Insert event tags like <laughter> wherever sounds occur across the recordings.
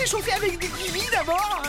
s'échauffer avec des kiwis d'abord,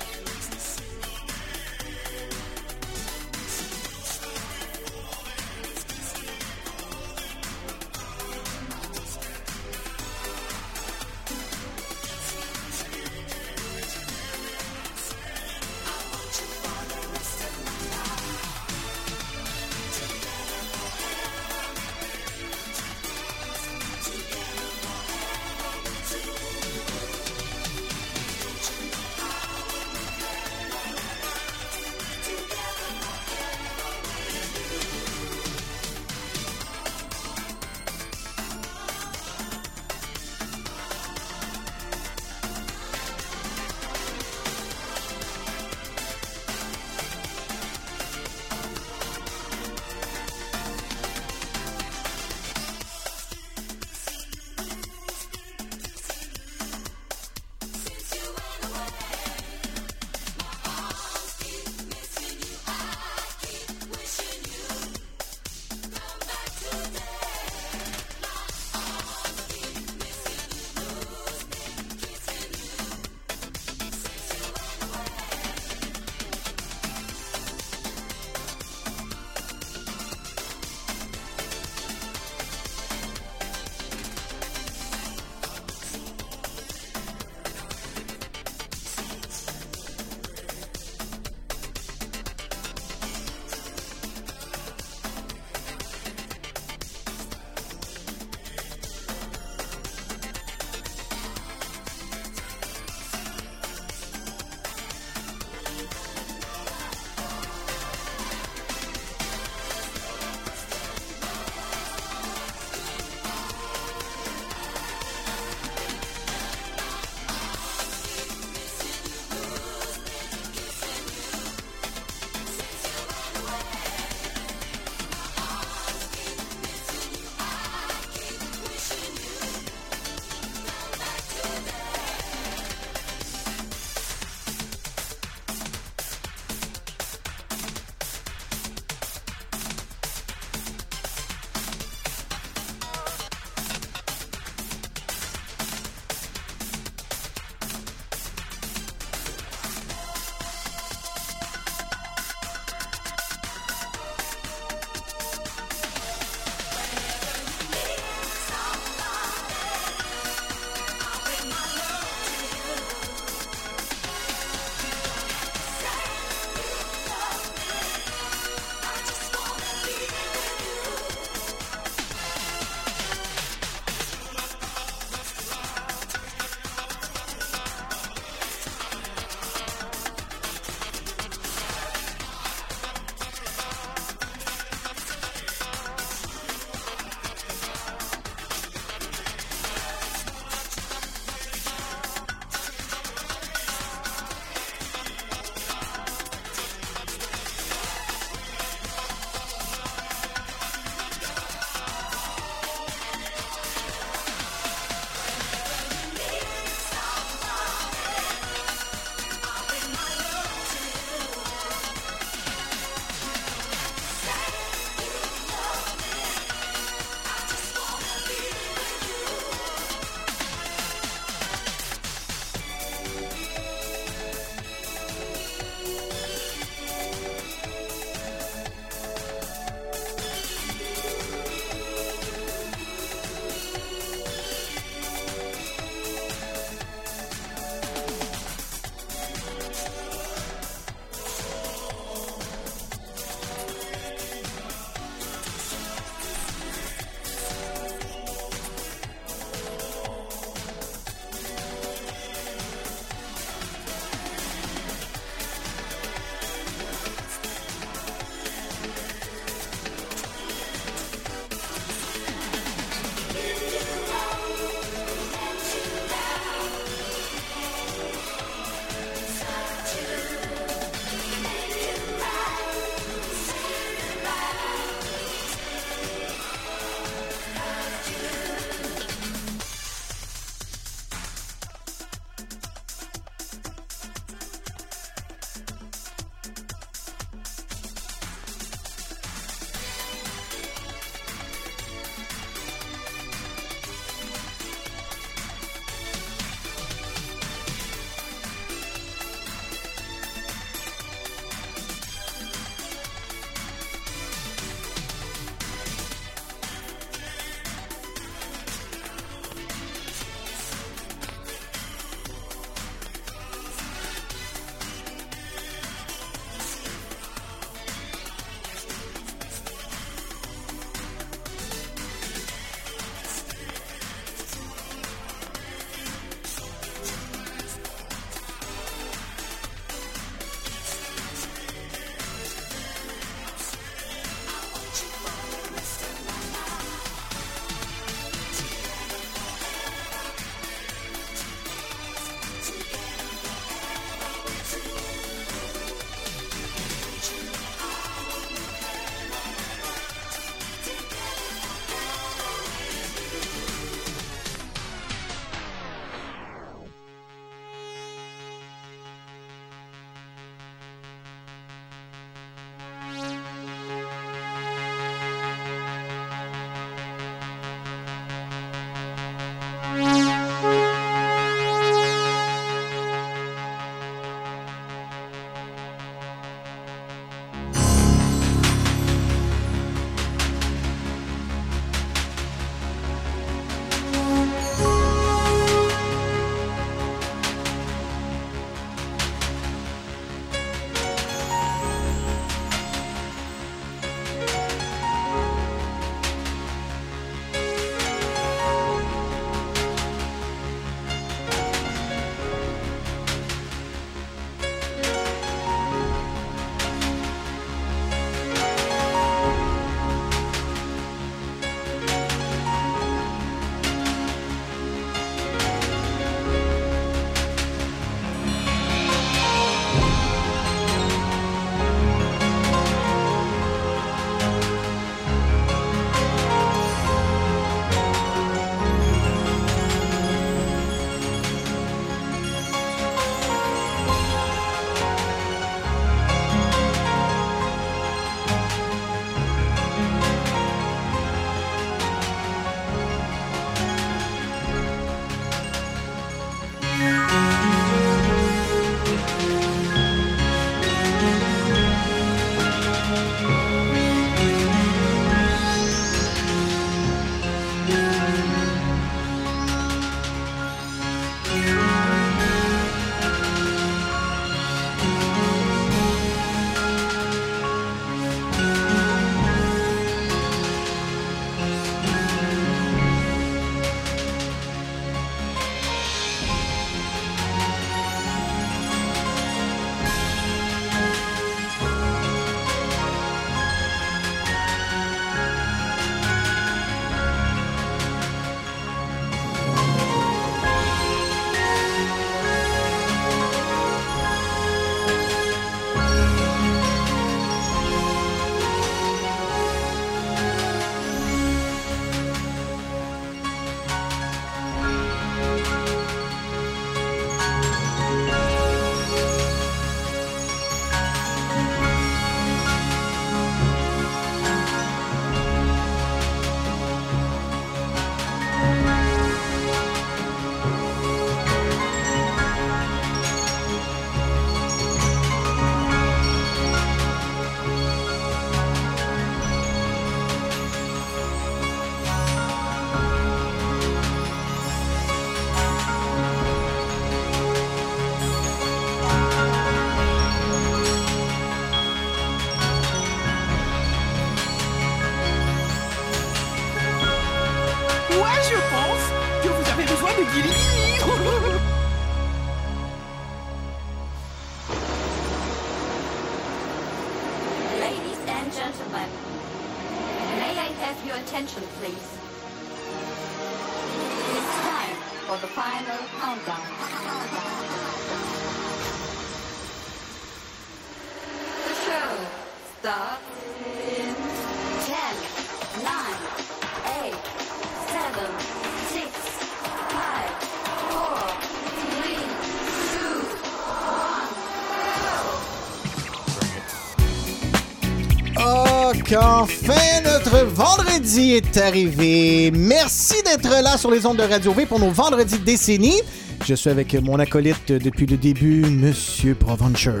qu'enfin notre vendredi est arrivé. Merci d'être là sur les ondes de Radio V pour nos vendredis de décennie. Je suis avec mon acolyte depuis le début, Monsieur Provencher.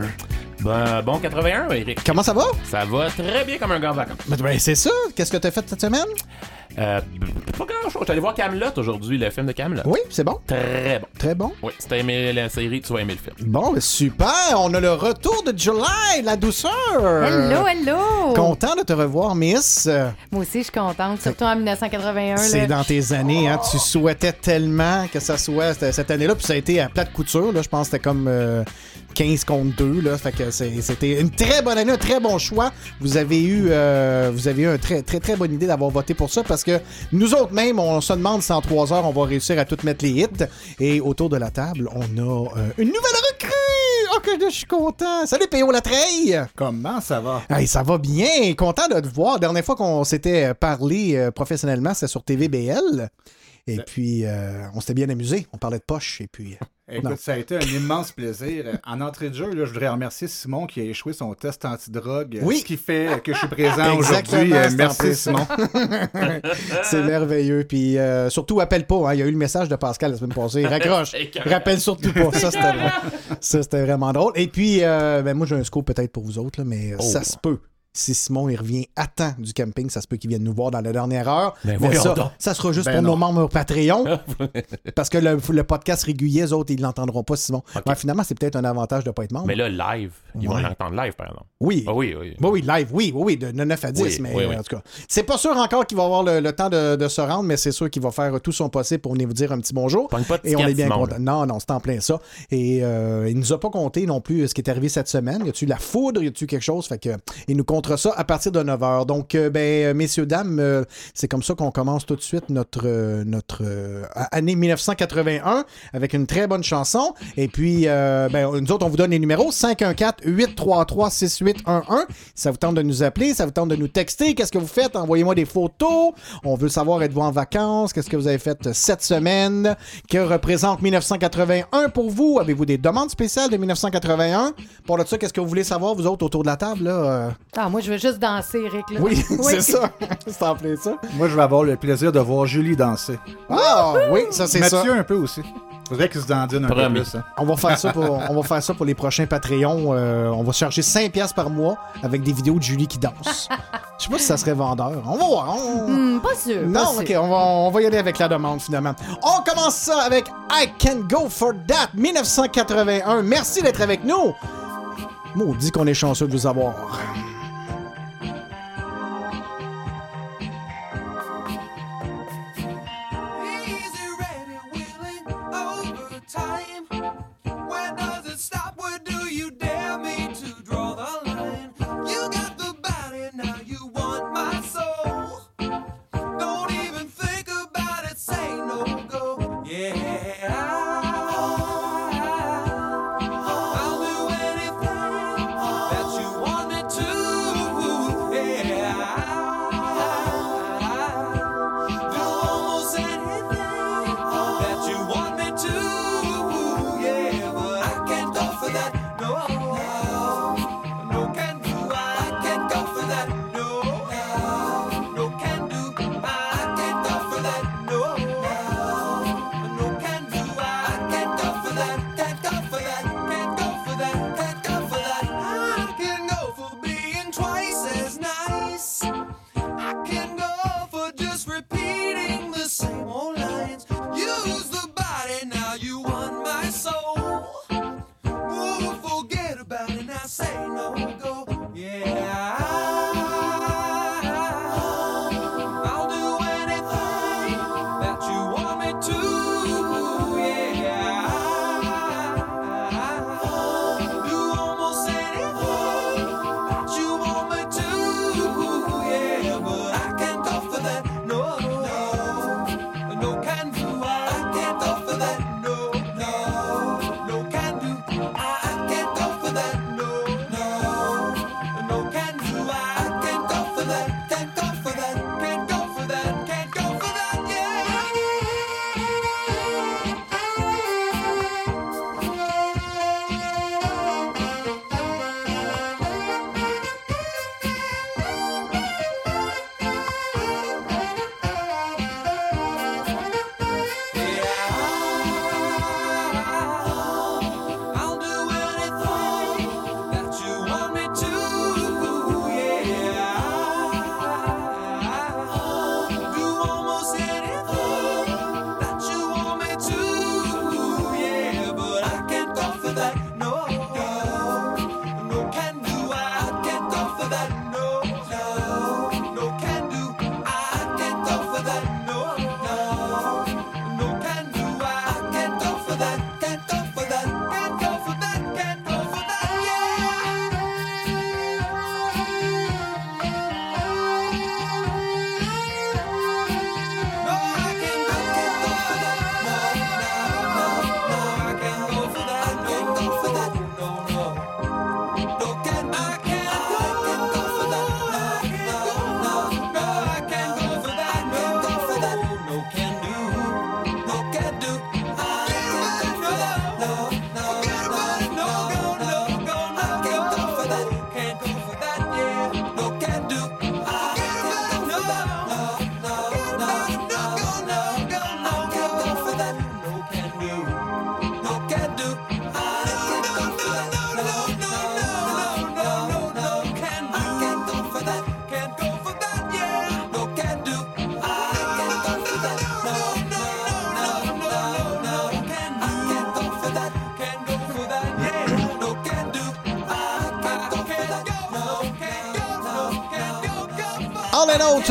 Ben, bon 81, Eric. Comment ça va? Ça va très bien comme un gars en vacances. Ben, ben, c'est ça. Qu'est-ce que t'as fait cette semaine? Euh, pas grand chose. J'allais voir Camelot aujourd'hui, le film de Camelot. Oui, c'est bon. Très bon. Très bon. Oui, si t'as aimé la série, tu vas aimer le film. Bon, ben, super. On a le retour de July, la douceur. Hello, hello! Content de te revoir, Miss. Euh, Moi aussi, je suis contente, surtout en 1981. C'est dans tes années, hein. Tu souhaitais tellement que ça soit cette année-là, puis ça a été à plate couture, là. Je pense que c'était comme euh, 15 contre 2, là. Fait que c'était une très bonne année, un très bon choix. Vous avez eu, euh, vous avez eu une très, très, très bonne idée d'avoir voté pour ça parce que nous autres même, on se demande si en 3 heures, on va réussir à tout mettre les hits. Et autour de la table, on a euh, une nouvelle recrue! Que je suis content! Salut, P.O. Latreille! Comment ça va? Hey, ça va bien, content de te voir. Dernière fois qu'on s'était parlé euh, professionnellement, c'était sur TVBL. Et puis, euh, on s'était bien amusé. On parlait de poche. Et puis, euh, Écoute, Non. ça a été un immense plaisir. En entrée de jeu, là, je voudrais remercier Simon qui a échoué son test antidrogue. Oui. Ce qui fait que je suis présent <laughs> Exactement, aujourd'hui. Euh, Merci. Simon. <laughs> c'est merveilleux. Puis, euh, surtout, appelle pas. hein. Il y a eu le message de Pascal la semaine passée. Raccroche. <laughs> Rappelle surtout pas. Ça, c'était. Ça, c'était vraiment drôle. Et puis, euh, ben, moi, j'ai un scoop peut-être pour vous autres, là, mais euh, ça se peut. Si Simon il revient à temps du camping, ça se peut qu'il vienne nous voir dans la dernière heure. Ben, mais ça, donc. ça sera juste Ben pour non. nos membres Patreon. <laughs> parce que le, le podcast régulier, eux autres, ils l'entendront pas, Simon. Finalement, c'est peut-être un avantage de pas être membre. Mais là, live, ils vont Ouais. l'entendre live, par exemple. Oui. Ah oui, oui. Oui, oui, live, oui, oui, de 9 à 10, Oui, mais oui, oui. en tout cas. C'est pas sûr encore qu'il va avoir le, le temps de, de se rendre, mais c'est sûr qu'il va faire tout son possible pour venir vous dire un petit bonjour. Pas de Et on est bien content. Non, non, c'est en plein ça. Et euh, il nous a pas compté non plus ce qui est arrivé cette semaine. Y a-tu la foudre, y a-tu quelque chose? Fait que il nous ça à partir de 9 h. Donc, euh, ben, euh, messieurs, dames, euh, c'est comme ça qu'on commence tout de suite notre, année 1981 avec une très bonne chanson. Et puis, ben, nous autres, on vous donne les numéros 514-833-6811. Ça vous tente de nous appeler, ça vous tente de nous texter. Qu'est-ce que vous faites? Envoyez-moi des photos. On veut savoir, êtes-vous en vacances? Qu'est-ce que vous avez fait cette semaine? Que représente 1981 pour vous? Avez-vous des demandes spéciales de 1981? Pour de ça, qu'est-ce que vous voulez savoir, vous autres, autour de la table? Ah, moi, je veux juste danser, Eric. Là. Oui, <laughs> c'est ça. c'est en plein ça. Moi, je vais avoir le plaisir de voir Julie danser. Ah, oui, ça, c'est ça. Mathieu un peu aussi. Faudrait qu'il se dandine un peu plus. hein. On va faire ça pour, <laughs> on va faire ça pour les prochains Patreons. Euh, on va se charger 5$ piastres par mois avec des vidéos de Julie qui danse. <laughs> Je sais pas si ça serait vendeur. On va voir. on- Hmm, pas sûr. pas Non, sûr. ok, on va, on va y aller avec la demande finalement. On commence ça avec I Can Go For That 1981. Merci d'être avec nous. Maudit qu'on est chanceux de vous avoir.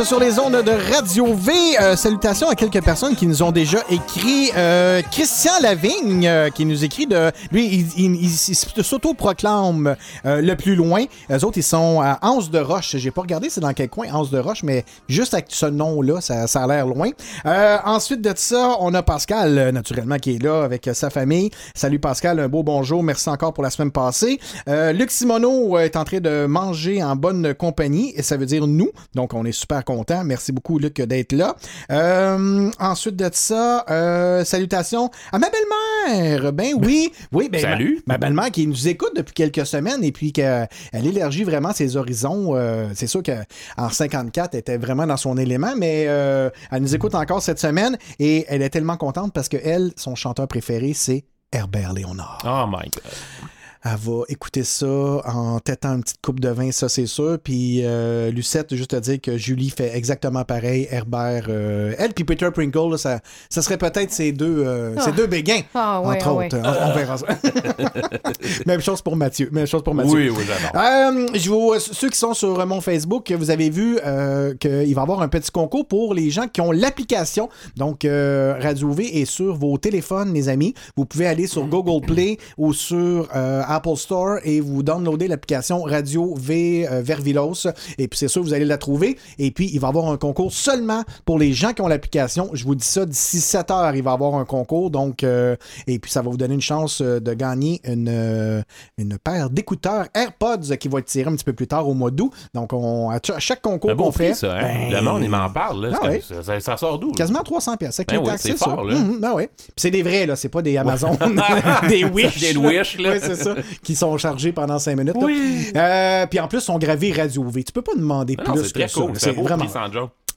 Sur les ondes de Radio V. Euh, salutations à quelques personnes qui nous ont déjà écrit. Euh, Christian Lavigne euh, qui nous écrit de. Lui, il, s'auto-proclame le plus loin. Les autres, ils sont à Anse de Roche. J'ai pas regardé c'est dans quel coin, Anse de Roche, mais juste avec ce nom-là, ça, a l'air loin. Ensuite de ça, on a Pascal, naturellement, qui est là avec sa famille. Salut Pascal, un beau bonjour. Merci encore pour la semaine passée. Luc est en train de manger en bonne compagnie, et ça veut dire nous. Donc, on est super contents. Merci beaucoup, Luc, d'être là. Euh, ensuite de ça, euh, salutations à ma belle-mère. Ben <laughs> oui, oui, ben, Salut. Ma, ma belle-mère qui nous écoute depuis quelques semaines et puis qu'elle élargit vraiment ses horizons. Euh, c'est sûr qu'en 54, elle était vraiment dans son élément, mais elle nous écoute encore cette semaine et elle est tellement contente parce que elle, son chanteur préféré, c'est Herbert Léonard. Oh my god. Elle va écouter ça en têtant une petite coupe de vin, ça c'est sûr. Puis euh, Lucette, juste à dire que Julie fait exactement pareil. Herbert, euh, elle puis Peter Pringle, là, ça, ça serait peut-être ces deux, euh, ces deux béguins, Ah, ouais, entre ah, autres. ouais. On, on verra ça. <laughs> Même chose pour Mathieu. Même chose pour Mathieu. Oui, oui. Euh, je vous, ceux qui sont sur mon Facebook, vous avez vu euh, qu'il va y avoir un petit concours pour les gens qui ont l'application. Donc, euh, Radio V est sur vos téléphones, les amis. Vous pouvez aller sur Google Play ou sur euh, Apple Store et vous downloader l'application Radio V euh, Vervilos. Et puis, c'est sûr, vous allez la trouver. Et puis, il va y avoir un concours seulement pour les gens qui ont l'application. Je vous dis ça, d'ici 7 heures, il va y avoir un concours. Donc, euh, et puis, ça va vous donner une chance euh, de gagner une, une paire d'écouteurs AirPods qui va être tirée un petit peu plus tard au mois d'août. Donc, on, à cha- chaque concours qu'on prix, fait. ça, hein? ben, Le monde, il m'en parle, là. Ah C'est ouais. ça, ça sort d'où? Quasiment 300 pièces. Ben oui, c'est fort, là. ben ouais. Puis c'est des vrais, là. C'est pas des Amazon. <laughs> des <laughs> Wish. Des Wish, là. Oui, c'est ça. <laughs> Qui sont chargés pendant 5 minutes. Oui. Euh, puis en plus, ils sont gravés Radio V. Tu peux pas demander Non, plus que ça. cool. là. C'est vraiment.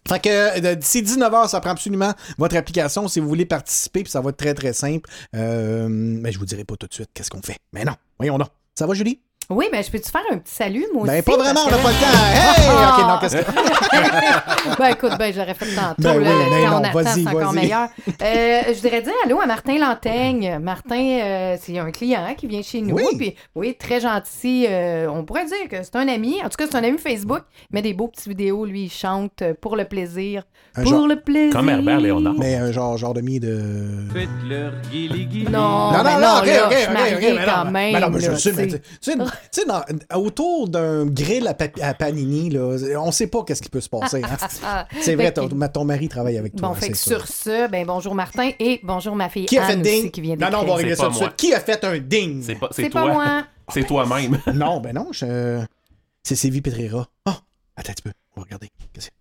Fait que euh, d'ici 19h, ça prend absolument votre application si vous voulez participer, puis ça va être très très simple. Euh, mais je vous dirai pas tout de suite qu'est-ce qu'on fait. Mais non, voyons donc. Ça va, Julie? Oui, ben je peux-tu faire un petit salut, moi Ben aussi? pas vraiment, on n'a pas le temps. Hey! Ah! Ok, non, qu'est-ce que. <laughs> ben écoute, ben je l'aurais fait tantôt. Ben là, oui, le- mais quand non, on attend, vas-y, c'est encore meilleur. Euh, je voudrais dire allô à Martin Lantaigne. Martin, euh, c'est un client qui vient chez nous. Oui. Puis, oui, très gentil. Euh, on pourrait dire que c'est un ami. En tout cas, c'est un ami Facebook. Il met des beaux petits vidéos. Lui, il chante pour le plaisir. Un pour genre- le plaisir. Comme Herbert Léonard. Mais un genre, genre de mi de. Faites-leur guili Non, Non, mais non, non, non, ok, là, ok, ok, ok, mais non, quand mais- même. mais non, mais je sais, mais tu sais. Tu sais, autour d'un grill à, pa- à panini, là, on sait pas qu'est-ce qui peut se passer. hein. <laughs> Ah, C'est vrai, fait ton, mari travaille avec toi. Bon, fait que sur ce, ben bonjour Martin et bonjour ma fille Qui a fait ding? aussi qui vient non, non, on va régler C'est ça tout de moi. suite. Qui a fait un ding? C'est pas, toi. pas moi. C'est toi-même. <laughs> Non, ben non, je... c'est Sylvie Petrera. Ah, Attends un petit peu. On va regarder. Qu'est-ce que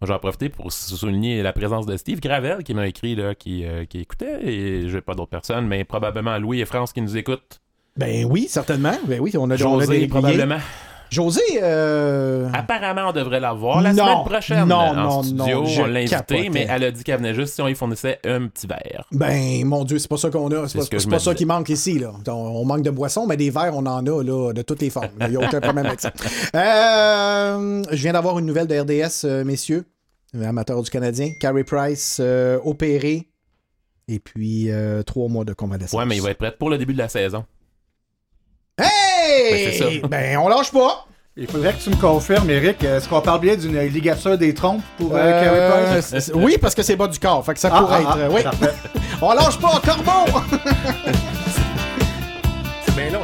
Moi, j'en profiter pour souligner la présence de Steve Gravel qui m'a écrit là, qui, euh, qui écoutait, et je pas d'autres personnes, mais probablement Louis et France qui nous écoutent. Ben oui, certainement. Ben oui, on a, on a José, des probablement. José, euh... Apparemment, on devrait la voir la Non, semaine prochaine non, en non, studio. non, on l'a capotais. mais elle a dit qu'elle venait juste si on lui fournissait un petit verre. Ben, mon Dieu, c'est pas ça qu'on a. C'est pas, ce pas ça qui manque ici. Là. On, on manque de boissons, mais des verres, on en a là, de toutes les formes. Il n'y a aucun problème avec ça. <laughs> Euh, je viens d'avoir une nouvelle de RDS, euh, messieurs, amateurs du Canadien. Carey Price, euh, opéré, et puis trois mois de convalescence. Ouais, mais il va être prêt pour le début de la saison. Hey! Ben, ça. Ben, on lâche pas! Il faudrait que tu me confirmes, Eric, est-ce qu'on parle bien d'une ligature des trompes pour euh, Euh, oui, parce que c'est bas du corps. Fait que ça Ah, pourrait ah, être. euh, ah, oui. <laughs> On lâche pas, Corbeau! <laughs> C'est bien long.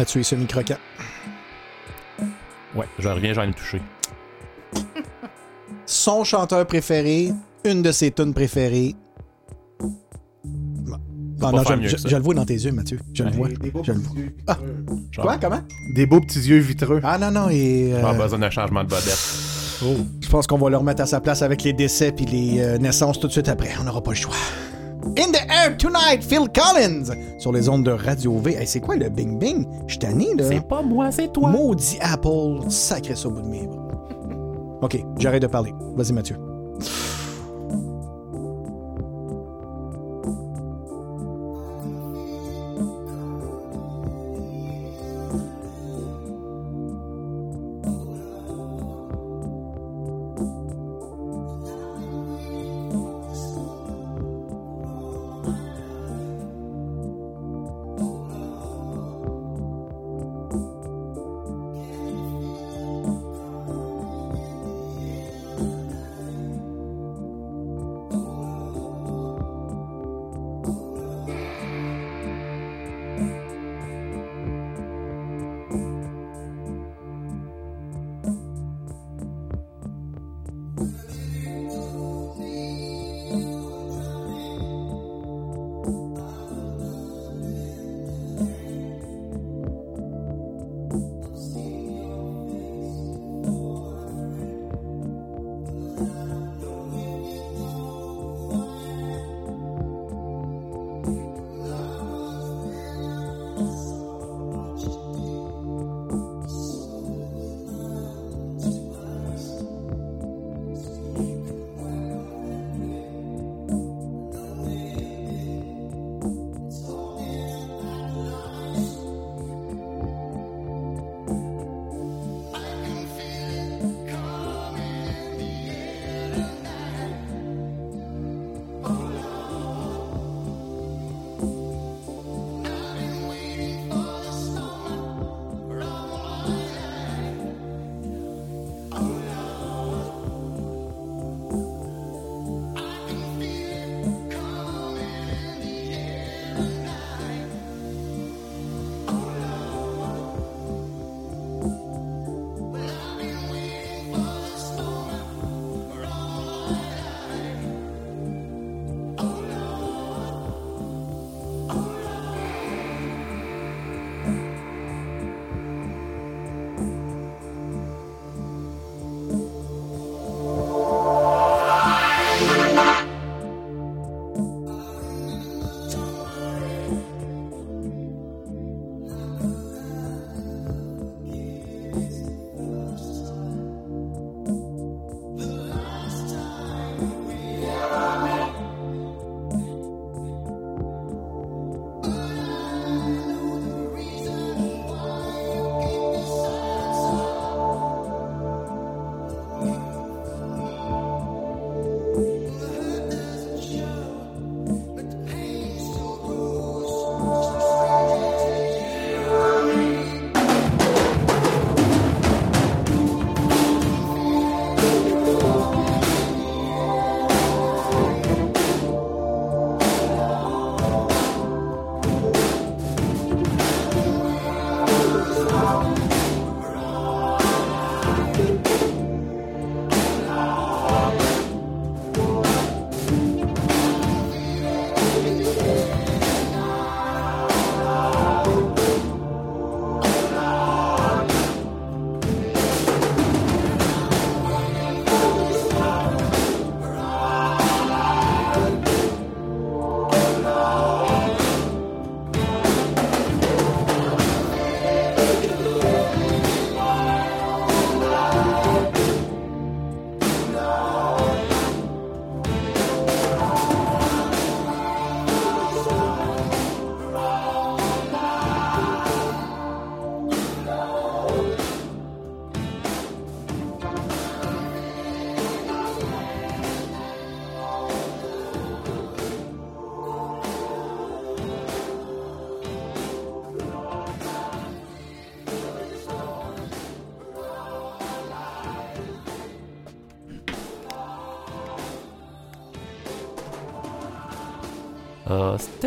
Mathieu est semi-croquant. Ouais, j'en reviens, j'en ai touché. Son chanteur préféré, une de ses tunes préférées. Ah non, je, je- je le vois dans tes yeux, Mathieu. Je le vois. Des beaux Je le vois. Ah. Quoi? Comment? Des beaux petits yeux vitreux. Ah non, non, et... euh, Pas besoin d'un changement de vedette. je pense qu'on va le remettre à sa place avec les décès puis les euh, naissances tout de suite après. On n'aura pas le choix. In the air tonight, Phil Collins! Sur les ondes de Radio V. Hey, c'est quoi le Bing Bing? Je tanné, là. C'est pas moi, c'est toi. Maudit Apple, sacré ça au bout de mes bras. <laughs> OK, j'arrête de parler. Vas-y, Mathieu.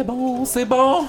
Bon, c'est bon.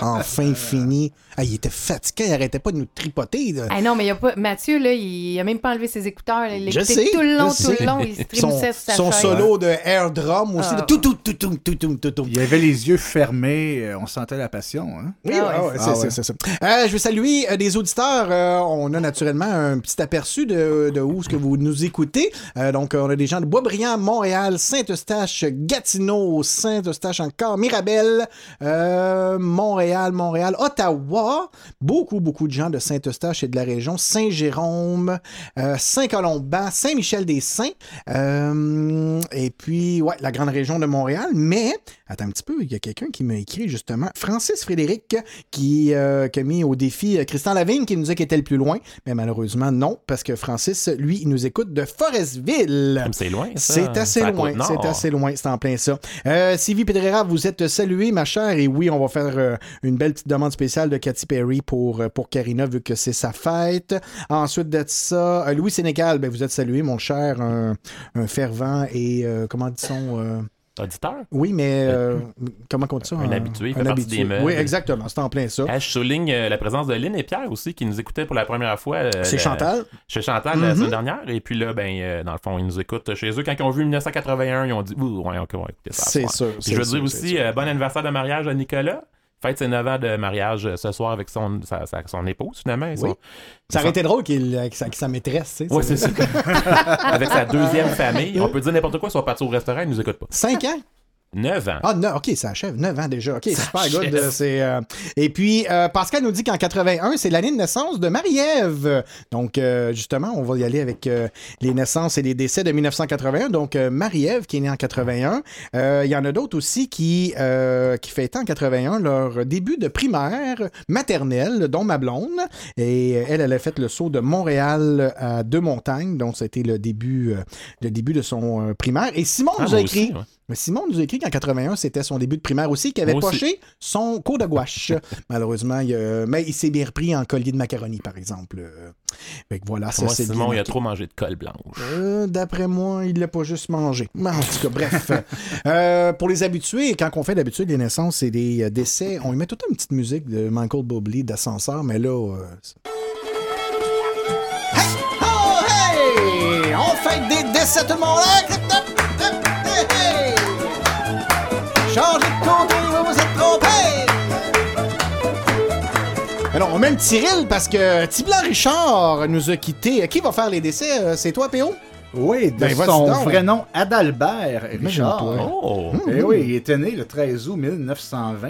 Enfin fini. Ah, il était fatigué, il arrêtait pas de nous tripoter. là. Ah non, mais il y a pas... Mathieu, là, il a même pas enlevé ses écouteurs. là. Il écoutait tout le long, tout le long. Il se Son, sur sa son chaise. solo de air drum aussi. Ah. tout, tout, tout, tout, tout, tout, tout, tout. Il avait les yeux fermés, euh, on sentait la passion. Hein? Oui, Ah ouais, ouais. ouais, c'est Ah c'est- ça. Euh, je veux saluer euh, des auditeurs. Euh, on a naturellement un petit aperçu de, de où ce que vous nous écoutez. Euh, donc, on a des gens de Boisbriand, Montréal, Saint-Eustache, Gatineau, Saint-Eustache encore, Mirabel, euh, Montréal, Montréal, Ottawa. Beaucoup, beaucoup de gens de Saint-Eustache et de la région. Saint-Jérôme, euh, Saint-Colomban, Saint-Michel-des-Saints. Euh, et puis, ouais, la grande région de Montréal. Mais, attends un petit peu, il y a quelqu'un qui m'a écrit justement, Francis Frédéric, qui, euh, qui a mis au défi Christian Lavigne, qui nous disait qu'il était le plus loin. Mais malheureusement, non, parce que Francis, lui, il nous écoute de Forestville. C'est loin, ça. C'est assez loin, c'est assez loin, c'est en plein ça. Euh, Sylvie Pedrera, vous êtes saluée, ma chère, et oui, on va faire euh, une belle petite demande spéciale de Katy Perry pour, euh, pour Karina, vu que c'est sa fête. Ensuite de ça, euh, Louis Sénégal, ben, vous êtes salué, mon cher, un, un fervent et, euh, comment dit-on... euh, Auditeur? oui, mais euh, comment on dit ça? Un habitué, il fait partie des meubles. Oui, exactement, c'est en plein ça. Ah, je souligne euh, la présence de Lynn et Pierre aussi qui nous écoutaient pour la première fois. euh, C'est Chantal. Chez Chantal la Mhm. semaine dernière. Et puis là, ben, dans le fond, ils nous écoutent chez eux. Quand ils ont vu 1981, ils ont dit Ouh, ouais, ok, on va écouter ça. ce C'est sûr. Puis je veux dire aussi, bon anniversaire de mariage à Nicolas. Fête ses 9 ans de mariage euh, ce soir avec son, sa- sa- son épouse, finalement. son- Oui. Ça aurait été drôle qu'il avec sa, avec sa maîtresse, tu sais. Ouais, c'est ça. <laughs> avec sa deuxième famille. On peut dire n'importe quoi, soit parti au restaurant, ils nous écoutent pas. 5 ans? 9 ans. Ah, non, OK, ça achève. 9 ans déjà. OK, super achève. good. euh, c'est, euh, Et puis, euh, Pascal nous dit qu'en 81, c'est l'année de naissance de Marie-Ève. Donc, euh, justement, on va y aller avec les naissances et les décès de 1981. Donc, Marie-Ève qui est née en 81. Euh, Il y en a d'autres aussi qui, qui fêtaient en 81 leur début de primaire maternelle, dont ma blonde. Et elle, elle a fait le saut de Montréal à Deux-Montagnes. Donc, c'était le début, le début de son primaire. Et Simon Ah, nous a aussi, écrit... ouais. Mais Simon nous a écrit qu'en 81, c'était son début de primaire aussi, qu'il avait Moi aussi. poché son cours de gouache. <laughs> Malheureusement, il, a- mais il s'est bien repris en collier de macaroni, par exemple. Euh, Fait que voilà, ça Moi, c'est Simon, bien il a trop mangé de colle blanche. Euh, D'après moi, il l'a pas juste mangé. Mais <laughs> En tout cas, bref. <laughs> Euh, pour les habitués, quand on fait d'habitude des naissances et des euh, décès, on y met toute une petite musique de Michael Bublé d'ascenseur, mais là. euh, Hey! Oh, hey! On fait des décès tout le monde! Changez de côté, vous vous êtes trompés! Alors, on met un petit ril parce que Tiblan Richard nous a quittés. Qui va faire les décès? Euh, C'est toi, PO? Oui, de Ben, son donc. vrai nom, Adalbert Richard. Oh! Eh oui, il était né le 13 août 1920.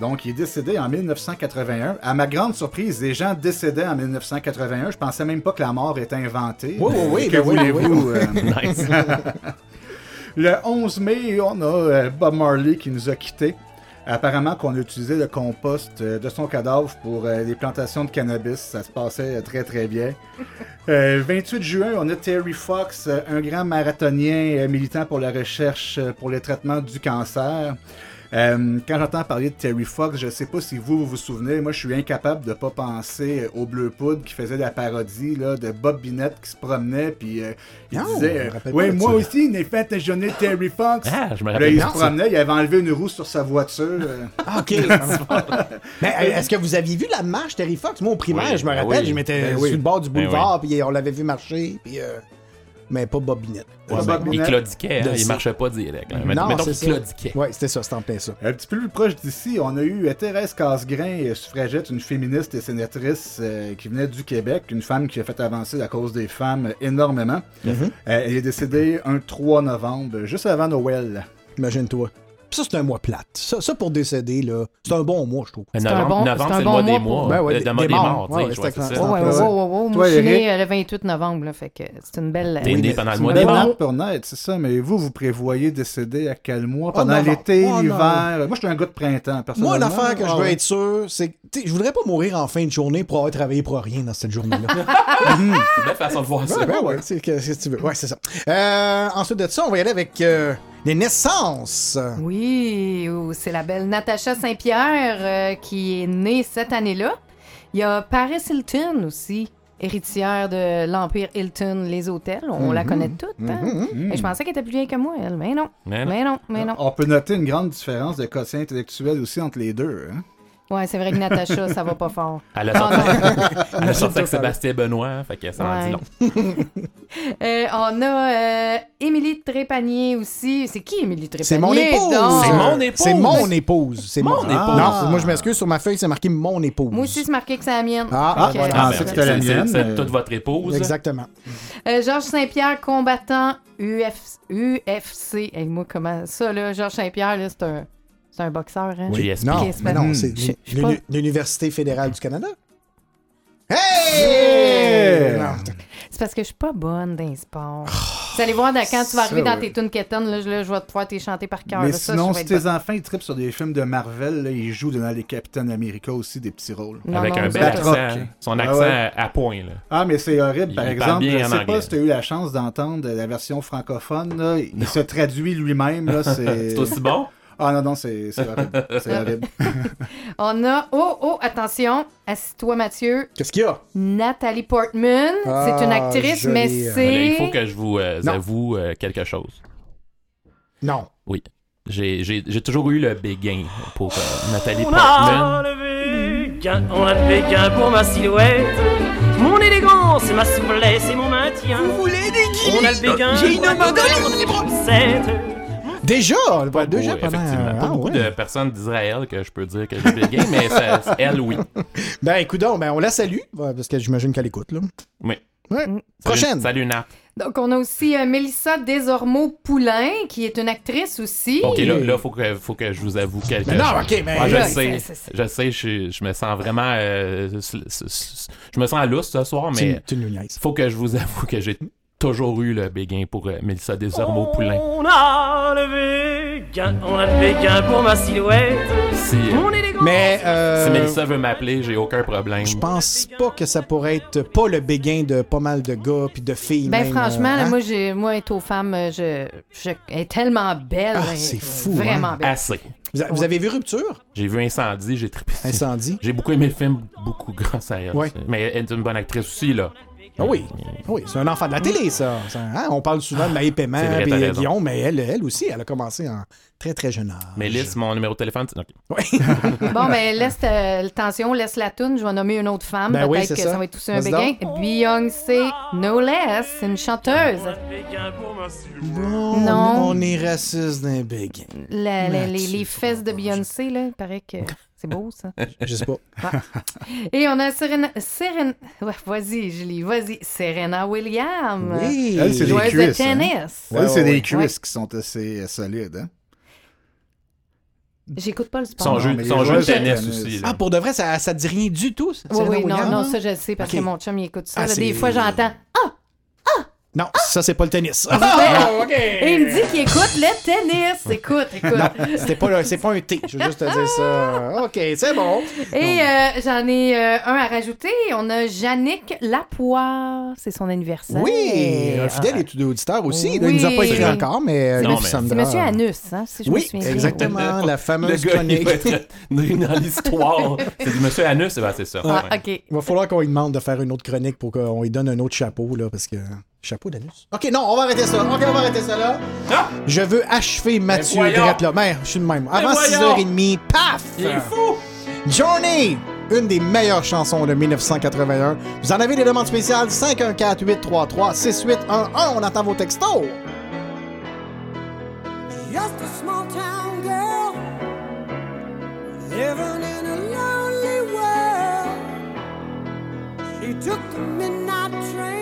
Donc, il est décédé en 1981. À ma grande surprise, les gens décédaient en 1981. Je pensais même pas que la mort était inventée. Oui, oui, oui, Que ben oui, voulez-vous? euh, <laughs> Nice. <laughs> Le 11 mai, on a euh, Bob Marley qui nous a quittés. Apparemment qu'on a utilisé le compost euh, de son cadavre pour euh, les plantations de cannabis. Ça se passait très très bien. <laughs> Euh, 28 juin, on a Terry Fox, un grand marathonien militant pour la recherche pour le traitement du cancer. Euh, quand j'entends parler de Terry Fox, je sais pas si vous vous, vous souvenez, moi je suis incapable de pas penser au Bleu Poudre qui faisait la parodie là, de Bob Binette qui se promenait puis euh, il Non, disait euh, Ouais, de moi ça. aussi, il est fait de Terry Fox. Ah, je me Là, rappelle il bien se ça. promenait, il avait enlevé une roue sur sa voiture. euh. <laughs> Ah, OK. Mais <laughs> euh, est-ce que vous aviez vu la marche Terry Fox? Moi, au primaire, Oui, je me ben rappelle, oui. je m'étais Ben oui. sur le bord du Ben boulevard, puis on l'avait vu marcher, puis... euh, Mais pas Bob Binette. Ouais, Bob ben, il claudiquait, hein, il marchait pas direct. là. Mais- Non, Mettons c'est qu'il. Ouais, c'était ça, c'était en plein ça. Un petit peu plus proche d'ici, on a eu euh, Thérèse Casgrain, euh, suffragette, une féministe et sénatrice euh, qui venait du Québec, une femme qui a fait avancer la cause des femmes euh, énormément. Mm-hmm. Euh, elle est décédée un 3 novembre, juste avant Noël. Imagine-toi. Puis Ça, c'est un mois plate. Ça, ça, pour décéder, là, c'est un bon mois, je trouve. C'est un Novembre, bon- novembre, c'est un c'est le bon mois mois des pour- mois. Ben ouais, euh, des- le mois des des morts. morts, tu sais, ouais, je vois, c'était c'est quand- ça. Ouais, ouais, Ouais. ouais, ouais, ouais. Moi, Toi, je suis Eric? né euh, le 28 novembre, là, fait que c'est une belle. T'es oui, né mais- pendant le c'est mois des morts? pour naître, c'est ça, mais vous, vous prévoyez décéder à quel mois? Pendant novembre. l'été, Oh, l'hiver? Moi, je suis un gars de printemps, Moi, personnellement. une affaire que je Ah veux ouais. être sûr, c'est que tu sais, je voudrais pas mourir en fin de journée pour avoir travaillé pour rien dans cette journée-là. C'est <laughs> une belle façon de voir ça. Ouais, ben ouais, c'est que- ce que tu veux. Ouais, c'est ça. Euh, ensuite de ça, on va y aller avec euh, les naissances. Oui, ou c'est la belle Natacha Saint-Pierre euh, qui est née cette année-là. Il y a Paris Hilton aussi, héritière de l'Empire Hilton, les hôtels. On Mhm. la connaît toutes. hein? Et je pensais qu'elle était plus vieille que moi, elle. Mais non. Mais non. Mais non, mais non. On peut noter une grande différence de quotient intellectuel aussi entre les deux. hein. Ouais, c'est vrai que Natacha, ça va pas <laughs> fort. Elle a Ah, sorti, elle a sorti avec <laughs> Sébastien Benoît, fait que ça en dit Ouais. long. <laughs> Euh, on a euh, Émilie Trépanier aussi. C'est qui Émilie Trépanier? C'est mon épouse. C'est mon épouse. C'est mon épouse. C'est Mon mon épouse. Non, moi je m'excuse, sur ma feuille, c'est marqué mon épouse. Moi aussi, c'est marqué que c'est la mienne. Ah, que, voilà. Ah, euh, c'est la mienne, C'est mais- toute votre épouse. Exactement. Euh, Georges Saint-Pierre, combattant Uf- UFC. Hey, moi, comment ça, là? Georges Saint-Pierre, là, c'est un, c'est un boxeur, hein? Oui. Non, mais non, c'est l'Université fédérale du Canada. Yeah! Non. C'est parce que je suis pas bonne dans les sports. Vous allez voir, dans- quand tu vas arriver ça, dans tes tunes quétaines, là, je, là, je vais pouvoir t'y chanter par cœur. Mais là. Sinon, si tes enfants ils trippent sur des films de Marvel, là, ils jouent dans les Capitaine America aussi des petits rôles. Non, Avec non, un bel accent. Son Ah accent ouais. à point, là. Ah, mais c'est horrible. Par Il exemple, je sais pas si tu as eu la chance d'entendre la version francophone. Là, il se traduit lui-même. <laughs> C'est aussi bon? Ah non, non, c'est c'est horrible. C'est <laughs> horrible. <laughs> On a, oh, oh, attention, assis-toi, Mathieu? Qu'est-ce qu'il y a? Nathalie Portman. Ah, c'est une actrice, jolie. mais Là, c'est. il faut que je vous euh, avoue euh, quelque chose. Non. Oui. J'ai j'ai- j'ai toujours eu le béguin pour euh, Nathalie On a Portman. le béguin, on a le béguin pour ma silhouette. Mon élégance, ma souplesse et mon maintien. Vous voulez des On a le béguin. J'ai une Déjà! Pas déjà beaucoup, pendant- effectivement. Pas Ah, beaucoup ouais. de personnes d'Israël que je peux dire que j'ai béguin, mais ça- <laughs> elle, oui. Ben, écoute, donc, ben, on la salue, parce que j'imagine qu'elle écoute, là. Oui. Ouais. Mm. Prochaine. Salut, Nat. Donc, on a aussi euh, Mélissa Desormeaux-Poulain, qui est une actrice aussi. Ok, là, là faut, que, faut que je vous avoue quelque non, chose. ok, mais Ouais, je là, sais, je sais, je, je me sens vraiment. euh, je me sens à lousse ce soir, mais tu nous niaises. faut que je vous avoue que j'ai toujours eu le béguin pour euh, Mélissa Desormeaux-Poulain. On a le béguin, on a le béguin pour ma silhouette. Si, euh. Mais, euh, si Mélissa veut m'appeler, j'ai aucun problème. je pense pas que ça pourrait être pas le béguin de pas mal de gars puis de filles. Ben, même, franchement, euh, là, hein? moi, j'ai, moi, être aux femmes, euh, je, je, elle est tellement belle. Ah, est c'est fou, Vraiment hein. belle. Assez. Vous, a- vous avez vu Rupture? J'ai vu Incendie, j'ai trippé. Incendie? J'ai beaucoup aimé le film, beaucoup <laughs> grâce à elle. Ouais. Mais elle est une bonne actrice aussi, là. Ah oui. Ah oui, c'est un enfant de la télé, ça. Hein, On parle souvent de Maï Paiement raison. Guillaume, mais elle, elle aussi, elle a commencé en très, très jeune âge. Mélisse, mon numéro de téléphone, c'est... ok. <laughs> Bon, ben, laisse euh, attention, laisse la toune. Je vais nommer une autre femme. Ben oui, Peut-être que ça. ça. va être aussi un Vas-y béguin. Beyoncé, no less, c'est une chanteuse. Bon, Non. on est raciste d'un béguin. La- la- les, les fesses de Beyoncé, là, il paraît que <laughs> c'est beau, ça. <laughs> Je sais pas. Et on a Serena... Serena... Ouais, vas-y, Julie, vas-y. Serena Williams. Oui. Elle, c'est des Joueuse de cuisses, hein. tennis. Elle, c'est ouais, des ouais. cuisses qui sont assez solides. Hein? J'écoute pas le sport. Son jeu, son jeu de tennis tennis. aussi. là. Ah, pour de vrai, ça, ça te dit rien du tout? ça, Oui, Serena oui, non, Williams? non, ça je le sais parce que mon chum il écoute ça. Ah, là. Des fois j'entends Non, ça, c'est pas le tennis. Ah, <laughs> OK. et il me dit qu'il écoute le tennis. Écoute, <laughs> écoute. Non, c'était pas, le- c'est pas un T. Je veux juste te dire ça. OK, c'est bon. Et euh, j'en ai euh, un à rajouter. On a Yannick Lapoire. C'est son anniversaire. Oui, un fidèle étudiant auditeur aussi. Là, il nous a pas Oui. écrit encore, mais euh, Non, il mais- C'est Monsieur Anus, hein, si je me Oui, souviens bien. exactement. La Le fameuse il chronique. va être <laughs> dans l'histoire. C'est du monsieur Anus, ben, c'est ça. Ah, Ouais. ok. Il va falloir qu'on lui demande de faire une autre chronique pour qu'on lui donne un autre chapeau, là, parce que. Chapeau d'anus. OK, non, on va arrêter ça. OK, on va arrêter ça là. Ah! Je veux achever Mathieu voyons. Drette, là. Merde, je suis de même. Avant voyons. 6h30, paf! Il est fou! Journey! Une des meilleures chansons de 1981. Vous en avez des demandes spéciales? 514-833-6811. On attend vos textos. Just a small town girl living in a lonely world. She took the midnight train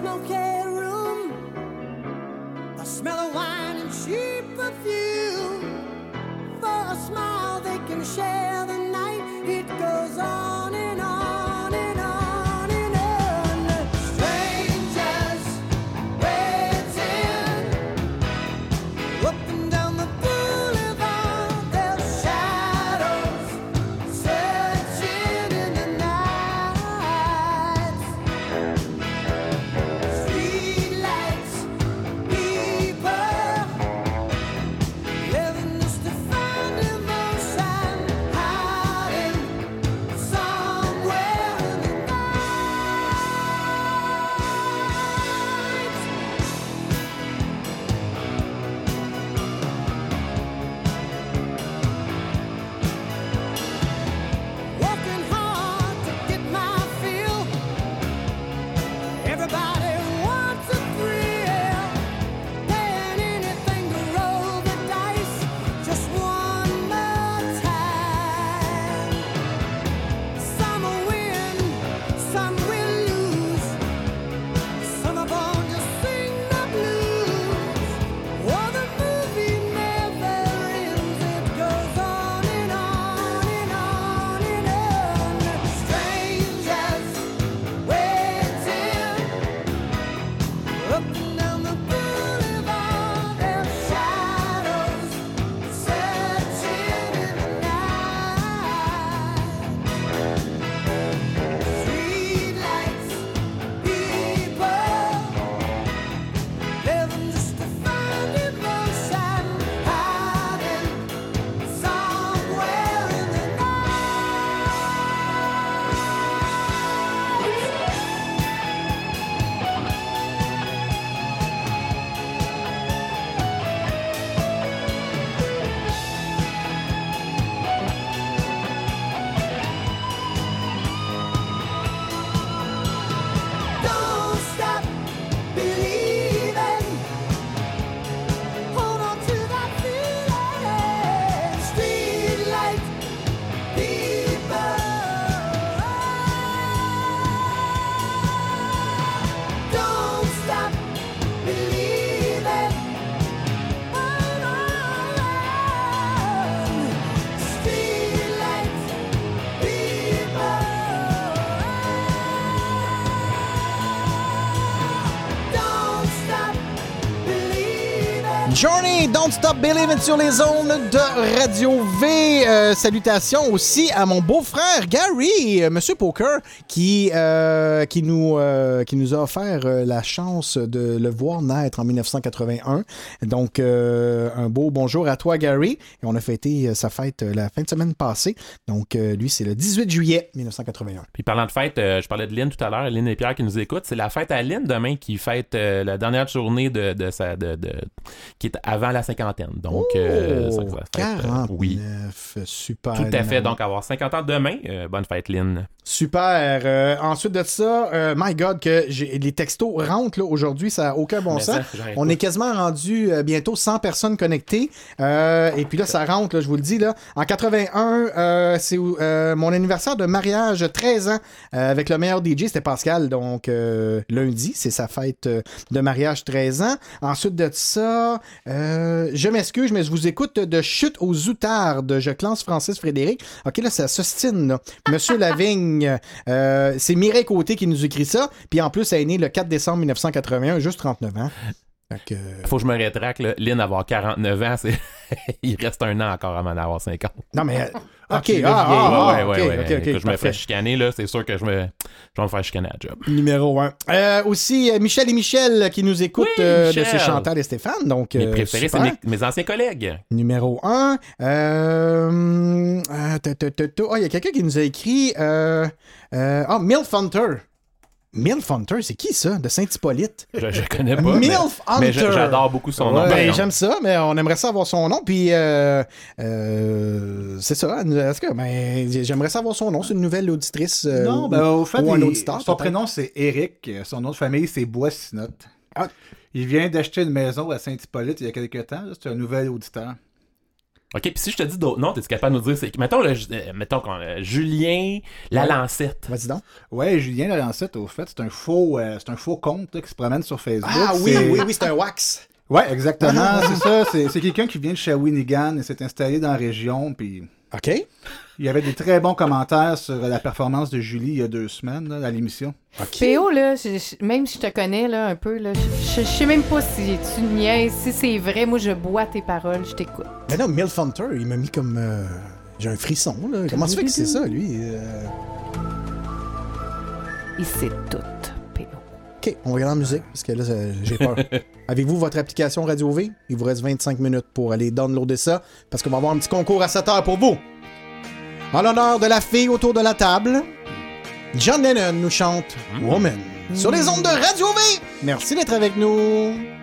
smoky room. A smell of wine and cheap perfume. For a smile, they can share Don't Stop Believing sur les zones de Radio V. Euh, salutations aussi à mon beau-frère Gary, euh, Monsieur Poker, qui, euh, qui, nous, euh, qui nous a offert la chance de le voir naître en 1981. Donc, un beau bonjour à toi, Gary. Et on a fêté sa fête la fin de semaine passée. Donc, lui, c'est le 18 juillet 1981. Puis parlant de fête, je parlais de Lynn tout à l'heure, Lynn et Pierre qui nous écoutent. C'est la fête à Lynn demain qui fête la dernière journée de, de sa de- qui est avant la cinquantaine. Donc euh, ça, ça euh, 49, oui. super. Tout à fait. Donc avoir 50 ans demain. Euh, bonne fête Lynn. Super. Euh, ensuite de ça, euh, my God, que les textos rentrent là, aujourd'hui, ça n'a aucun bon Mais sens. ça, On est quasiment rendu euh, bientôt 100 personnes connectées. Euh, et puis là, ça rentre, là, je vous le dis. Là. En 81, euh, c'est euh, mon anniversaire de mariage, 13 ans, euh, avec le meilleur DJ, c'était Pascal. Donc, euh, lundi, c'est sa fête euh, de mariage, 13 ans. Ensuite de ça, euh, je m'excuse, mais je vous écoute de Chute aux outardes. Je classe Francis Frédéric. OK, là, ça s'ostine, là. Monsieur <laughs> Lavigne, euh, c'est Mireille Côté qui nous écrit ça. Puis en plus, elle est née le 4 décembre 1981, juste 39 ans. Que, Faut que je me rétracte. Là. Lynn avoir 49 ans, c'est <laughs> il reste un an encore avant d'avoir 50. Non, mais. Euh, OK, ah, ah, ouais, ah, ouais, ouais, ouais. Que je me ferais chicaner, là, c'est sûr que je, me, je vais me faire chicaner à la job. Numéro 1. aussi, euh, Michel et Michel qui nous écoutent Oui, euh, de chez Chantal et Stéphane. Donc, Mes euh, préférés, c'est mes, mes anciens collègues. Numéro 1. Euh, euh, ta, ta, ta, ta. Ah, il y a quelqu'un qui nous a écrit. Euh, euh, ah, Milf Hunter. Milf Hunter, c'est qui ça? De Saint-Hippolyte? Je, je connais pas. mais- Milf Hunter. mais j'adore beaucoup son nom. Ouais. Ben, j'aime ça, mais on aimerait savoir son nom. Puis, euh, euh, c'est ça. Est-ce que, ben, j'aimerais savoir son nom. C'est une nouvelle auditrice. euh, non, ben, au fait, ou un il- auditeur, son prénom c'est Eric. Son nom de famille c'est Boissinotte. Ah. Il vient d'acheter une maison à Saint-Hippolyte il y a quelques temps. C'est un nouvel auditeur. OK, puis si je te dis d'autres noms, t'es capable de nous dire, c'est mettons, le, euh, mettons qu'on- euh, Julien Lalancette. Vas-y donc. Ouais, Julien Lalancette, au fait, c'est un faux, euh, c'est un faux compte là, qui se promène sur Facebook. Ah oui, oui, oui, c'est un wax. Ouais, exactement, c'est ça. C'est c'est quelqu'un qui vient de Shawinigan et s'est installé dans la région. Puis OK. il y avait des très bons commentaires sur la performance de Julie il y a deux semaines là, à l'émission. OK. PO, là, je- je- même si je te connais là, un peu, là, je, je sais même pas si tu niaises, si c'est vrai. Moi, je bois tes paroles, je t'écoute. Mais non, Milf Hunter, il m'a mis comme. euh, J'ai un frisson, là. Comment ça fait que c'est ça, lui? Euh, Il sait tout. OK, on regarde la musique, parce que là, j'ai peur. <laughs> Avez-vous votre application Radio V? Il vous reste 25 minutes pour aller downloader ça, parce qu'on va avoir un petit concours à 7 heures pour vous. En l'honneur de la fille autour de la table, John Lennon nous chante Woman sur les ondes de Radio V. Merci d'être avec nous.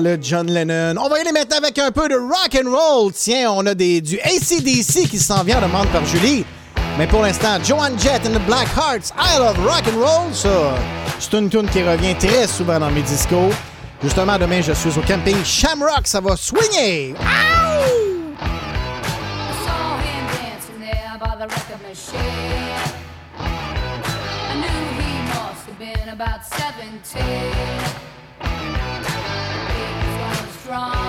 le John Lennon. On va y aller maintenant avec un peu de rock and roll. Tiens, on a des, du ACDC qui s'en vient, demande par Julie. Mais pour l'instant, Joan Jett and the Black Hearts, I Love Rock and Roll, ça, c'est une tune qui revient très souvent dans mes discos. Justement, demain, je suis au camping Shamrock, ça va swinguer. about 17 wrong.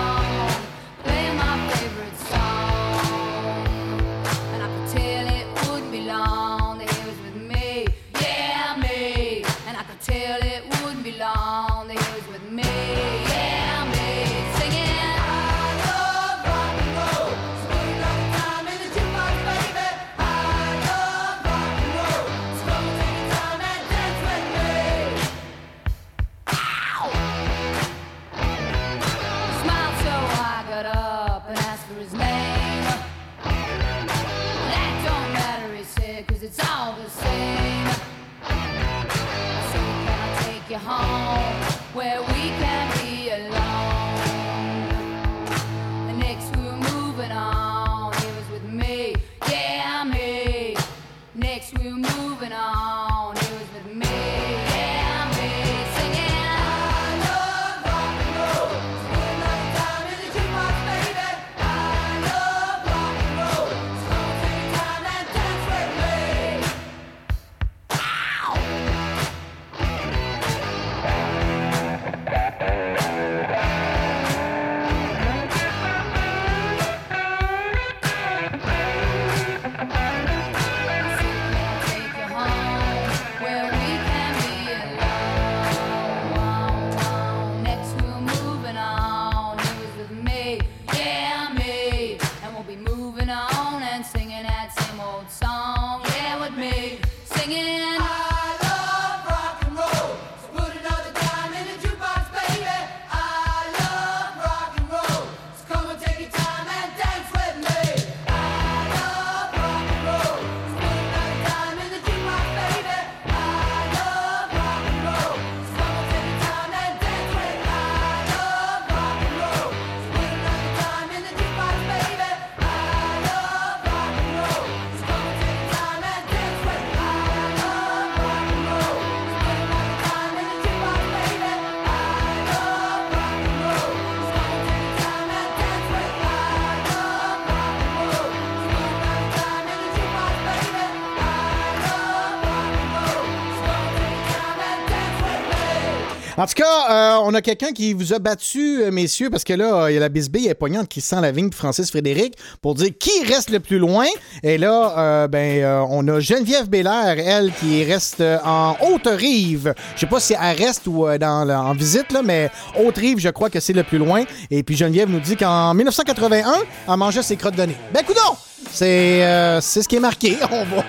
En tout cas, euh, on a quelqu'un qui vous a battu, euh, messieurs, parce que là, il y a la bisbille est poignante qui sent la vigne de Francis Frédéric pour dire qui reste le plus loin. Et là, euh, ben, euh, on a Geneviève Bélair, elle, qui reste en Haute-Rive. Je sais pas si elle reste ou dans, en visite, là, mais Haute-Rive, je crois que c'est le plus loin. Et puis Geneviève nous dit qu'en 1981, elle mangeait ses crottes de nez. Ben, coudonc! C'est euh, ce qui est marqué. <laughs> On va.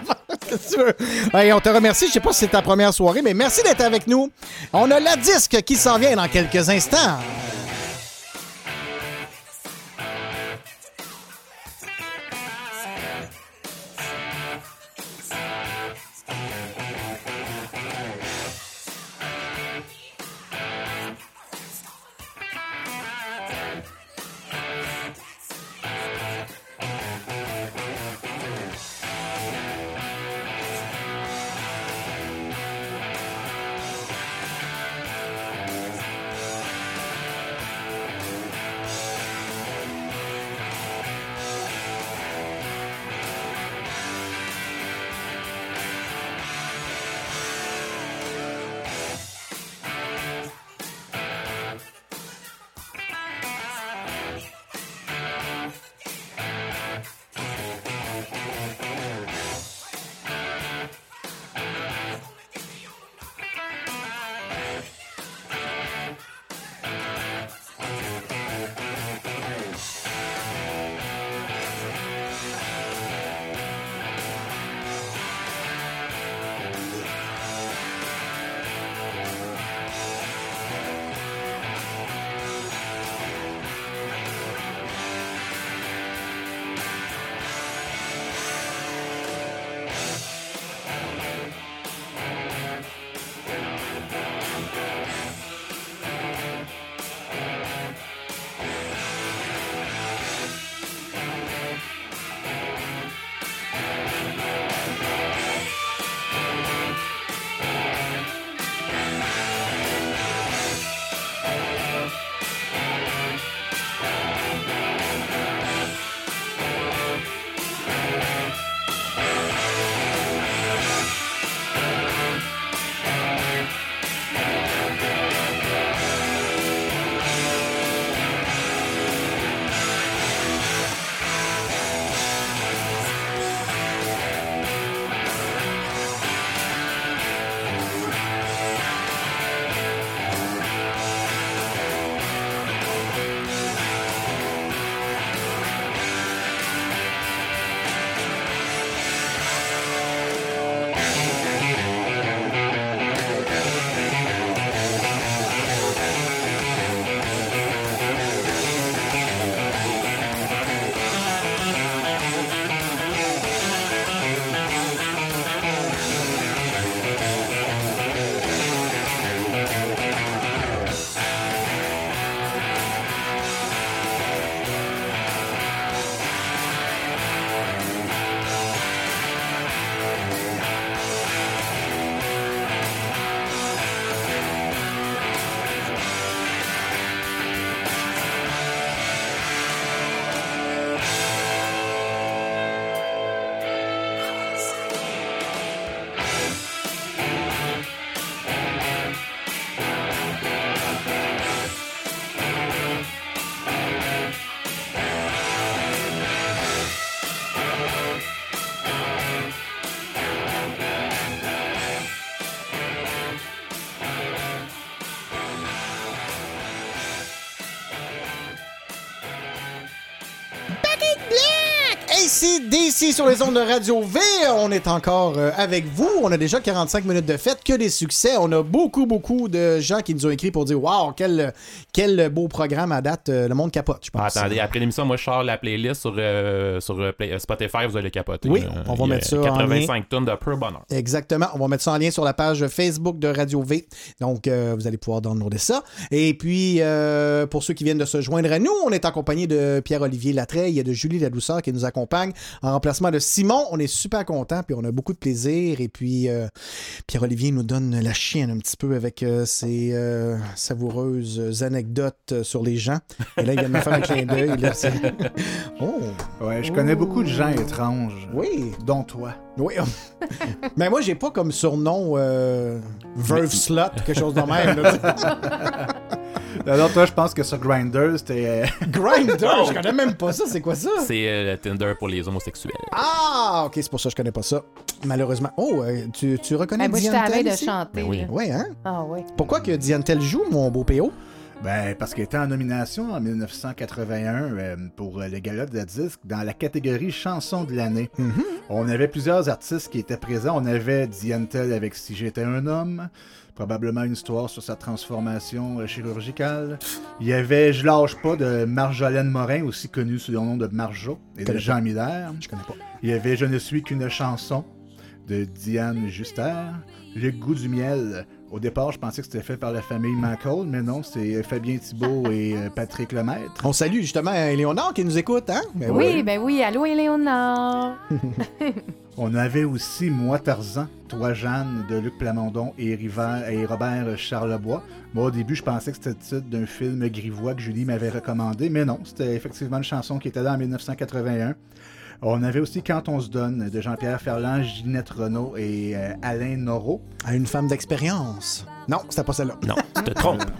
Que tu veux? On te remercie. Je sais pas si c'est ta première soirée, mais merci d'être avec nous. On a la disque qui s'en vient dans quelques instants. see sur les ondes de Radio V. On est encore euh, avec vous. On a déjà 45 minutes de fête, que des succès. On a beaucoup, beaucoup de gens qui nous ont écrit pour dire Waouh, quel, quel beau programme à date. euh, Le monde capote, je Ah, pense. attendez, après l'émission, moi, je sors la playlist sur, euh, sur Play- Spotify, vous allez capoter. Oui, on va mettre ça en 85 tonnes de pur bonheur. Exactement. On va mettre ça en lien sur la page Facebook de Radio V. Donc, euh, vous allez pouvoir downloader ça. Et puis, pour ceux qui viennent de se joindre à nous, on est en compagnie de Pierre-Olivier Latreille et de Julie Ladouceur qui nous accompagnent en remplacement de Simon. On est super contents, puis on a beaucoup de plaisir. Et puis, euh, Pierre-Olivier nous donne la chienne un petit peu avec euh, ses euh, savoureuses anecdotes sur les gens. Et là, il vient de me faire un clin d'œil. Oh! Ouais, je connais beaucoup de gens étranges. Oui! Dont toi. Oui. <laughs> Mais moi, j'ai pas comme surnom euh, Verve Slot ou quelque chose de même. là. <laughs> Alors, toi, je pense que sur Grindr, c'était. euh, <laughs> Grinder, je connais même pas ça. C'est quoi ça? C'est euh, le Tinder pour les homosexuels. Ah, ok, c'est pour ça que je connais pas ça. Malheureusement. Oh, euh, tu, tu reconnais Eh, moi, Diane veille de chanter. Ben oui. Ouais, hein? Ah oui. Pourquoi que Diane Tell joue, mon beau PO? Ben, parce qu'il était en nomination en 1981 euh, pour euh, le gala de disque dans la catégorie chanson de l'année. On avait plusieurs artistes qui étaient présents. On avait Diane Tell avec Si j'étais un homme, probablement une histoire sur sa transformation euh, chirurgicale. Il y avait Je lâche pas de Marjolaine Morin, aussi connue sous le nom de Marjo, et de Jean Miller. Je connais pas. Il y avait Je ne suis qu'une chanson de Diane Juster. Le goût du miel. Au départ, je pensais que c'était fait par la famille McCall, mais non, c'est Fabien Thibault et euh, Patrick Lemaître. On salue justement Léonard qui nous écoute, hein? Ben Oui, ben oui. Allô, Éléonore. <laughs> On avait aussi Moi Tarzan, Toi Jeanne de Luc Plamondon et, River- et Robert Charlebois. Moi, au début, je pensais que c'était le titre d'un film grivois que Julie m'avait recommandé, mais non, c'était effectivement une chanson qui était là en 1981. On avait aussi Quand on se donne de Jean-Pierre Ferland, Ginette Renault et euh, Alain Norreau. À une femme d'expérience. Non, c'était pas celle-là. Non, tu te trompes. <laughs>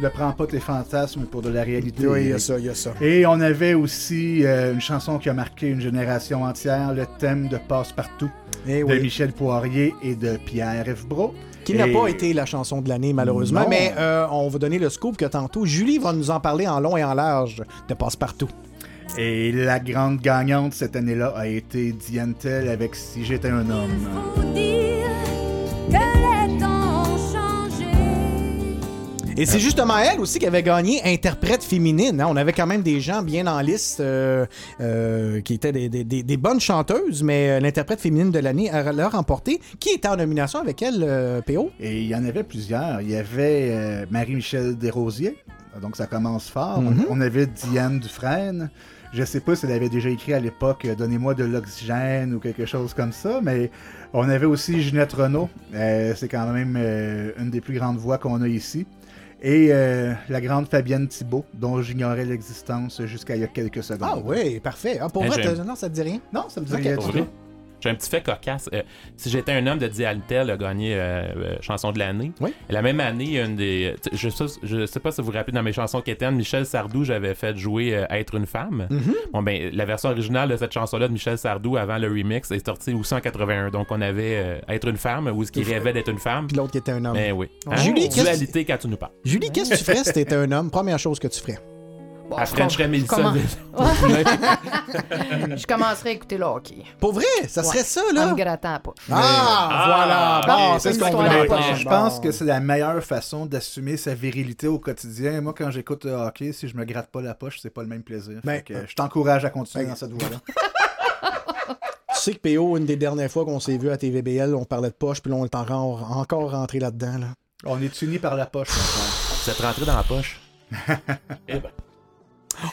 Ne prends pas tes fantasmes pour de la réalité. Oui, il y a ça, il y a ça. Et on avait aussi euh, une chanson qui a marqué une génération entière, le thème de Passe-Partout Eh de oui. Michel Poirier et de Pierre F. Bro. Qui n'a Et- pas été la chanson de l'année, malheureusement. Non. Mais euh, on va donner le scoop que tantôt, Julie va nous en parler en long et en large de Passe-Partout. Et la grande gagnante cette année-là a été Diane Tell avec Si j'étais un homme. Et c'est justement elle aussi qui avait gagné interprète féminine. hein. On avait quand même des gens bien en liste euh, euh, qui étaient des, des- des- des bonnes chanteuses, mais euh, l'interprète féminine de l'année l'a remporté. Qui était en nomination avec elle, euh, PO? Et il y en avait plusieurs. Il y avait euh, Marie-Michel Desrosiers, donc ça commence fort. Mhm. On avait Diane Dufresne. Je sais pas si elle avait déjà écrit à l'époque euh, Donnez-moi de l'oxygène ou quelque chose comme ça, mais on avait aussi Ginette Renault. Euh, c'est quand même euh, une des plus grandes voix qu'on a ici. Et euh, la grande Fabienne Thibault, dont j'ignorais l'existence jusqu'à il y a quelques secondes. Ah oui, parfait. Ah, pour t'as- non, ça te dit rien? Non, ça me dit rien J'ai un petit fait cocasse. Euh, si j'étais un homme de Dialtel a gagné euh, euh, chanson de l'année. Oui. La même année, une des. Je sais, je sais pas si vous vous rappelez dans mes chansons quétaines, Michel Sardou, j'avais fait jouer euh, Être une femme. Mm-hmm. Bon, ben, la version originale de cette chanson-là de Michel Sardou avant le remix est sortie aussi en 81. Donc, on avait Être une femme, ou ce qui rêvait d'être une femme. Puis l'autre qui était un homme. Mais oui. Oh. Julie, qu'est-ce- dualité quand tu nous parles. Julie, qu'est-ce que tu ferais si t'étais un homme? Première chose que tu ferais. Bon, À je com- Mélissa. comment- Je commencerai à écouter le hockey. Pour vrai, ça serait Ouais. ça, En là? me grattant la poche. Ah, Ah, voilà. Bon, ok, c'est ce qu'on voulait. Je pense que c'est la meilleure façon d'assumer sa virilité au quotidien. Moi, quand j'écoute le hockey, si je me gratte pas la poche, c'est pas le même plaisir. Ben, Fait que, je t'encourage à continuer ben, dans cette voie-là. <laughs> Tu sais que PO, une des dernières fois qu'on s'est vu à TVBL, on parlait de poche, puis là, on est encore, encore rentré là-dedans. Là. On est unis par la poche. mon frère. Vous êtes rentré dans la poche? <laughs>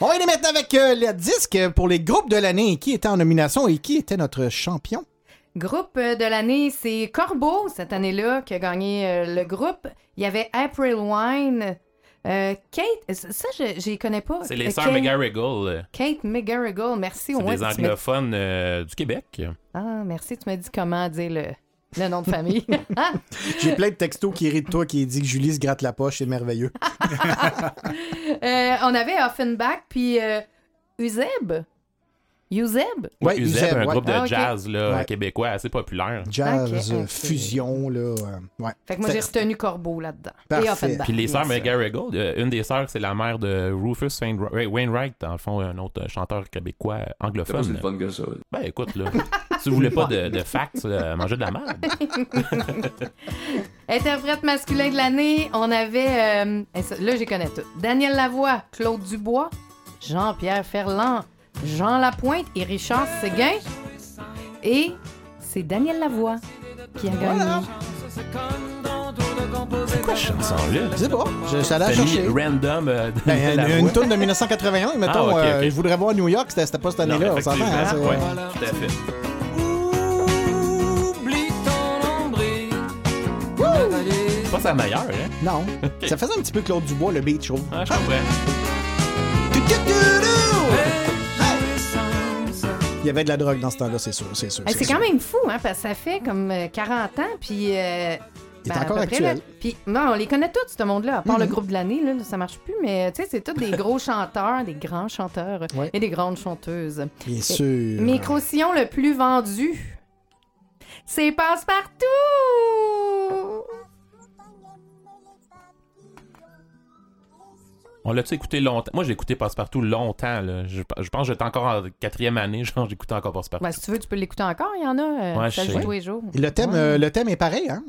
On va aller maintenant avec euh, le disque pour les groupes de l'année. Qui était en nomination et qui était notre champion? Groupe de l'année, c'est Corbeau cette année-là qui a gagné euh, le groupe. Il y avait April Wine, euh, Kate, ça je j'y connais pas. C'est les Euh, sœurs Kate- McGarrigle. Kate McGarrigle, merci. au C'est moins, des anglophones euh, du Québec. Ah, merci, tu m'as dit comment dire le, le nom de famille. <laughs> J'ai plein de textos qui rient de toi qui dit que Julie se gratte la poche, c'est merveilleux. <laughs> Euh, on avait Offenbach puis euh, Uzeb. Uzeb? Ouais, Uzeb, Uzeb, un ouais. groupe de Ah, jazz là, Ouais. québécois assez populaire. Jazz, euh, fusion, là. euh, ouais. Fait que moi, j'ai retenu Corbeau là-dedans. Parfait. Et Offenbach. Puis les sœurs. McGarrigle, euh, une des sœurs, c'est la mère de Rufus Wainwright, dans le fond, un autre chanteur québécois anglophone. C'est pas le fun que ça. Ben écoute, là, <laughs> vous voulez pas de, de facts, euh, mangez de la merde? <laughs> Interprète masculin de l'année, on avait. euh, là, j'y connais tout. Daniel Lavoie, Claude Dubois, Jean-Pierre Ferland, Jean Lapointe et Richard Séguin. Et c'est Daniel Lavoie qui a gagné. C'est quoi cette chanson-là? Je. Je suis allé la T'as mis chercher. random euh, de Ben, la une, voix? tourne de 1981, mettons, Ah, ok, euh, je voudrais voir New York, c'était c'était pas cette Non, année-là, on s'entend. effectivement, hein, c'est- ouais, tout à fait. C'est pas sa meilleure, hein? Non. <laughs> Ça faisait un petit peu Claude Dubois, le beat show. Ah, je comprends. Il y avait de la drogue dans ce temps-là, c'est sûr, c'est sûr. C'est quand même fou, hein, parce que ça fait comme euh, 40 ans, puis. euh, Il est ben, encore actuel. Puis, non, on les connaît tous, ce monde-là, à part le Mhm. groupe de l'année, là, ça marche plus, mais tu sais, c'est tous des <laughs> gros chanteurs, des grands chanteurs Ouais. et des grandes chanteuses. Bien Et- sûr. Micro-sillon le plus vendu, c'est Passe-Partout! On l'a-tu écouté longtemps? Moi, j'ai écouté Passepartout longtemps. Là. Je, je pense que j'étais encore en quatrième année, <laughs> genre, j'écoutais encore Passepartout. Ben, si tu veux, tu peux l'écouter encore, il y en a. euh, Ouais, ça joue tous les jours. Et le thème, Ouais. euh, le thème est pareil, hein?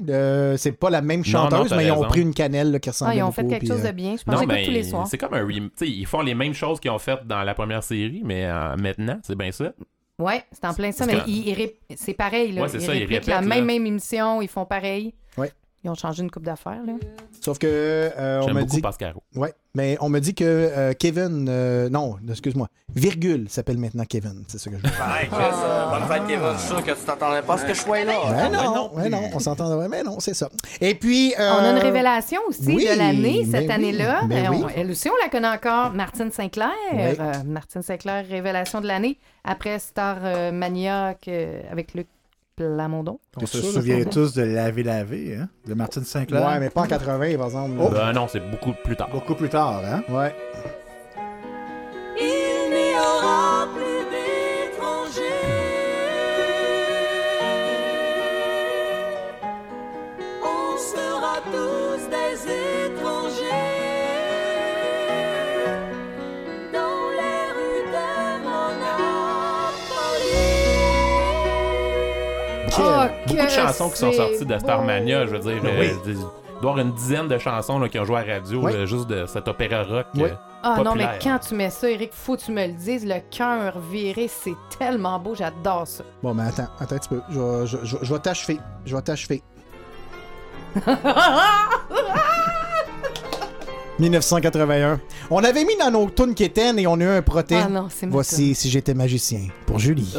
C'est pas la même chanteuse, non, mais ils ont pris une cannelle là, qui ressemble Ah, ils ont fait quelque puis, chose euh, de bien. Je pense que tous les soirs. c'est comme un rem... Ils font les mêmes choses qu'ils ont fait dans la première série, mais euh, maintenant, c'est bien ça. Ouais, c'est en plein ça, mais que- c'est pareil. Là. Ouais, c'est ils ça, ils la même émission, ils font pareil. Ouais. Ils ont changé une coupe d'affaires. là. Sauf que euh, on beaucoup dit. Pascaro. Ouais, mais on me dit que euh, Kevin, euh, non, excuse-moi, virgule s'appelle maintenant Kevin. C'est ça que je veux dire. Hey, Chris, euh, bonne fête, Kevin. Je suis sûr que tu t'attendais pas à ce que je sois là. Ouais, non, ouais, non, on s'entend, ouais, mais non, c'est ça. Et puis. euh, On a une révélation aussi oui, de l'année, cette ben oui, année-là. ben oui. on- elle aussi, on la connaît encore, Martine Sinclair. Oui. Euh, Martine Sinclair, révélation de l'année, après Star euh, Maniac euh, avec Luc Plamondon. On se souvient tous de Laver Laver, hein? De Martine Sinclair. Ouais, mais pas en 80, par exemple. Oh. Ben non, c'est beaucoup plus tard. Beaucoup plus tard, hein? Ouais. Il n'y aura plus d'étrangers. On sera tous des Oh, Beaucoup de chansons qui sont sorties de Starmania, je veux dire. Oui. euh, doit y avoir une dizaine de chansons là, qui ont joué à la radio, Oui. là, juste de cet opéra rock. Oui. euh, Ah non, mais quand tu mets ça, Eric, faut que tu me le dises. Le cœur viré, c'est tellement beau, j'adore ça. Bon, mais attends, attends un petit peu. Je vais, je, je- je vais t'achever. Je vais t'achever. <laughs> 1981. On avait mis dans nos tunes Kéten et on a eu un proté. Ah non, c'est ma Voici Si j'étais magicien pour Julie.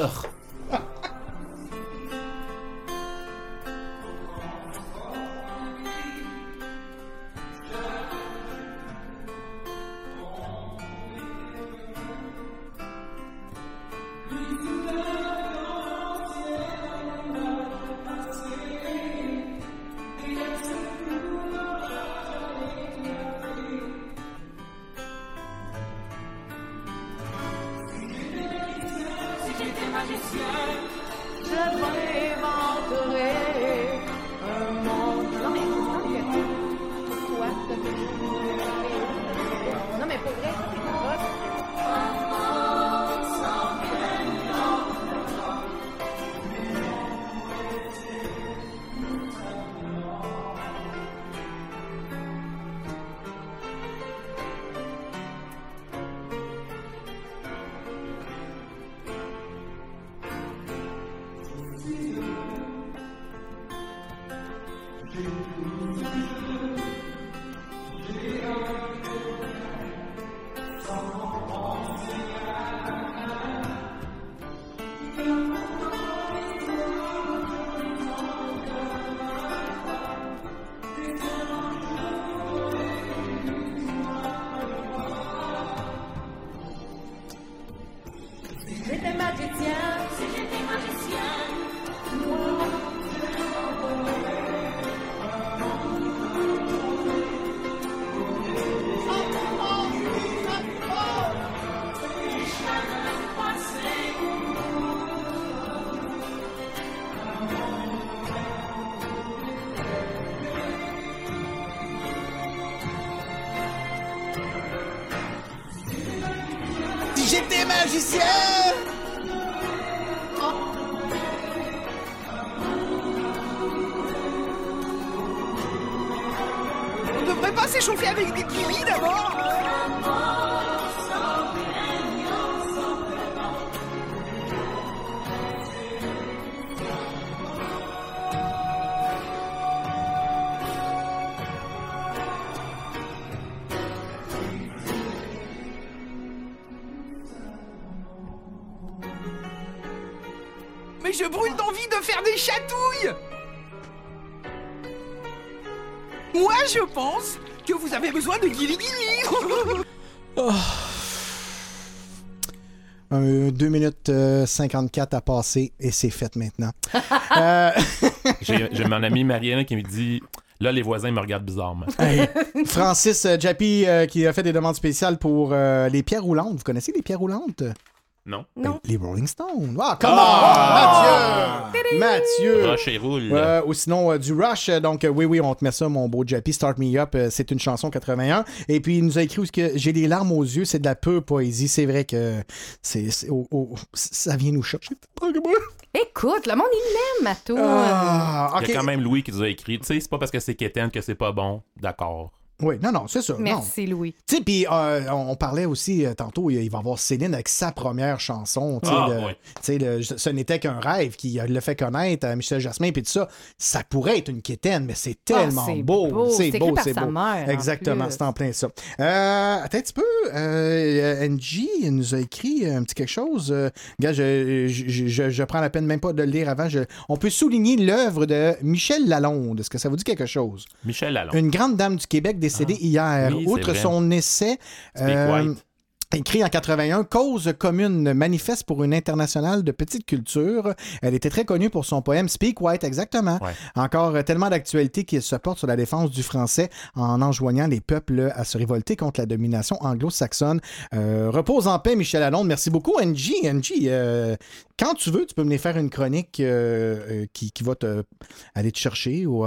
Devrait pas s'échauffer avec des kiwis d'abord minutes euh, 54 à passer et c'est fait maintenant. <laughs> Euh, <laughs> J'ai mon ami Mariana qui me dit Là, les voisins me regardent bizarrement. hey, Francis euh, Jappi euh, qui a fait des demandes spéciales pour euh, les pierres roulantes. Vous connaissez les pierres roulantes? Non. Non. Les Rolling Stones. Ah, comment? Ah! Mathieu! Mathieu! Rush et roule. Euh, ou sinon euh, du Rush. Euh, Donc, euh, oui, oui, on te met ça, mon beau Jappy. Start Me Up, euh, c'est une chanson 81. Et puis, il nous a écrit où est-ce que j'ai les larmes aux yeux, c'est de la pure poésie. C'est vrai que c'est, c'est- oh, oh, ça vient nous chercher. Écoute, le monde, il l'aime, Mato. Ah, Il y a quand même Louis qui nous a écrit. Tu sais, c'est pas parce que c'est Kéten que c'est pas bon. D'accord. Oui, non, non, c'est ça. non. Merci, Louis. Tu sais, puis euh, on on parlait aussi euh, tantôt, il il va y avoir Céline avec sa première chanson. Tu sais, Ah, le- ouais. tu sais, le- ce n'était qu'un rêve qui euh, le fait connaître à Michel Jasmin, puis tout ça. Ça pourrait être une quétaine, mais c'est tellement Ah, c'est beau. beau. C'est C'est beau, écrit par c'est sa beau. mère, en Exactement, plus. c'est en plein ça. Euh, attends un petit peu. Euh, NG elle nous a écrit un petit quelque chose. Euh, gars, je, je, je- je prends la peine même pas de le lire avant. Je- on peut souligner l'œuvre de Michel Lalonde. Est-ce que ça vous dit quelque chose? Michel Lalonde. Une grande dame du Québec décédée hier. oui, Outre son essai. euh, Speak White. Écrit en 81, Cause commune manifeste pour une internationale de petite culture. Elle était très connue pour son poème Speak White, exactement. Ouais. Encore tellement d'actualité qu'il se porte sur la défense du français en enjoignant les peuples à se révolter contre la domination anglo-saxonne. Euh, repose en paix, Michel Lalonde. Merci beaucoup, NG. NG, euh, quand tu veux, tu peux venir faire une chronique euh, euh, qui, qui va te aller te chercher ou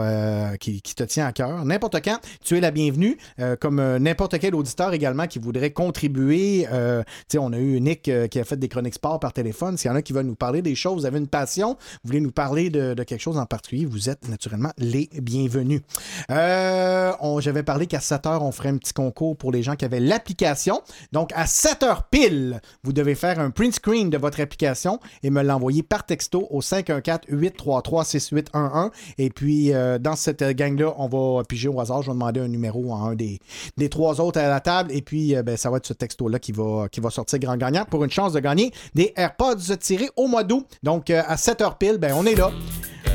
qui, qui te tient à cœur. N'importe quand, tu es la bienvenue, comme n'importe quel auditeur également qui voudrait contribuer. Euh, on a eu Nick euh, qui a fait des chroniques sport par téléphone. S'il y en a qui veulent nous parler des choses, vous avez une passion, vous voulez nous parler de, quelque chose en particulier, vous êtes naturellement les bienvenus. Euh, J'avais parlé qu'à 7 heures, on ferait un petit concours pour les gens qui avaient l'application. Donc, à 7 heures pile, vous devez faire un print screen de votre application et me l'envoyer par texto au 514-833-6811. Et puis, dans cette gang-là, on va piger au hasard. Je vais demander un numéro à un des, des trois autres à la table. Et puis, ben, ça va être ce texto-là qui va, qui va sortir grand gagnant pour une chance de gagner des AirPods tirés au mois d'août. Donc, euh, à 7 heures pile, ben, on est là.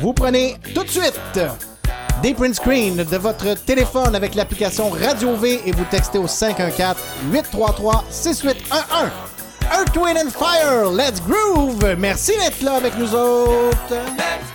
Vous prenez tout de suite des print screens de votre téléphone avec l'application Radio V et vous textez au 514-833-6811. Earth, Wind and Fire, let's groove! Merci d'être là avec nous autres!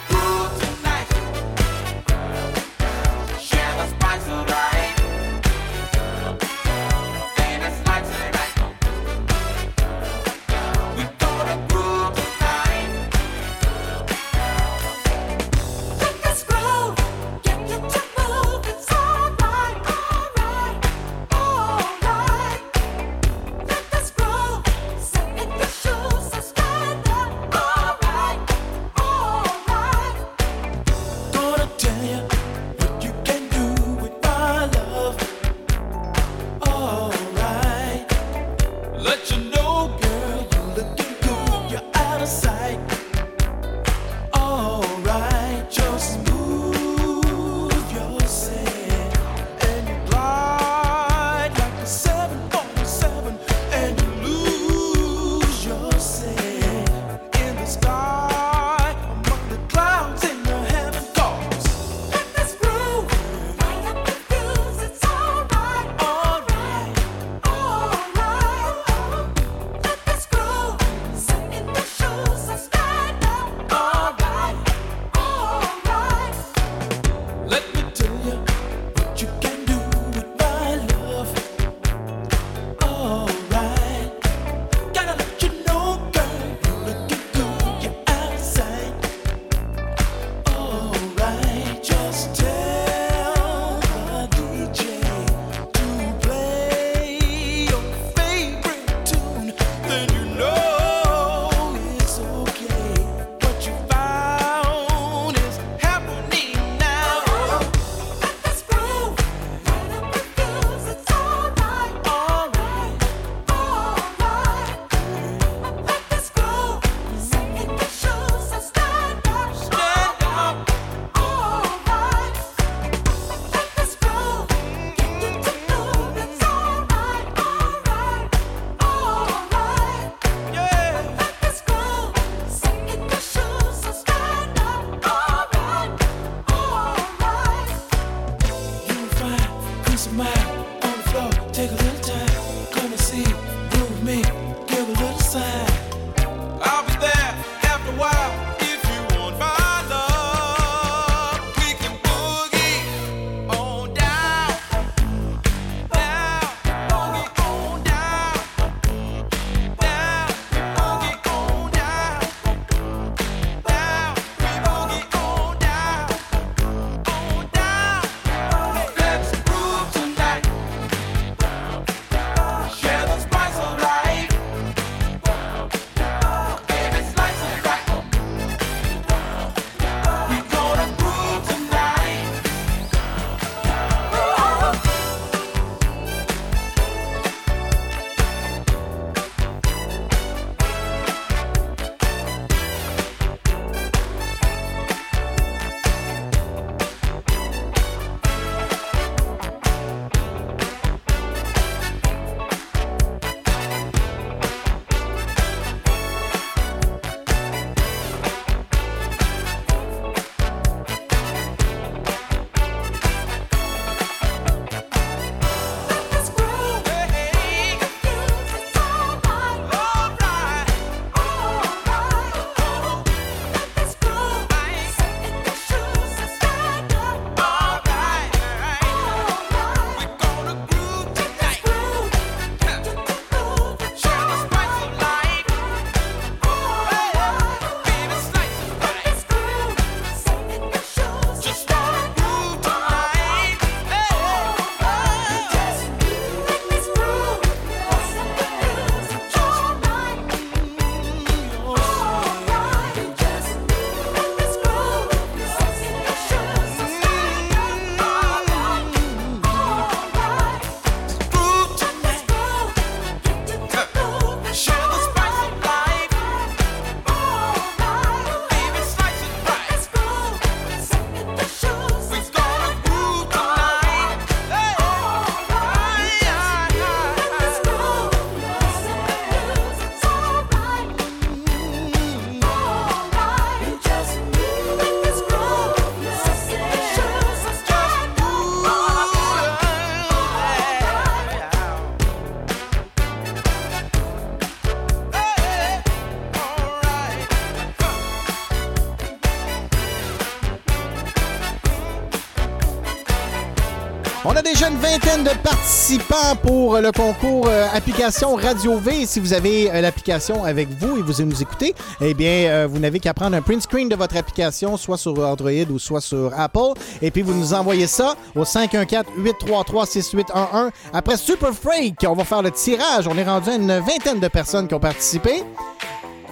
Une vingtaine de participants pour le concours euh, application Radio V. Si vous avez euh, l'application avec vous et vous nous écoutez, eh bien, euh, vous n'avez qu'à prendre un print screen de votre application, soit sur Android ou soit sur Apple, et puis vous nous envoyez ça au 514-833-6811. Après Super Freak, on va faire le tirage. On est rendu à une vingtaine de personnes qui ont participé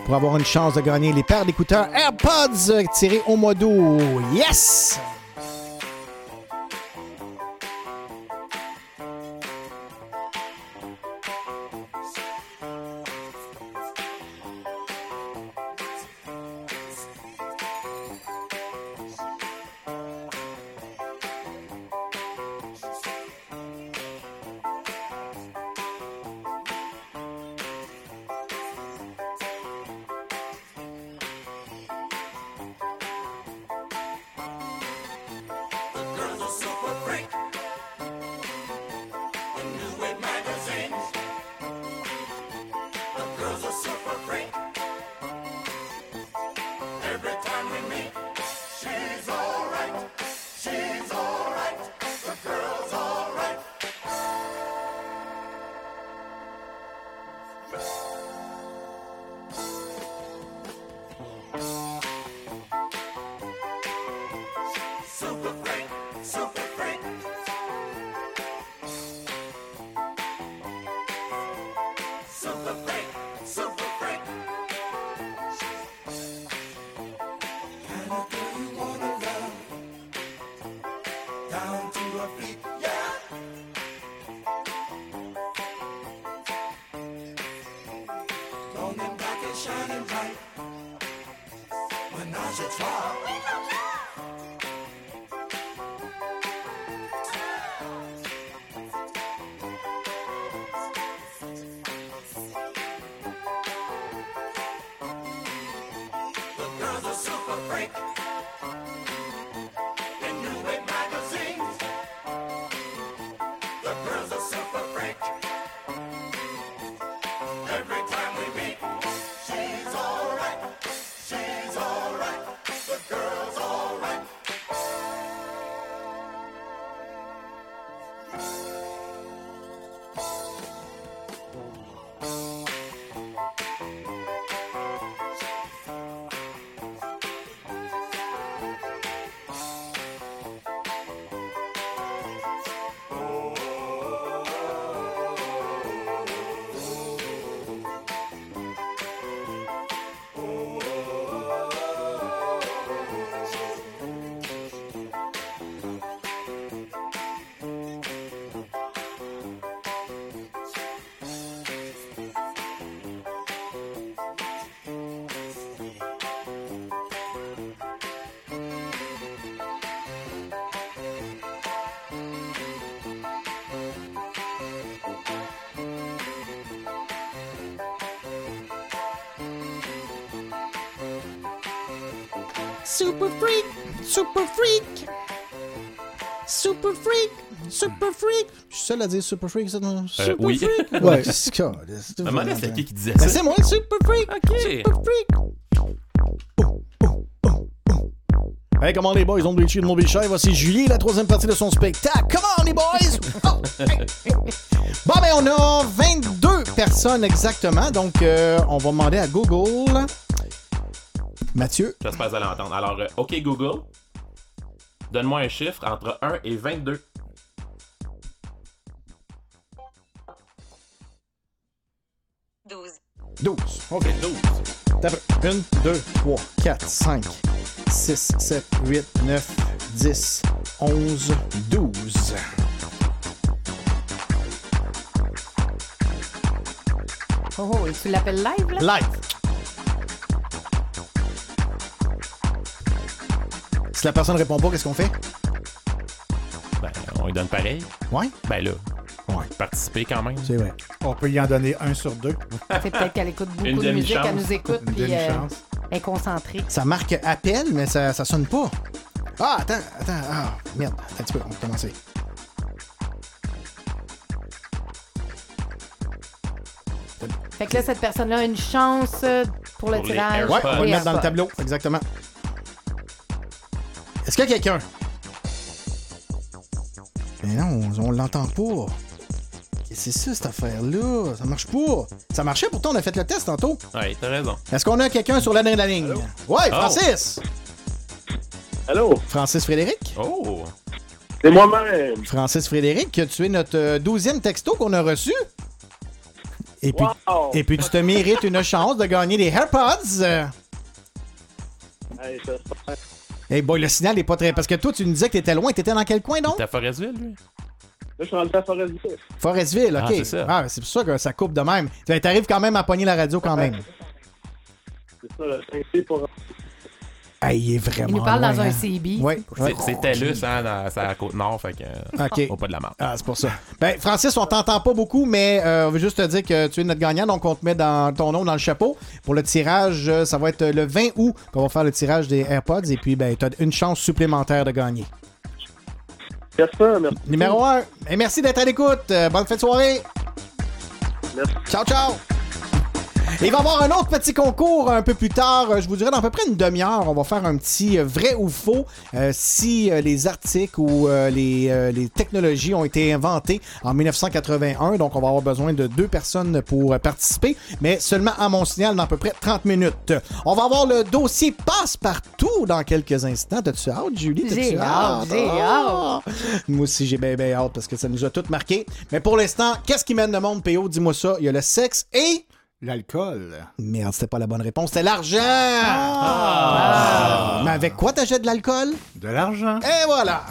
pour avoir une chance de gagner les paires d'écouteurs AirPods tirés au mois d'août. Yes! Seul à dire super freak, ça? non? Super oui. freak? Ouais. c'est quoi, qui qui disait Ben, ça? c'est moi, super freak! Ok. Super freak! Hey, comment les boys? On de Richie de Montbéchet. Voici Julie, la troisième partie de son spectacle. Come on, les boys! Oh, hey, <laughs> hey. Bon, ben, on a 22 personnes exactement. Donc, euh, on va demander à Google. Mathieu, J'espère que vous allez entendre. Alors, euh, OK Google, donne-moi un chiffre entre 1 et 22. 12. OK. 12. T'as peu. 1, 2, 3, 4, 5, 6, 7, 8, 9, 10, 11, 12. Oh, oh, et tu l'appelles live, là? Live. Si la personne répond pas, qu'est-ce qu'on fait? Ben, on lui donne pareil. Ouais? Ben là. Participer quand même. C'est vrai. On peut y en donner un sur deux. C'est peut-être qu'elle écoute Une beaucoup de musique, demi-chance. elle nous écoute, Une puis euh, elle est concentrée. Ça marque appel, mais ça, ça sonne pas. Ah, attends, attends. Ah, merde. Attends un petit peu, on va commencer. Fait que là, cette personne-là a une chance euh, pour le Pour tirage. Ouais, on va le mettre dans le tableau. Exactement. Est-ce qu'il y a quelqu'un? Mais non, on l'entend pas. C'est ça, cette affaire-là? Ça marche pas. Ça marchait, pourtant, on a fait le test tantôt. Ouais, t'as raison. Est-ce qu'on a quelqu'un sur l'année de la ligne? Ouais, Oh. Francis! Allô, Francis Frédéric? Oh! c'est moi-même. Francis Frédéric, tu es notre euh, douzième texto qu'on a reçu. Et puis, Wow! et puis tu te mérites une chance de gagner des AirPods. Hey. Hey boy, le signal est pas très... Parce que toi, tu nous disais que t'étais loin. T'étais dans quel coin, donc? T'es à Forestville, lui? Là, je suis rendu à Forestville. Forestville, OK. Ah, c'est ça. Ah, c'est pour ça que ça coupe de même. Tu T'arrives quand même à pogner la radio quand même. C'est ça, le 5C pour... Hey, il est vraiment Il nous parle loin, dans un hein. CB. Oui. C'est- C'est TELUS, hein, dans, c'est à la Côte-Nord, fait que... euh, OK. Faut pas de la marque. Ah, c'est pour ça. Ben, Francis, on t'entend pas beaucoup, mais euh, on veut juste te dire que tu es notre gagnant, donc on te met dans ton nom dans le chapeau. Pour le tirage, euh, ça va être le 20 août qu'on va faire le tirage des AirPods, et puis ben, tu as une chance supplémentaire de gagner. Merci. Numéro 1, et merci d'être à l'écoute. Euh, bonne fin de soirée. Merci. Ciao, ciao. Et il va y avoir un autre petit concours un peu plus tard. Je vous dirais dans à peu près une demi-heure. On va faire un petit euh, vrai ou faux euh, si euh, les articles ou euh, les, euh, les technologies ont été inventés en 1981. Donc, on va avoir besoin de deux personnes pour participer, mais seulement à mon signal dans à peu près 30 minutes. On va avoir le dossier passe-partout dans quelques instants. T'as-tu hâte, Julie? J'ai hâte, Ah! Moi aussi, j'ai bien, bien hâte parce que ça nous a toutes marqué. Mais pour l'instant, qu'est-ce qui mène le monde, PO? Dis-moi ça. Il y a le sexe et... L'alcool. Merde, c'était pas la bonne réponse. C'était l'argent! Ah! Mais avec quoi t'achètes de l'alcool? De l'argent. Et voilà!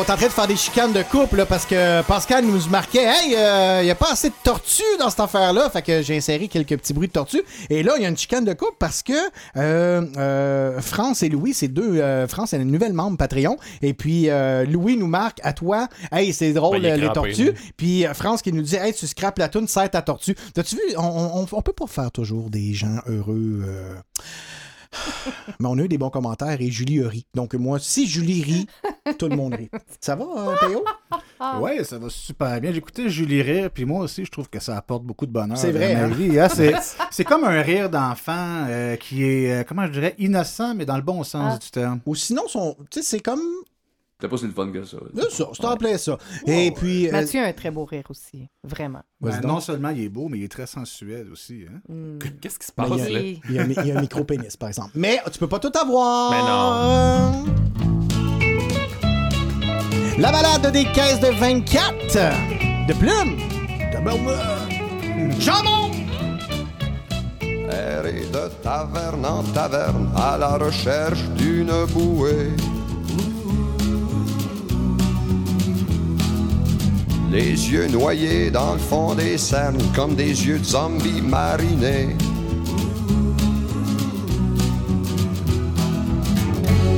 On est en train de faire des chicanes de couple là, parce que Pascal nous marquait Hey, il n'y a pas assez de tortues dans cette affaire-là. Fait que j'ai inséré quelques petits bruits de tortues. Et là, il y a une chicane de couple parce que euh, euh, France et Louis, c'est deux. euh, France est une nouvelle membre Patreon. Et puis euh, Louis nous marque à toi Hey, c'est drôle, Ben, les crampé, tortues. Puis euh, France qui nous dit Hey, tu scrapes la toune, serre ta tortue. T'as-tu vu on, on, on peut pas faire toujours des gens heureux. <laughs> Mais on a eu des bons commentaires et Julie a ri. Donc, moi, si Julie rit, tout le monde rit. Ça va, Théo? <laughs> Ouais, ça va super bien. J'écoutais Julie rire, puis moi aussi, je trouve que ça apporte beaucoup de bonheur. C'est vrai, hein? vie, hein. <laughs> C'est, c'est comme un rire d'enfant euh, qui est, euh, comment je dirais, innocent, mais dans le bon sens Ah. du terme. Ou sinon, son, c'est comme. C'était pas si le fun que ça. C'est ça, c'est en plein ça. Et puis. euh, Mathieu a un très beau rire aussi. Vraiment. Ben, non seulement il est beau, mais il est très sensuel aussi. Hein? Hmm. Qu'est-ce qui se ben, passe, il y a- là? il y, a un- micro-pénis, par exemple. Mais tu peux pas tout avoir. Mais non. La balade des caisses de 24 de plumes. De. Jambon. Errer de taverne en taverne à la recherche d'une bouée. Les yeux noyés dans le fond des cernes comme des yeux de zombies marinés.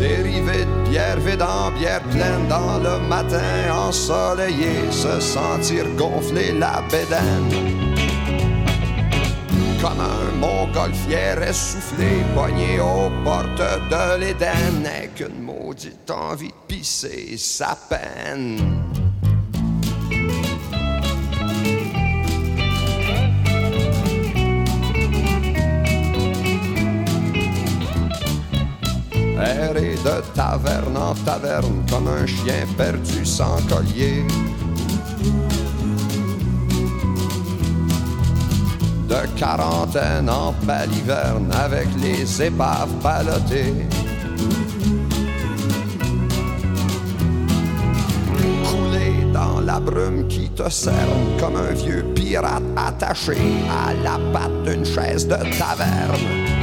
Dérivé de bière vide bière pleine dans le matin ensoleillé, se sentir gonfler la bédaine comme un montgolfière essoufflé, pogné aux portes de l'Éden, n'est qu'une maudite envie de pisser sa peine. Errer de taverne en taverne comme un chien perdu sans collier. de quarantaine en baliverne avec les épaves ballottées. Couler dans la brume qui te cerne comme un vieux pirate attaché à la patte d'une chaise de taverne.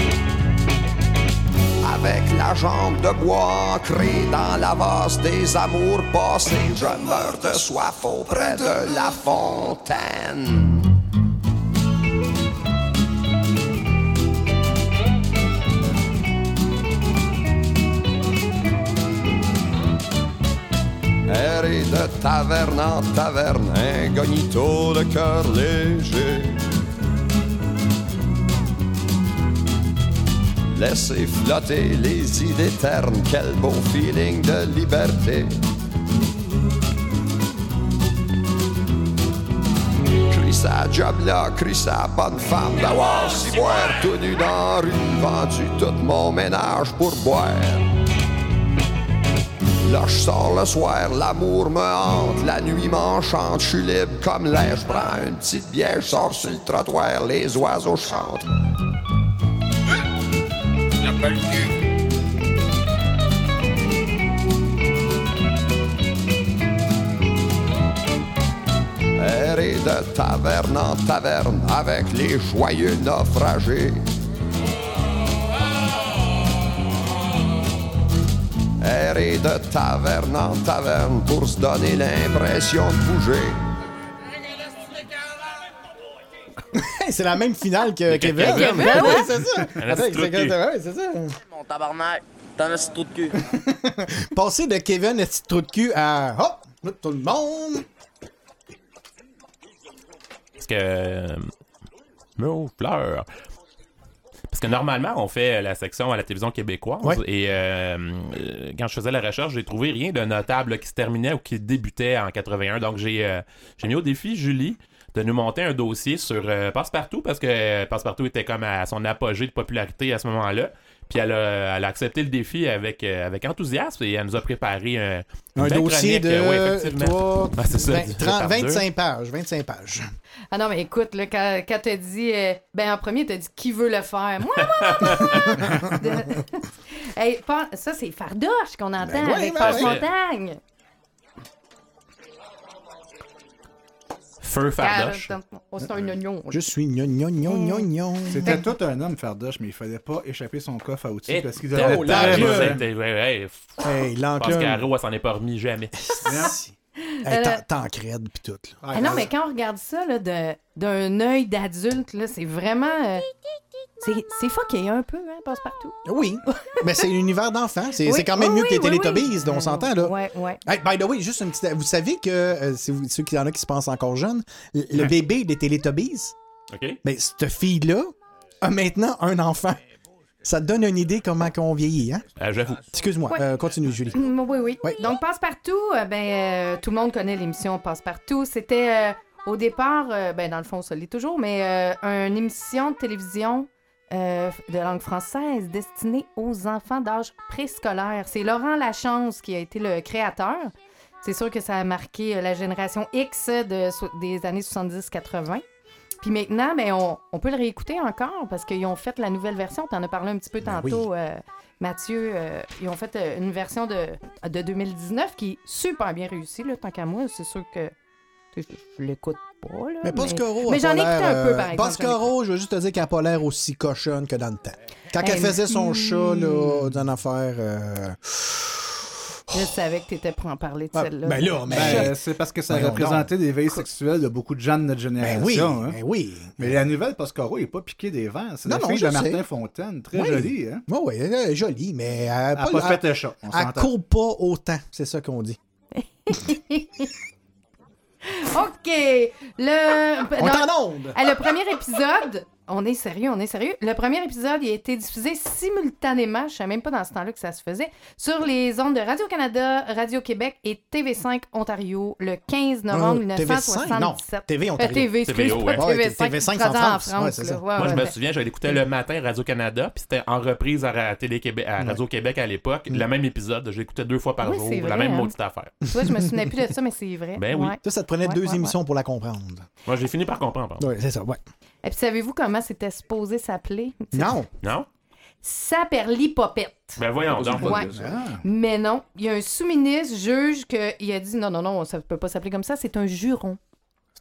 Avec la jambe de bois ancrée dans la vase des amours passés. Je meurs de soif auprès de la fontaine. Errer de taverne en taverne, incognito de cœur léger. Laissez flotter les idées ternes, quel beau feeling de liberté. Crie sa job là, bonne femme d'avoir si boire tout nu dans rue, vendu tout mon ménage pour boire. Là, je sors le soir, l'amour me hante, la nuit m'enchante, je suis libre comme l'air, je prends une petite bière, je sors sur le trottoir, les oiseaux chantent. Errer de taverne en taverne avec les joyeux naufragés. Errer de taverne en taverne pour se donner l'impression de bouger. C'est la même finale que Kevin. Ben oui, c'est ça. Un Attends, petit trou de c'est cul. ouais, c'est ça. Mon tabarnak, t'en as ce trou de cul? <laughs> Passer de Kevin, un petit trou de cul, à hop, là, tout le monde? Parce que. euh, Oh, fleur. Parce que normalement, on fait la section à la télévision québécoise. Ouais. Et euh, euh, quand je faisais la recherche, j'ai trouvé rien de notable là, qui se terminait ou qui débutait en 81. Donc, j'ai euh, j'ai mis au défi Julie de nous monter un dossier sur euh, Passepartout parce que euh, Passepartout était comme à son apogée de popularité à ce moment-là. Puis elle a, elle a accepté le défi avec, euh, avec enthousiasme et elle nous a préparé un, dossier chronique, de <laughs> ouais, effectivement. ça, 20, divisé 30, par deux. 25 pages. 25 pages. Ah non, mais écoute, là, quand, quand t'as dit. euh, ben, en premier, t'as dit qui veut le faire? Moi, moi, moi, moi! De- <laughs> <laughs> Hey, ça, c'est Fardoche qu'on entend Ben ouais, avec ben ouais. Montagne. Feu Fardoche. Oh, c'est un oignon. Je suis gnon gnon gnon gnon gnon. C'était tout un homme, Fardoche, mais il fallait pas écharper son coffre à outils parce qu'il f- Hey, qu'Aro, elle s'en est pas remis jamais. <laughs> Hey, Euh, crèdes pis tout. là. Ah non, mais quand on regarde ça d'un œil d'adulte, c'est vraiment. C'est c'est fucké un peu, hein, passe-partout. Oui, mais c'est l'univers d'enfant. C'est Oui, quand même oui, mieux que les Télétobies, oui. on s'entend, là. Ouais, ouais. Hey, by the way, juste une petite. Vous savez que, euh, si vous- ceux qui en a qui se pensent encore jeunes, le bébé des Télétobies, OK? mais cette fille-là a maintenant un enfant. Ça te donne une idée comment on vieillit, hein? Euh, J'avoue. Excuse-moi, Ouais. euh, continue, Julie. Mm, Oui, oui. Oui. Donc, Passe-Partout, euh, ben, euh, tout le monde connaît l'émission Passe-Partout. C'était euh, au départ, euh, ben, dans le fond, ça l'est toujours, mais euh, une émission de télévision euh, de langue française destinée aux enfants d'âge préscolaire. C'est Laurent Lachance qui a été le créateur. C'est sûr que ça a marqué euh, la génération X de, des années 70-80. Puis maintenant, ben, on, on peut le réécouter encore parce qu'ils ont fait la nouvelle version. Tu en as parlé un petit peu Ben tantôt, euh, Mathieu. euh, ils ont fait une version de, de 2019 qui est super bien réussie. Là, tant qu'à moi, c'est sûr que je, je l'écoute pas. Là, Mais Pascaro, a mais j'en ai écouté un peu, euh, par exemple. Pascaro, je veux juste te dire qu'elle n'a pas l'air aussi cochonne que dans le temps. Quand Hey, elle faisait son chat, là, d'une affaire. euh, Je savais que tu étais pour en parler de Ah, celle-là. ben là, mais- Ben, <laughs> c'est parce que ça représentait des veilles sexuelles de beaucoup de gens de notre génération. Ben oui, hein. ben oui. Mais la nouvelle Pascaro n'est pas piquée des vents. C'est Non, la non, fille de Martin. Fontaine. Très Oui. jolie. Hein? Oui, oui, elle est jolie, mais elle n'a pas fait le chat, on Elle s'entend. court pas autant, c'est ça qu'on dit. <laughs> <laughs> OK. Le... On est dans- en onde. Le premier épisode, on est sérieux, on est sérieux. Le premier épisode, il a été diffusé simultanément, je ne savais même pas dans ce temps-là que ça se faisait, sur les ondes de Radio-Canada, Radio-Québec et TV5 Ontario le 15 novembre Euh, 1977. non, TV Ontario. Euh, TV, excuse, TVO, pas ouais. Ouais, TV5. TV5 radio en France. Moi, je ouais, me souviens, je l'écoutais le matin Radio-Canada, puis c'était en reprise à, à Radio-Québec à l'époque. Le même épisode, je l'écoutais deux fois par Oui, jour, la même hein. maudite affaire. Tu vois, je me souvenais plus de ça, mais c'est vrai. Ben oui. Ouais. Ça, ça te prenait Ouais, deux ouais, émissions pour la comprendre. Moi, j'ai fini par comprendre. pardon. Oui, c'est ça, ouais. Et puis, savez-vous comment c'était supposé s'appeler? Non. Non? Saperlipopette. Ben voyons donc. Ouais. Mais non, il y a un sous-ministre juge qu'il a dit non, non, non, ça peut pas s'appeler comme ça, c'est un juron.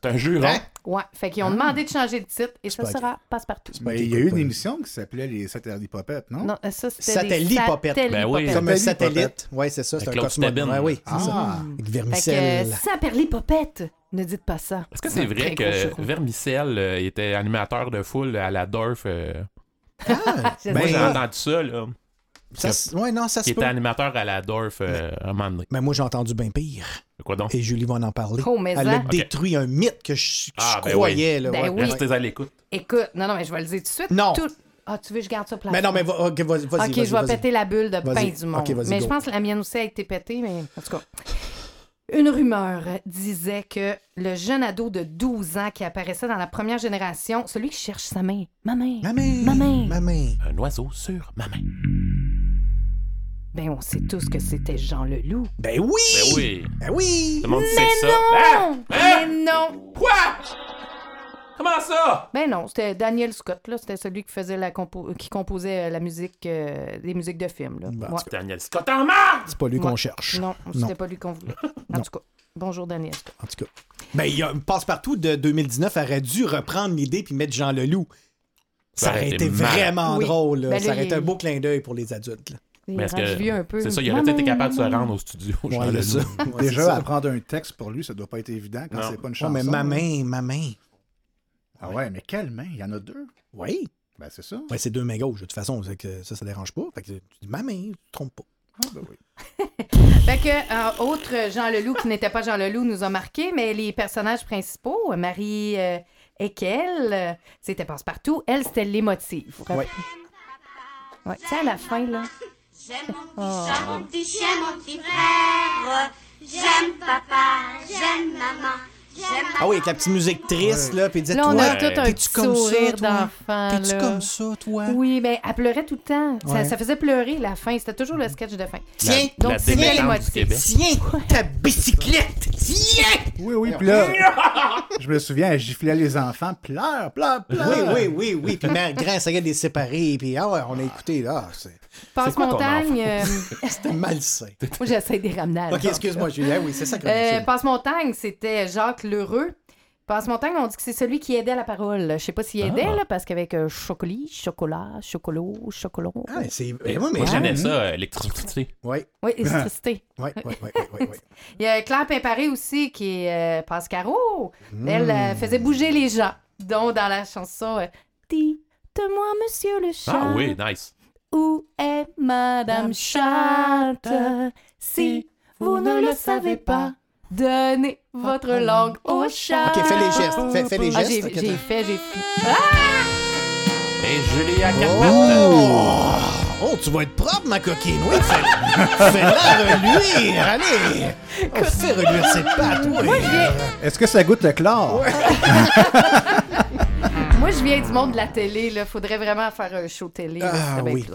C'est un juron. Hein? Ouais, fait qu'ils ont demandé de changer de titre et ça sera Passe-Partout. Ben, il y a eu une émission qui s'appelait Les Satellite Popettes, non? Non, ça c'était satellites Ben oui. popettes. Comme un Satellite. Ouais, c'est ça, c'est un. Stabin. Ouais, oui, c'est Ah. ça. Avec Vermicelle. Saperli Popette, ne dites pas ça. Est-ce que c'est vrai que. Vermicelle euh, était animateur de foule à la Dorf? euh? <laughs> Je Moi, Ben, j'ai entendu ça, là. Ça ouais, non, ça Qui peut. était animateur à la Dorf euh, à un moment donné. Mais moi, j'ai entendu bien pire. Quoi donc? Et Julie va en parler. Oh, mais Elle a détruit un mythe que je, que Ah, je ben croyais. oui. Là, Ben ouais. oui. Restez à l'écoute. Écoute, non, non, mais je vais le dire tout de suite. Non. Tout- Ah, tu veux que je garde ça place? Mais non, mais va- vas-y. Ok, je vais péter la bulle de pain du monde. Ok, vas-y, mais go. je pense que la mienne aussi a été pétée, mais en tout cas. Une rumeur disait que le jeune ado de 12 ans qui apparaissait dans la première génération, celui qui cherche sa main, ma main, Ma main. Ma main. Ma main. Un oiseau sur ma main. Ben on sait tous que c'était Jean Leloup. Ben oui! Ben oui. Ben oui! Tout le monde sait Mais ça. non! Ah! Hein? Mais non! Quoi? Comment ça? Ben non, c'était Daniel Scott, là. C'était celui qui faisait la compo- qui composait euh, la musique, euh, les musiques de films, là. Ben, Ouais. Daniel Scott en marre! C'est pas lui qu'on Ouais. cherche. Non, c'était pas lui qu'on voulait. <laughs> En Non. tout cas, bonjour Daniel Scott. En tout cas. Ben, il y a un passe-partout de 2019 aurait dû reprendre l'idée puis mettre Jean Leloup. Ça Ça aurait été vraiment Oui. drôle. là. Ben, ça aurait été un beau clin d'œil pour les adultes. là. Il Mais est-ce que- un peu. C'est ça, il aurait peut-être été capable de se rendre au studio. Ouais, ça. C'est Déjà, ça. apprendre un texte pour lui, ça doit pas être évident quand Non. c'est pas une Ouais, chanson. mais ma main, ma main. Ah ouais, mais quelle main? Il y en a deux. Oui. Ben, c'est ça. Ouais, c'est deux mains gauches. De toute façon, c'est que ça, ça dérange pas. Fait que tu dis ma main, tu te trompes pas. Ah, ben oui. <laughs> Fait que, euh, autre Jean Leloup qui n'était pas Jean Leloup nous a marqué, mais les personnages principaux, Marie euh, Ekel, euh, c'était Passe-Partout. Elle, c'était l'émotive. Ouais. Ouais. Tu sais, à la fin, là. J'aime mon Oh. petit chat, mon petit chien, mon petit frère. J'aime papa, j'aime maman, Ah oui, avec la petite musique triste, là, puis il disait Là, on toi, a tout un t'es-tu petit comme ça, sourire toi? d'enfant. T'es-tu là. comme ça, toi? Oui, ben, elle pleurait tout le temps. Ça, Ouais. ça faisait pleurer la fin. C'était toujours le sketch de fin. Tiens, donc la c'était démétante du. Québec. Tiens, ta bicyclette! Tiens! Oui, oui, puis là, <laughs> je me souviens, elle giflait les enfants. Pleure, pleure, pleure. Oui, oui, oui, oui. Puis ma grand essayait de les séparer. Puis ah ouais, on a écouté. Ah, c'est- Passe-montagne. euh, <laughs> c'était malsain. moi, j'essaie de les ramener à Ok, excuse-moi, Julien. Oui, c'est ça que Euh, Passe-montagne, c'était Jacques Lheureux. Passe-montagne, on dit que c'est celui qui aidait à la parole. Je sais pas s'il aidait, Ah. là, parce qu'avec euh, chocolat, chocolat, chocolat, chocolat. Ah, c'est. Ben, moi, mais j'aimais j'aime ça, euh, <laughs> électricité. Oui, Oui, électricité. oui, oui, oui, oui, oui, <laughs> oui. Il y a Claire Pimparé aussi, qui est euh, Pascaro. Hmm. Elle euh, faisait bouger les gens, dont dans la chanson euh, Dites-moi, monsieur le chat, Ah oui, nice. où est Madame Chatte? Si vous ne le savez pas, donnez votre langue au chat. Ok, fais les gestes, fais- fais les Ah, gestes, j'ai ok, j'ai attends. fait, j'ai fait. Et Julie à quatre pattes. Oh! Oh, tu vas être propre, ma coquine. Oui, fais- fais-la reluire. Allez! Oh, fais reluire cette patte, oui. Est-ce que ça goûte le chlore? <laughs> Moi, je viens du monde de la télé. Là. Faudrait vraiment faire un show télé. là, Ah, oui.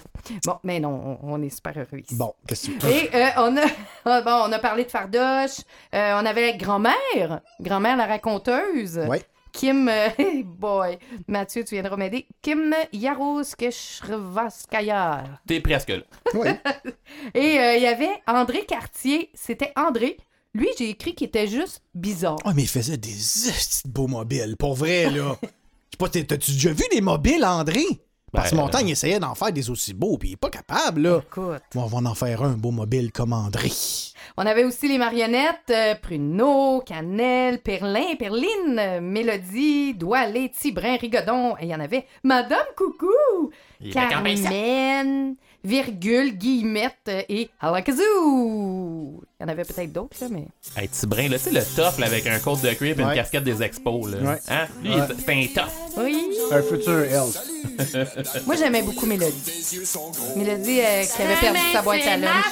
Bon, mais non, on, on est super heureux ici. Bon, qu'est-ce que tu veux? Et euh, on, a, <laughs> ah, bon, on a parlé de Fardoche. Euh, on avait grand-mère. Grand-mère, la raconteuse. Oui. Kim, euh, <laughs> hey boy, Mathieu, tu viendras m'aider. Kim Yarouske-Shrvaskaya. T'es presque là. Oui. <laughs> Et euh, il y avait André Cartier. C'était André. Lui, j'ai écrit qu'il était juste bizarre. Oh, mais il faisait des esti de beaux mobiles. Pour vrai, là. Je sais pas, t'as-tu déjà vu des mobiles, André? Parce que Ben, Montagne essayait d'en faire des aussi beaux, puis il est pas capable, là. Écoute. Bon, on va en faire un, beau mobile comme André. On avait aussi les marionnettes, euh, Pruneau, Cannelle, Perlin, Perline, euh, Mélodie, Doualé, Tibrin, Rigodon. Et il y en avait Madame Coucou, Il. Carmen, Virgule, Guillemette euh, et Alakazoo. Il y en avait peut-être d'autres, là, mais... Hey, Tibrin, là, c'est le tough là, avec un côte de cuir et une Ouais. casquette des expos. Là. Ouais. Hein? Lui, Ouais. c'est un tough. Oui. Un futur elf. <laughs> Moi, j'aimais beaucoup Mélodie. Mélodie euh, qui avait perdu sa boîte à lunch.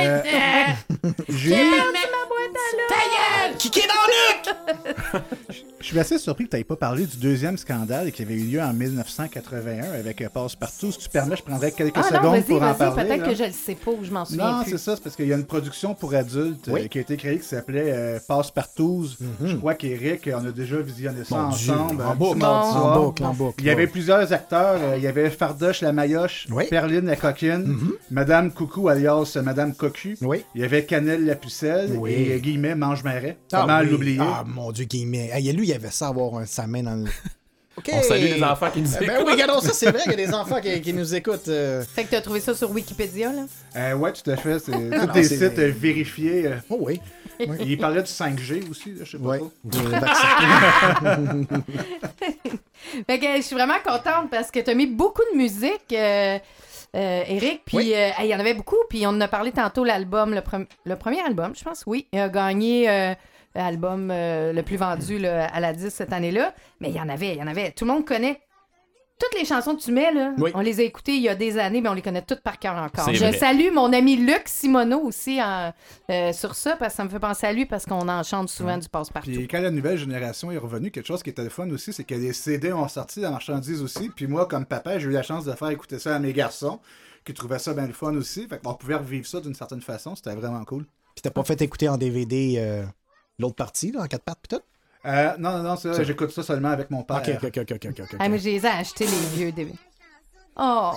Euh, <laughs> J'ai J'ai perdu ma boîte à lunch. Qui est dans Luc? <laughs> Je suis assez surpris que tu n'aies pas parlé du deuxième scandale qui avait eu lieu en 1981 avec euh, Passe-Partout. Si tu permets, je prendrais quelques Ah non, secondes vas-y, pour en vas-y, parler. peut-être là. que je le sais pas ou je m'en souviens Non, plus. c'est ça, c'est parce qu'il y a une production pour adultes euh, Oui. qui a été créée qui s'appelait euh, Passe-Partout. Je crois qu'Eric, on a déjà visionné ça Mhm. Mon ensemble. en boucle, en boucle, en boucle. Il y avait plusieurs acteurs. euh, Il y avait Fardoche la Mayoche, Oui. Mhm. Perline la Coquine, Madame Coucou alias euh, Madame Cocu. Oui. Il y avait Cannelle la Pucelle et euh, Guillemet Mange Marais. Ah Comment oui. l'oublier? Ah, mon Dieu, Guillemet. Hey, lui, il avait ça avoir un- sa main dans le. <laughs> OK. On salue les enfants qui nous Ben écoutent. oui, regardons ça, c'est vrai qu'il y a des enfants qui, qui nous écoutent. euh. Fait que t'as trouvé ça sur Wikipédia, là? Euh, ouais, tout à fait. C'est Non, tous des sites euh, vérifiés. euh. Oh oui. Il parlait du 5G aussi, je sais pas Ouais. <laughs> Fait que je suis vraiment contente parce que t'as mis beaucoup de musique, euh, euh, Eric. Puis Oui. euh, il y en avait beaucoup. Puis on en a parlé tantôt, l'album, le, pre- le premier album, je pense, oui. Il a gagné euh, l'album euh, le plus vendu là, à la 10 cette année-là. Mais il y en avait, il y en avait. Tout le monde connaît. Toutes les chansons que tu mets, là, Oui. on les a écoutées il y a des années, mais on les connaît toutes par cœur encore. Je vrai. salue mon ami Luc Simoneau aussi en- euh, sur ça, parce que ça me fait penser à lui, parce qu'on en chante souvent du passe-partout. Puis quand la nouvelle génération est revenue, quelque chose qui était le fun aussi, c'est que les CD ont sorti la marchandise aussi. Puis moi, comme papa, j'ai eu la chance de faire écouter ça à mes garçons, qui trouvaient ça bien le fun aussi. Fait qu'on pouvait revivre ça d'une certaine façon. C'était vraiment cool. Puis t'as pas fait écouter en DVD euh, l'autre partie, là, en quatre parts, pis tout? Euh, non, non, non, ça, Ça- j'écoute ça seulement avec mon père. Ok, ok, ok, ok. Ah, mais je les ai achetés, les vieux DVD. Oh!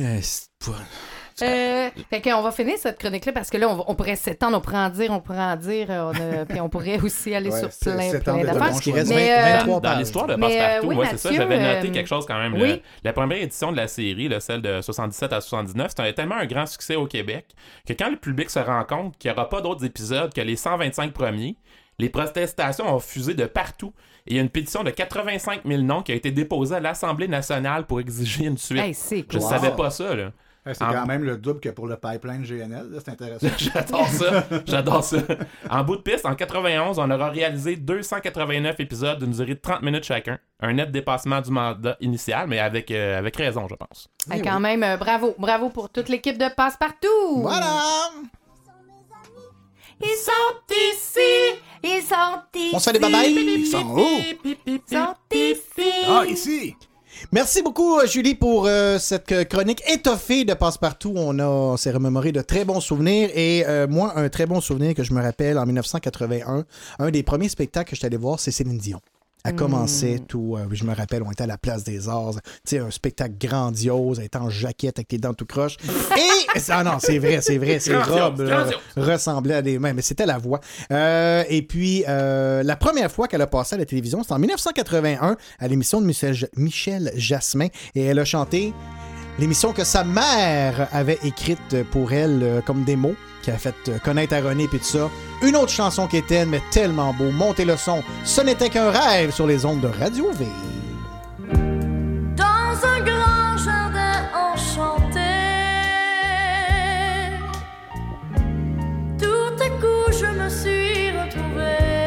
Euh, c'est pas- Euh, fait qu'on va finir cette chronique-là parce que là, on, va- on pourrait s'étendre, on pourrait en dire, on pourrait en dire, euh, on a- <laughs> puis on pourrait aussi aller Ouais, sur plein, c'est plein d'affaires. Mais, 20 euh, 23 Dans pages. l'histoire de Mais, Passepartout, euh, oui, ouais, c'est ça, j'avais noté euh, quelque chose quand même. oui. Le- la première édition de la série, là, celle de 77 à 79, c'était tellement un grand succès au Québec que quand le public se rend compte qu'il n'y aura pas d'autres épisodes que les 125 premiers, les protestations ont fusé de partout. Et il y a une pétition de 85 000 noms qui a été déposée à l'Assemblée nationale pour exiger une suite. Hey, Je cool. savais pas ça, là. C'est En- quand même le double que pour le pipeline GNL. là, C'est intéressant. <laughs> J'adore ça. J'adore ça. En bout de piste, en 91, on aura réalisé 289 épisodes d'une durée de 30 minutes chacun. Un net dépassement du mandat initial, mais avec, euh, avec raison, je pense. Hey, quand même, euh, bravo. Bravo pour toute l'équipe de Passe-Partout. Voilà! Ils sont ici. Ils sont ici. On se fait des babayes? Ils sont hauts. Ils sont ici. Ah, ici! Merci beaucoup, euh, Julie, pour euh, cette chronique étoffée de Passe-Partout. On, a, on s'est remémoré de très bons souvenirs. Et euh, moi, un très bon souvenir que je me rappelle en 1981, un des premiers spectacles que je allé voir, c'est Céline Dion. Elle commençait tout, euh, je me rappelle, on était à la place des Arts, tu sais, un spectacle grandiose, elle était en jaquette avec les dents tout croches. <laughs> Et, ah non, c'est vrai, c'est vrai, ses robes là, ressemblaient à des mains, mais c'était la voix. Euh, et puis, euh, la première fois qu'elle a passé à la télévision, c'était en 1981 à l'émission de Michel, Michel Jasmin, et elle a chanté l'émission que sa mère avait écrite pour elle euh, comme démo, qui a fait euh, connaître à René et tout ça. Une autre chanson qui était, mais tellement beau, montez le son, ce n'était qu'un rêve sur les ondes de Radio V. Dans un grand jardin enchanté, tout à coup je me suis retrouvée.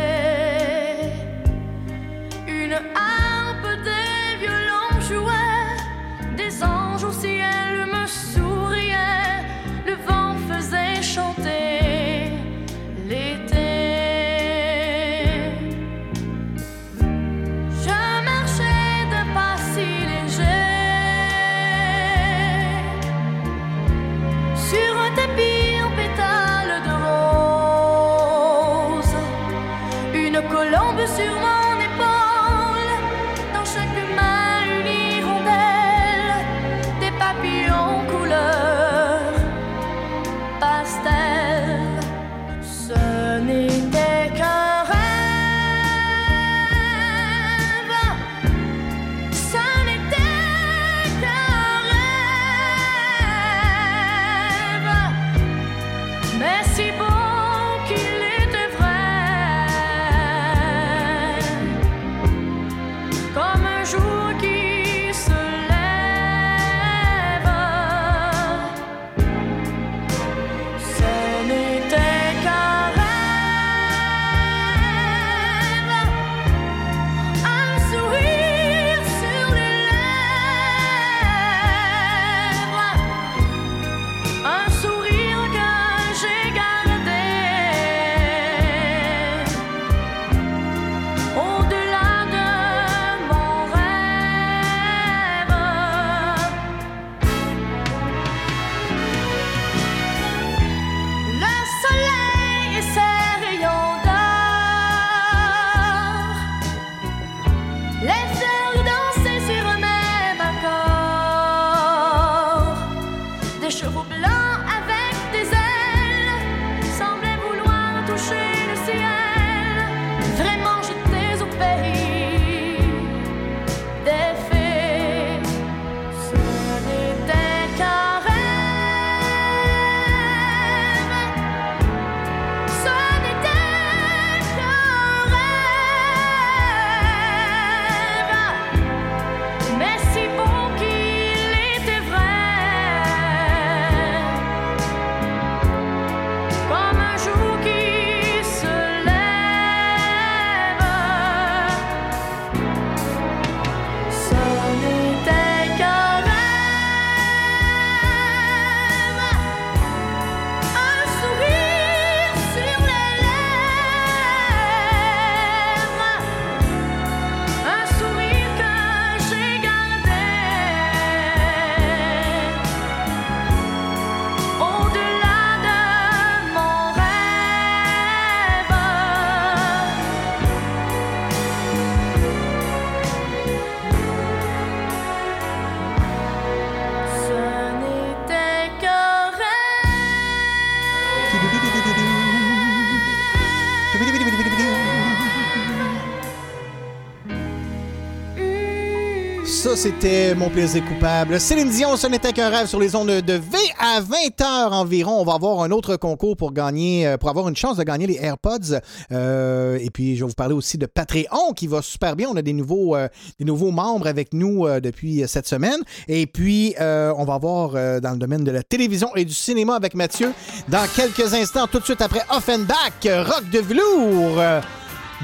C'était mon plaisir coupable. Céline Dion, ce n'était qu'un rêve sur les ondes de V à 20h environ. On va avoir un autre concours pour gagner, euh, pour avoir une chance de gagner les AirPods. Euh, et puis, je vais vous parler aussi de Patreon qui va super bien. On a des nouveaux, euh, des nouveaux membres avec nous depuis cette semaine. Et puis, on va avoir dans le domaine de la télévision et du cinéma avec Mathieu dans quelques instants, tout de suite après Offenbach, Rock de velours.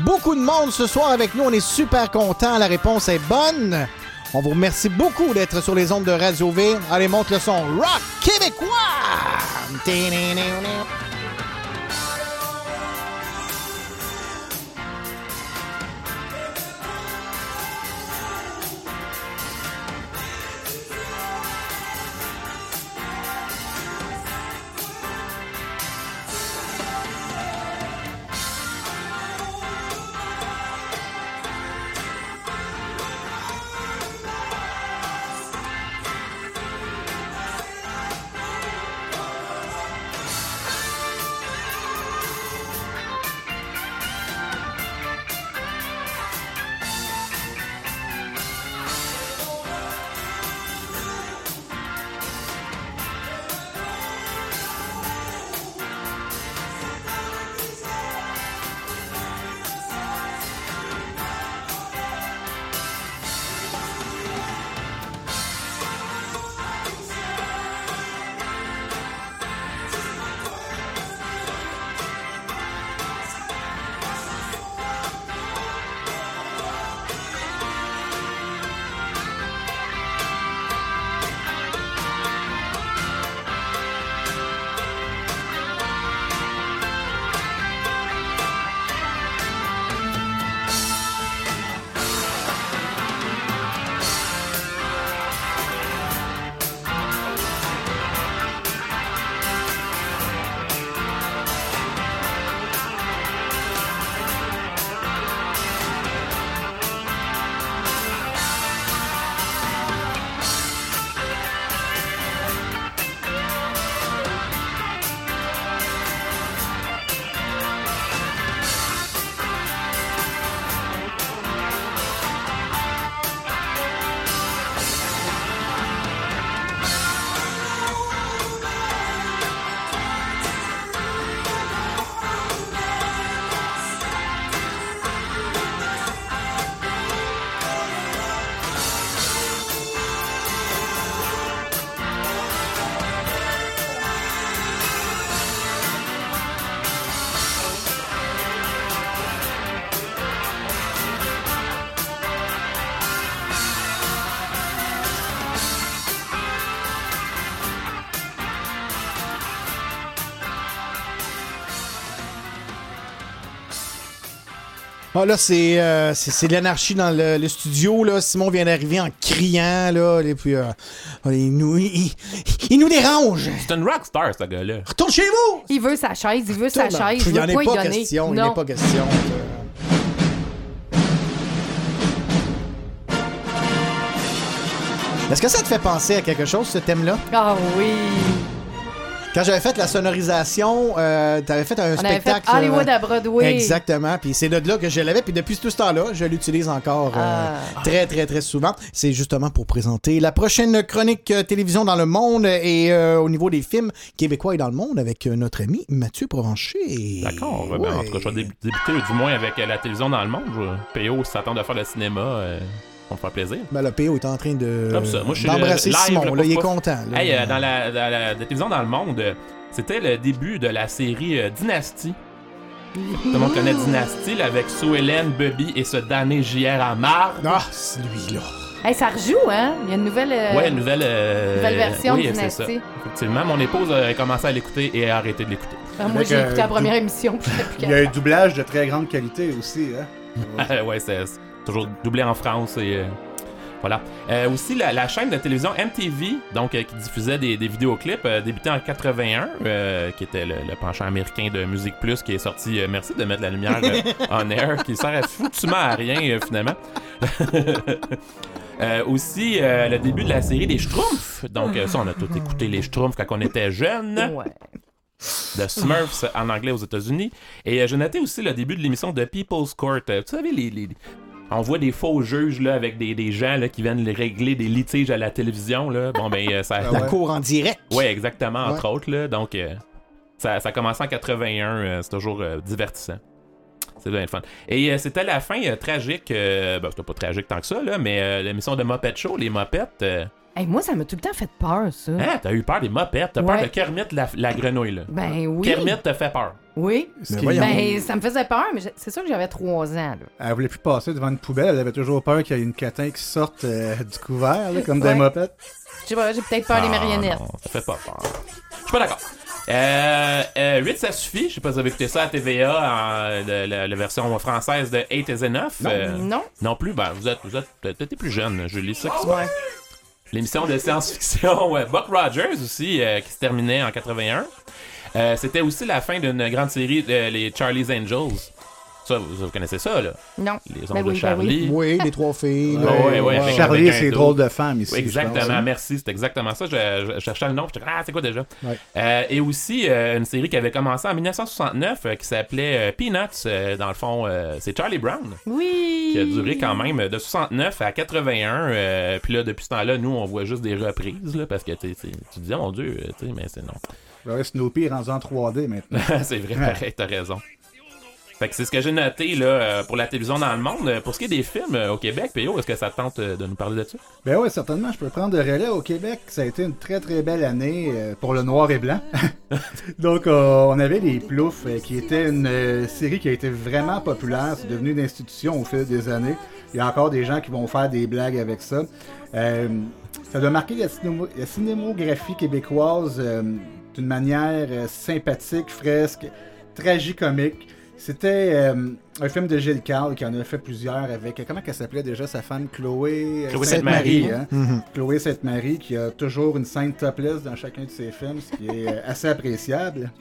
Beaucoup de monde ce soir avec nous. On est super contents. La réponse est bonne. On vous remercie beaucoup d'être sur les ondes de Radio V. Allez, monte le son rock québécois. Ah, là, c'est euh, c'est- c'est de l'anarchie dans le, le studio. Là. Simon vient d'arriver en criant. Là, et puis, euh, il, nous, il, il nous dérange. C'est une rockstar, ce gars-là. Retourne chez vous! Il veut sa chaise, il veut sa chaise. Il n'y en est pas question. Il Non. n'est pas question. Est-ce que ça te fait penser à quelque chose, ce thème-là? Ah oui. Quand j'avais fait la sonorisation, euh, t'avais fait un On avait fait spectacle. Hollywood euh, à Broadway. Exactement. Puis c'est de là que je l'avais. Puis depuis tout ce temps-là, je l'utilise encore euh, Ah. très, très, très souvent. C'est justement pour présenter la prochaine chronique euh, télévision dans le monde et euh, au niveau des films québécois et dans le monde avec notre ami Mathieu Provencher. D'accord. ouais, ben, en tout cas, je vais dé- débuter du moins avec la télévision dans le monde. Je- PO s'attend de faire le cinéma. Euh, me faire plaisir. Ben, le PO est en train de Comme ça. Moi, je suis d'embrasser live, Simon. Là, il est content. là. Hey, euh, dans, la, dans la- la télévision dans le monde, euh, c'était le début de la série euh, Dynasty. Tout le monde connaît Dynasty, là, avec Sue Ellen, Bubby et ce damné JR à marre. Ah, c'est lui-là. Hey, ça rejoue, hein? Il y a une nouvelle. euh, Ouais, une nouvelle, euh, nouvelle version oui, de ça. Dynasty. Effectivement, mon épouse a commencé à l'écouter et a arrêté de l'écouter. Ah, moi, j'ai écouté la euh, première émission, puis Il y a un doublage de très grande qualité aussi. Hein? <laughs> ouais, c'est c'est toujours doublé en France et euh, voilà. Euh, aussi, la, la chaîne de télévision MTV, donc euh, qui diffusait des, des vidéoclips, euh, débuté en 81, euh, qui était le, le penchant américain de Musique Plus, qui est sorti. merci de mettre la lumière <laughs> en air, qui sert à foutument à rien finalement. <laughs> Aussi, le début de la série des Schtroumpfs. Donc, ça, on a tout écouté les Schtroumpfs quand on était jeunes. Ouais. de Smurfs en anglais aux États-Unis. Et euh, j'ai noté aussi le début de l'émission de People's Court. Euh, Vous savez, les, les, On voit des faux juges là, avec des, des gens là, qui viennent les régler des litiges à la télévision. Là. Bon, ben, euh, ça, <laughs> La cour en direct. Oui, exactement, entre Ouais. autres. Là. Donc, euh, ça, ça a commencé en 81. euh, c'est toujours divertissant. C'est bien le fun. Et c'était la fin tragique. ben, c'était pas tragique tant que ça, là, mais l'émission de Muppet Show, les Mopettes. Euh, Hey, moi, ça m'a tout le temps fait peur, ça. hein, t'as eu peur des Mopettes? T'as Ouais. peur de Kermit la, la grenouille, là? Ben oui. Kermit te fait peur. Oui. Ce qui- voyons. Ben, ça me faisait peur, mais je- c'est sûr que j'avais trois ans, là. Elle voulait plus passer devant une poubelle, elle avait toujours peur qu'il y ait une catin qui sorte euh, du couvert, là, comme Ouais. des mopettes. Je sais pas, j'ai peut-être peur des Ah, marionnettes. non, ça fait pas peur. Je suis pas d'accord. Euh, euh, 8 ça suffit. Je sais pas si vous avez écouté ça à TVA, en, le- le- la version française de 8 is enough. Euh, Non. Non. Non plus? Ben, vous êtes, vous êtes peut-être plus jeune, Julie. Ça qui se passe. L'émission de science-fiction Buck Rogers aussi, euh, qui se terminait en 81. Euh, C'était aussi la fin d'une grande série de les Charlie's Angels. Ça, vous, vous connaissez ça, là? Non. Les Ben ongles de oui, ben Charlie. Oui, les trois filles. Ouais, ouais, ouais, Charlie dos. drôles de femmes ici, Oui, je exactement, hein. merci. C'est exactement ça. Je, je- je cherchais le nom. J'étais ah, c'est quoi déjà? Ouais. Euh, et aussi euh, une série qui avait commencé en 1969 euh, qui s'appelait euh, Peanuts. Euh, dans le fond, euh, c'est Charlie Brown. Oui. Qui a duré quand même de 69 à 81. euh, puis là, depuis ce temps-là, nous, on voit juste des reprises. Là, parce que tu sais, c'est- tu te dis, oh mon Dieu, tu sais, mais c'est non. Ouais, Snoopy est rendu en 3D maintenant. <laughs> c'est vrai, pareil, t'as raison. Fait que c'est ce que j'ai noté là, euh, pour la télévision dans le monde. Pour ce qui est des films euh, au Québec, P.O., est-ce que ça te tente euh, de nous parler de ça? Ben oui, certainement, je peux prendre le relais au Québec. Ça a été une très très belle année pour le noir et blanc. <laughs> Donc on avait les Ploufs, qui était une série qui a été vraiment populaire. C'est devenu une institution au fil des années. Il y a encore des gens qui vont faire des blagues avec ça. Ça doit marquer la, cinémo- la cinémographie québécoise d'une manière sympathique, fresque, tragicomique. C'était euh, un film de Gilles Carle qui en a fait plusieurs avec. Comment qu'elle s'appelait déjà sa femme? Chloé euh, Chloé Sainte-Marie. Hein? Mhm. Chloé Sainte-Marie qui a toujours une scène topless dans chacun de ses films, ce qui est euh, assez appréciable.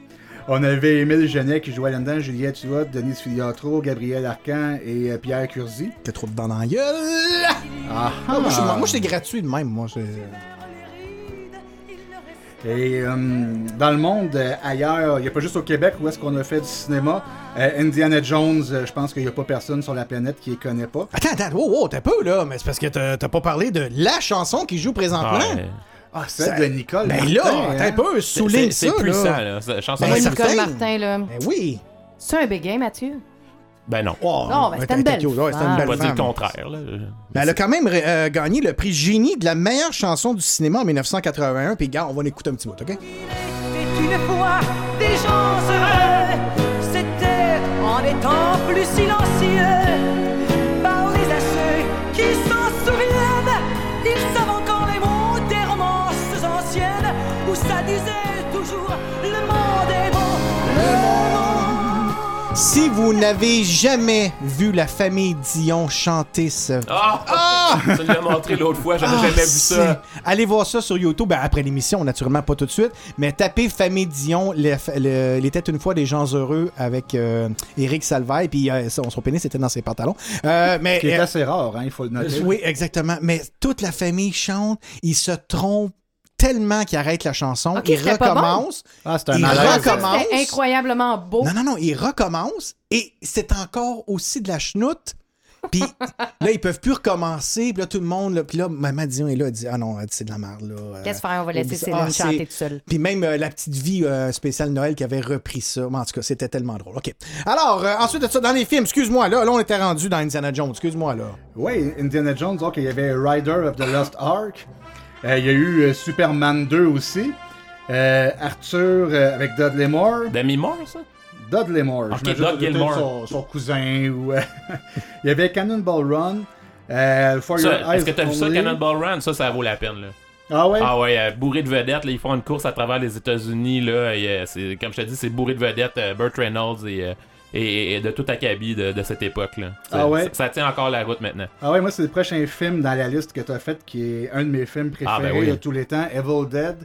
On avait Émile Genet qui jouait là-dedans, Juliette Huot, Denise Filiatro, Gabriel Arcan et euh, Pierre Curzi. T'es trop dedans dans la gueule. Ah, Ah, moi, je- moi, j'étais gratuit de même. Moi, Et euh, dans le monde euh, ailleurs, il n'y a pas juste au Québec où est-ce qu'on a fait du cinéma. Euh, Indiana Jones, euh, je pense qu'il n'y a pas personne sur la planète qui ne connaît pas. Attends, attends, wow, wow, t'as peu là, mais c'est parce que t'as pas parlé de la chanson qui joue présentement. Ah, ouais. Ah, celle de Nicole. Ben Martin, là, hein? un peu, souligne ça. C'est puissant, là. chanson Ben, Moi, ça Nicole Martin, là. Ben oui. C'est un béguin, Mathieu? Ben non. Oh, Non, ben, c'était une belle ouais, c'était une belle On va dire le contraire. Là. Ben, elle a quand même euh, gagné le prix Génie de la meilleure chanson du cinéma en 1981. Puis, gars, on va l'écouter un petit bout, OK? une fois des gens heureux. C'était en étant plus silencieux. Parlez à ceux qui s'en souviennent. Ils savent encore les mots des romances anciennes où ça disait Si vous n'avez jamais vu la famille Dion chanter ce. Ah! Tu nous l'as montré l'autre fois, j'avais Ah, jamais vu ça. Allez voir ça sur YouTube, ben, après l'émission, naturellement pas tout de suite, mais tapez Famille Dion, le, le- il était une fois des gens heureux avec euh, Eric Salvaille, puis euh, son, son pénis était dans ses pantalons. Euh, mais, Ce qui est euh, assez rare, hein, il faut le noter. oui, exactement. Mais toute la famille chante, ils se trompent tellement qu'ils arrêtent la chanson, Ok, pas bon. recommencent. Ah, c'est un recommencent. C'était incroyablement beau. Non, non, non, ils recommencent et c'est encore aussi de la chenoute. Puis <laughs> là, ils peuvent plus recommencer. Puis là, tout le monde, là, puis là, maman Dion est là, elle dit Ah non, c'est de la merde. là. Euh, Qu'est-ce faire? On va laisser. Céline Ah, chanter c'est- toute seule? Puis même euh, la petite vie euh, spéciale Noël qui avait repris ça. Mais en tout cas, c'était tellement drôle. OK. Alors, euh, ensuite de ça, dans les films, excuse-moi, là, là, on était rendu dans Indiana Jones. Excuse-moi, là. Oui, Indiana Jones, donc il y avait Rider of the Lost Ark. Euh, il y a eu euh, Superman 2 aussi. Euh, Arthur avec Dudley Moore. Demi Moore, ça? Dudley Moore. Ok, J'imagine Doug Gilmore. Son, son cousin. Ou, <laughs> il y avait Cannonball Run. Est-ce que t'as vu ça. Cannonball Run? Ça, ça vaut la peine, là. Ah ouais? Ah ouais, bourré de vedettes, là, ils font une course à travers les États-Unis, là, et, comme je te dis, c'est bourré de vedettes, Burt Reynolds et, et, et de tout acabit de, de cette époque-là. Ça, Ah ouais? ça, ça tient encore la route maintenant. Ah ouais, moi, c'est le prochain film dans la liste que tu as fait qui est un de mes films préférés Ah, ben oui. de tous les temps, Evil Dead.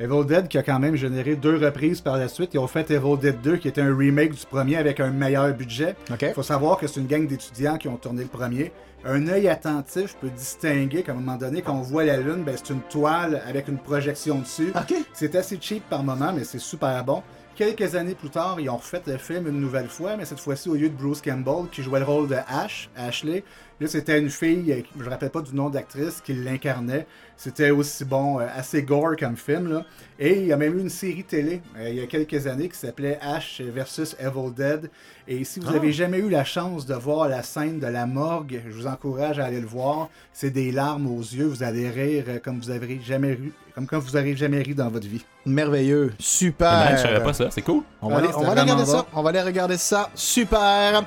Evil Dead qui a quand même généré deux reprises par la suite. Ils ont fait Evil Dead 2 qui était un remake du premier avec un meilleur budget. Il faut savoir que c'est une gang d'étudiants qui ont tourné le premier. Un œil attentif peut distinguer qu'à un moment donné, quand on voit la lune, ben, c'est une toile avec une projection dessus. C'est assez cheap par moment, mais c'est super bon. Quelques années plus tard, ils ont refait le film une nouvelle fois, mais cette fois-ci, au lieu de Bruce Campbell, qui jouait le rôle de Ash, Ashley, Là, c'était une fille, euh, je me rappelle pas du nom d'actrice, qui l'incarnait. C'était aussi bon, euh, assez gore comme film. Là. Et il y a même eu une série télé euh, il y a quelques années qui s'appelait Ash versus Evil Dead. Et si vous Ah. avez jamais eu la chance de voir la scène de la morgue, je vous encourage à aller le voir. C'est des larmes aux yeux. Vous allez rire comme vous avez jamais ri, comme quand vous jamais ri dans votre vie. Merveilleux. Super. Ben, je savais pas ça, c'est cool. On va, Ah aller, non, on c'était va aller regarder ça. On va aller regarder ça. Super.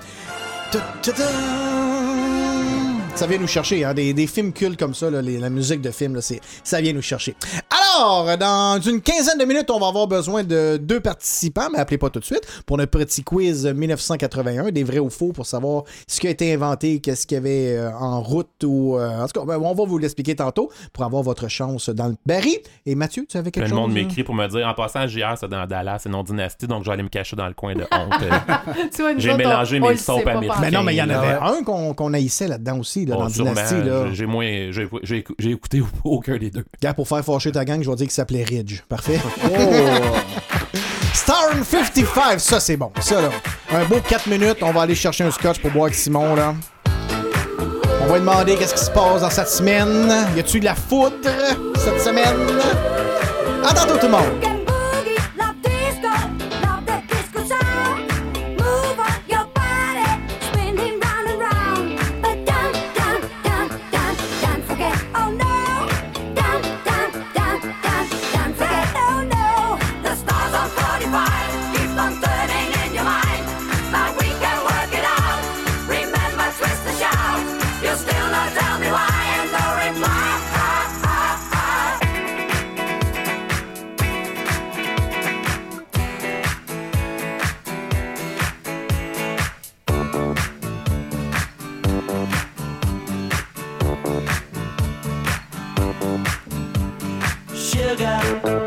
Ta- ta- ta. Ça vient nous chercher, hein, des, films cultes comme ça, la musique de film, là, c'est- ça vient nous chercher. Dans une quinzaine de minutes, on va avoir besoin de deux participants, mais appelez pas tout de suite, pour notre petit quiz 1981, des vrais ou faux, pour savoir ce qui a été inventé, qu'est-ce qu'il y avait euh, en route, ou... euh, en tout cas, ben, on va vous l'expliquer tantôt, pour avoir votre chance dans le baril. Et Mathieu, tu avais quelque Plein chose? monde hein? m'écrit pour me dire en passant, JR, c'est dans Dallas, c'est non dynastie, donc je vais aller me cacher dans le coin de honte. <laughs> Tu vois, nous J'ai mélangé mes le pas américains. Mais non, mais il y en avait un qu'on qu'on haïssait là-dedans aussi, là, Bon, dans Dynasty. Là. j'ai- J'ai moins. J'ai j'ai écou- j'ai écouté <laughs> aucun des deux. Gars, pour faire fâcher ta gang, je vais dire qu'il s'appelait Ridge. Parfait. <laughs> Star 55, ça c'est bon. Ça là. Un beau 4 minutes, on va aller chercher un scotch pour boire avec Simon là. On va lui demander qu'est-ce qui se passe dans cette semaine. Y a-tu de la foudre cette semaine? À tantôt tout le monde! Sugar,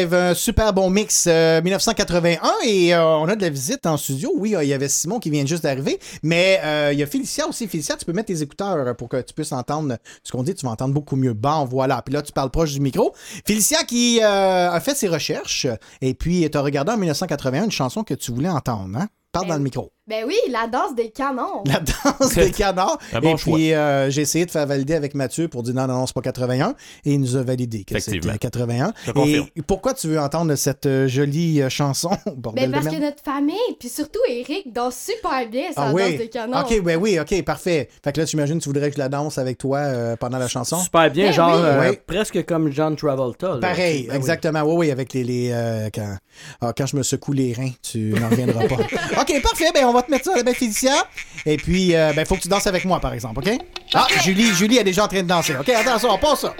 55, un super bon mix euh, 1981 et euh, on a de la visite en studio. Oui, euh, il y avait Simon qui vient juste d'arriver, mais euh, il y a Félicia aussi. Félicia, tu peux mettre tes écouteurs pour que tu puisses entendre ce qu'on dit. Tu vas entendre beaucoup mieux. Bon, voilà. Puis là, tu parles proche du micro. Félicia qui euh, a fait ses recherches et puis tu as regardé en 1981 une chanson que tu voulais entendre. Hein? Parle dans le micro. Ben oui, la danse des canons. La danse des canards. <laughs> Un bon et puis, euh, j'ai essayé de faire valider avec Mathieu pour dire non, non, non, c'est pas 81. Et il nous a validé que c'était Effectivement. 81. Je confirme. Pourquoi tu veux entendre cette euh, jolie euh, chanson? <laughs> Bordel Ben parce que notre famille, puis surtout Eric, danse super bien sa Ah danse des canons. Ok, ben oui, ok, parfait. Fait que là, tu imagines, tu voudrais que je la danse avec toi euh, pendant la chanson? Super bien, Ben genre oui. euh, Oui. presque comme John Travolta. là. Pareil, Ben exactement. Oui, oui, avec les. les, euh, quand, ah, quand je me secoue les reins, tu n'en reviendras pas. <laughs> OK, parfait. Ben, on va te mettre ça à la belle Félicia. Et puis, euh, ben, faut que tu danses avec moi, par exemple, OK? Ah, Julie, Julie est déjà en train de danser. OK, attention, on passe ça.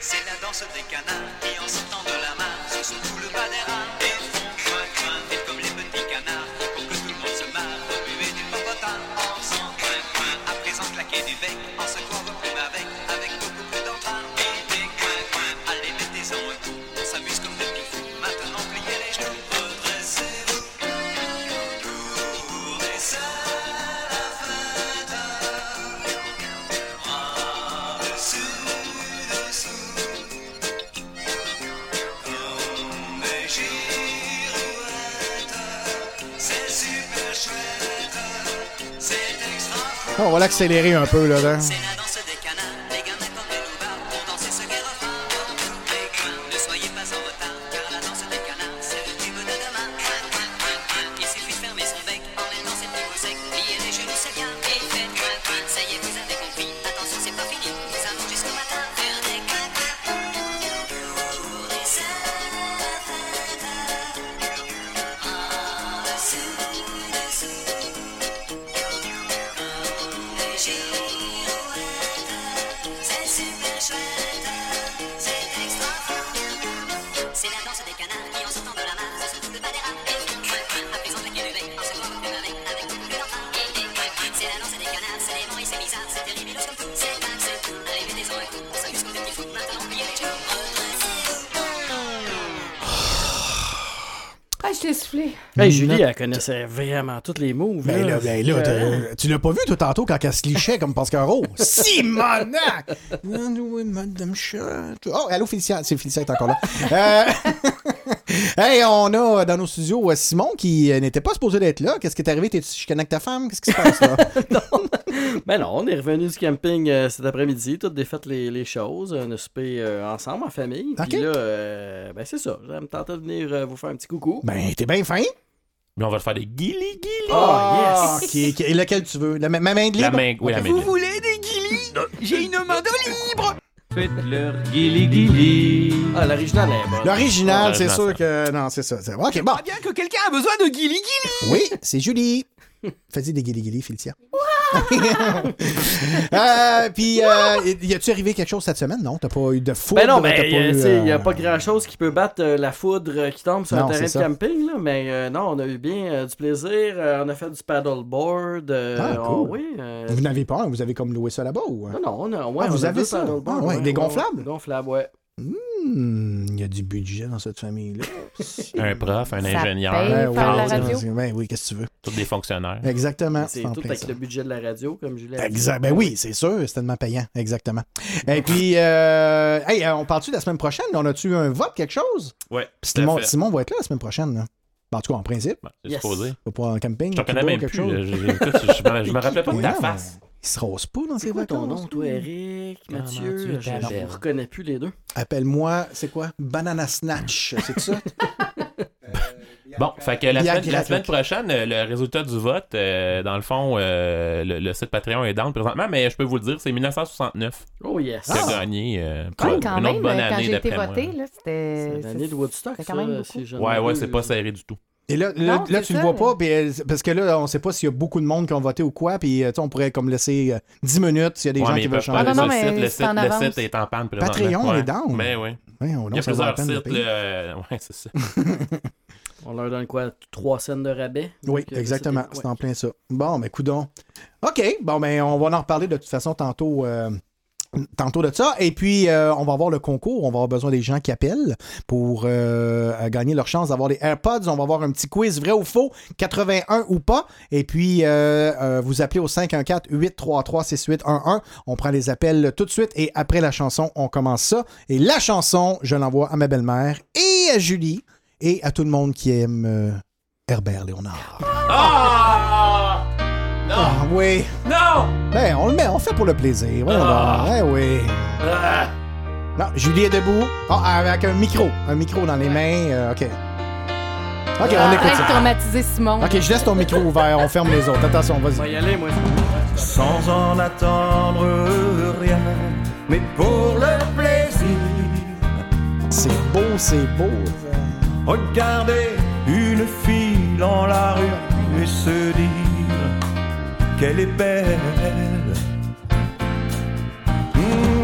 C'est la danse des canards qui en sortant de la mare se sont tout le bas on va l'accélérer un peu, là. là. Julie, elle connaissait vraiment tous les moves. Ben là, ben là, Euh, tu l'as pas vu tout tantôt quand elle se lichait comme Pascal Rowe? <laughs> Simonac! Madame. Oh, allô, Félicia. C'est Félicia qui est encore là. Euh, <laughs> hey, on a dans nos studios euh, Simon qui n'était pas supposé d'être là. Qu'est-ce qui est arrivé? T'es chicané avec ta femme? Qu'est-ce qui se passe là? <laughs> Ben non, on est revenu du camping euh, cet après-midi, toutes défait les, les choses. On a soupé ensemble, en famille. Ok. Puis là, euh, ben c'est ça. Ça me tentait de venir vous faire un petit coucou. Ben, t'es bien fin. Mais on va faire des guili guili. Ah, yes! qui- qui- lequel tu veux? La, ma ma main de libre? La main, oui, la main. Vous libre. voulez des guilis J'ai une main de libre Faites-leur guili guili. Ah, l'original est bon. L'original, c'est sûr ça. que. Non, c'est ça. c'est- Ok, bon. Bien que quelqu'un a besoin de guili guili Oui, c'est Julie. <laughs> Fais-y des guili-guili, Félicia. <laughs> euh, puis, euh, y a-tu arrivé quelque chose cette semaine? Non, t'as pas eu de foudre? Ben non, t'as pas il n'y a euh, pas grand-chose qui peut battre euh, la foudre qui tombe sur Non, un terrain de ça. camping, là, mais euh, non, on a eu bien du plaisir. on a fait du paddleboard. Ah, oh, oui. Vous n'avez pas un? Vous avez comme loué ça là-bas? Ou... non, non, on a, ouais, Ah, vous on a avez ça? Ah, ouais, des gonflables? Gonflables, ouais. Hmm, il y a du budget dans cette famille-là. <laughs> Un prof, un Ça ingénieur. paye. Ben la oui, radio? Ben oui, qu'est-ce que tu veux? Tous des fonctionnaires. Exactement. C'est en tout avec ça. le budget de la radio, comme Julie a dit. Exact. Ben oui, c'est sûr, c'est tellement payant. Exactement. Et puis, euh, hey, euh, on parle-tu de la semaine prochaine? On a-tu un vote, quelque chose? À Simon. Simon va être là la semaine prochaine. Là. Ben, en tout cas, en principe. Ben, c'est Yes. supposé. Pas pour un camping. Je te connais même quelque plus. chose. Je, je- je me- je me rappelais pas de ta face. Il se rose pas dans ses C'est quoi ton nom, toi, Eric, Comment Mathieu? Je vous reconnais plus les deux. Appelle-moi, c'est quoi? Banana Snatch, c'est ça? <laughs> Bon, fait que la semaine, la graphique. semaine prochaine, euh, le résultat du vote, euh, dans le fond, euh, le, le site Patreon est down présentement, mais je peux vous le dire, c'est 1969 Oh yes. qui a gagné. euh, Quand, une autre même, bonne quand année d'après moi. c'était. C'est l'année de Woodstock, quand même si Ouais, ne ouais, c'est pas serré du tout. Et là, là, Non, là, c'est tu le ça, vois mais- pas, puis, euh, parce que là, on sait pas s'il y a beaucoup de monde qui ont voté ou quoi, puis euh, tu sais, on pourrait comme laisser euh, 10 minutes s'il y a des Ouais, gens mais qui veulent changer. Ah, non, non, le, mais site, le, site, le site est en panne. Patreon Ouais. est down. Mais oui. Ouais, on- Il y a plusieurs sites. euh, ouais, c'est ça. <laughs> On leur donne quoi? 3 cents de rabais? Oui, Donc, euh, exactement. C'est en plein ça. Bon, ben, coudon. OK. Bon, ben, on va en reparler de toute façon tantôt euh, tantôt de ça. Et puis, euh, on va avoir le concours. On va avoir besoin des gens qui appellent pour euh, gagner leur chance d'avoir les AirPods. On va avoir un petit quiz vrai ou faux, 81 ou pas. Et puis, euh, vous appelez au 514-833-6811. On prend les appels tout de suite. Et après la chanson, on commence ça. Et la chanson, je l'envoie à ma belle-mère et à Julie et à tout le monde qui aime Herbert Léonard. Ah! Non! Ah oui. Non! Ben, on le met, on fait pour le plaisir. Voyons Ah. donc. Eh oui. Ah! Non, Julie est debout. Ah, avec un micro. Un micro dans les mains. euh, OK. OK, on écoute Arrête de ça. traumatiser Simon. OK, je laisse ton micro ouvert. On ferme les autres. Attention, vas-y. On va y aller, moi. sans en attendre rien, mais pour le plaisir. C'est beau, c'est beau. Regarder une fille dans la rue et se dire qu'elle est belle.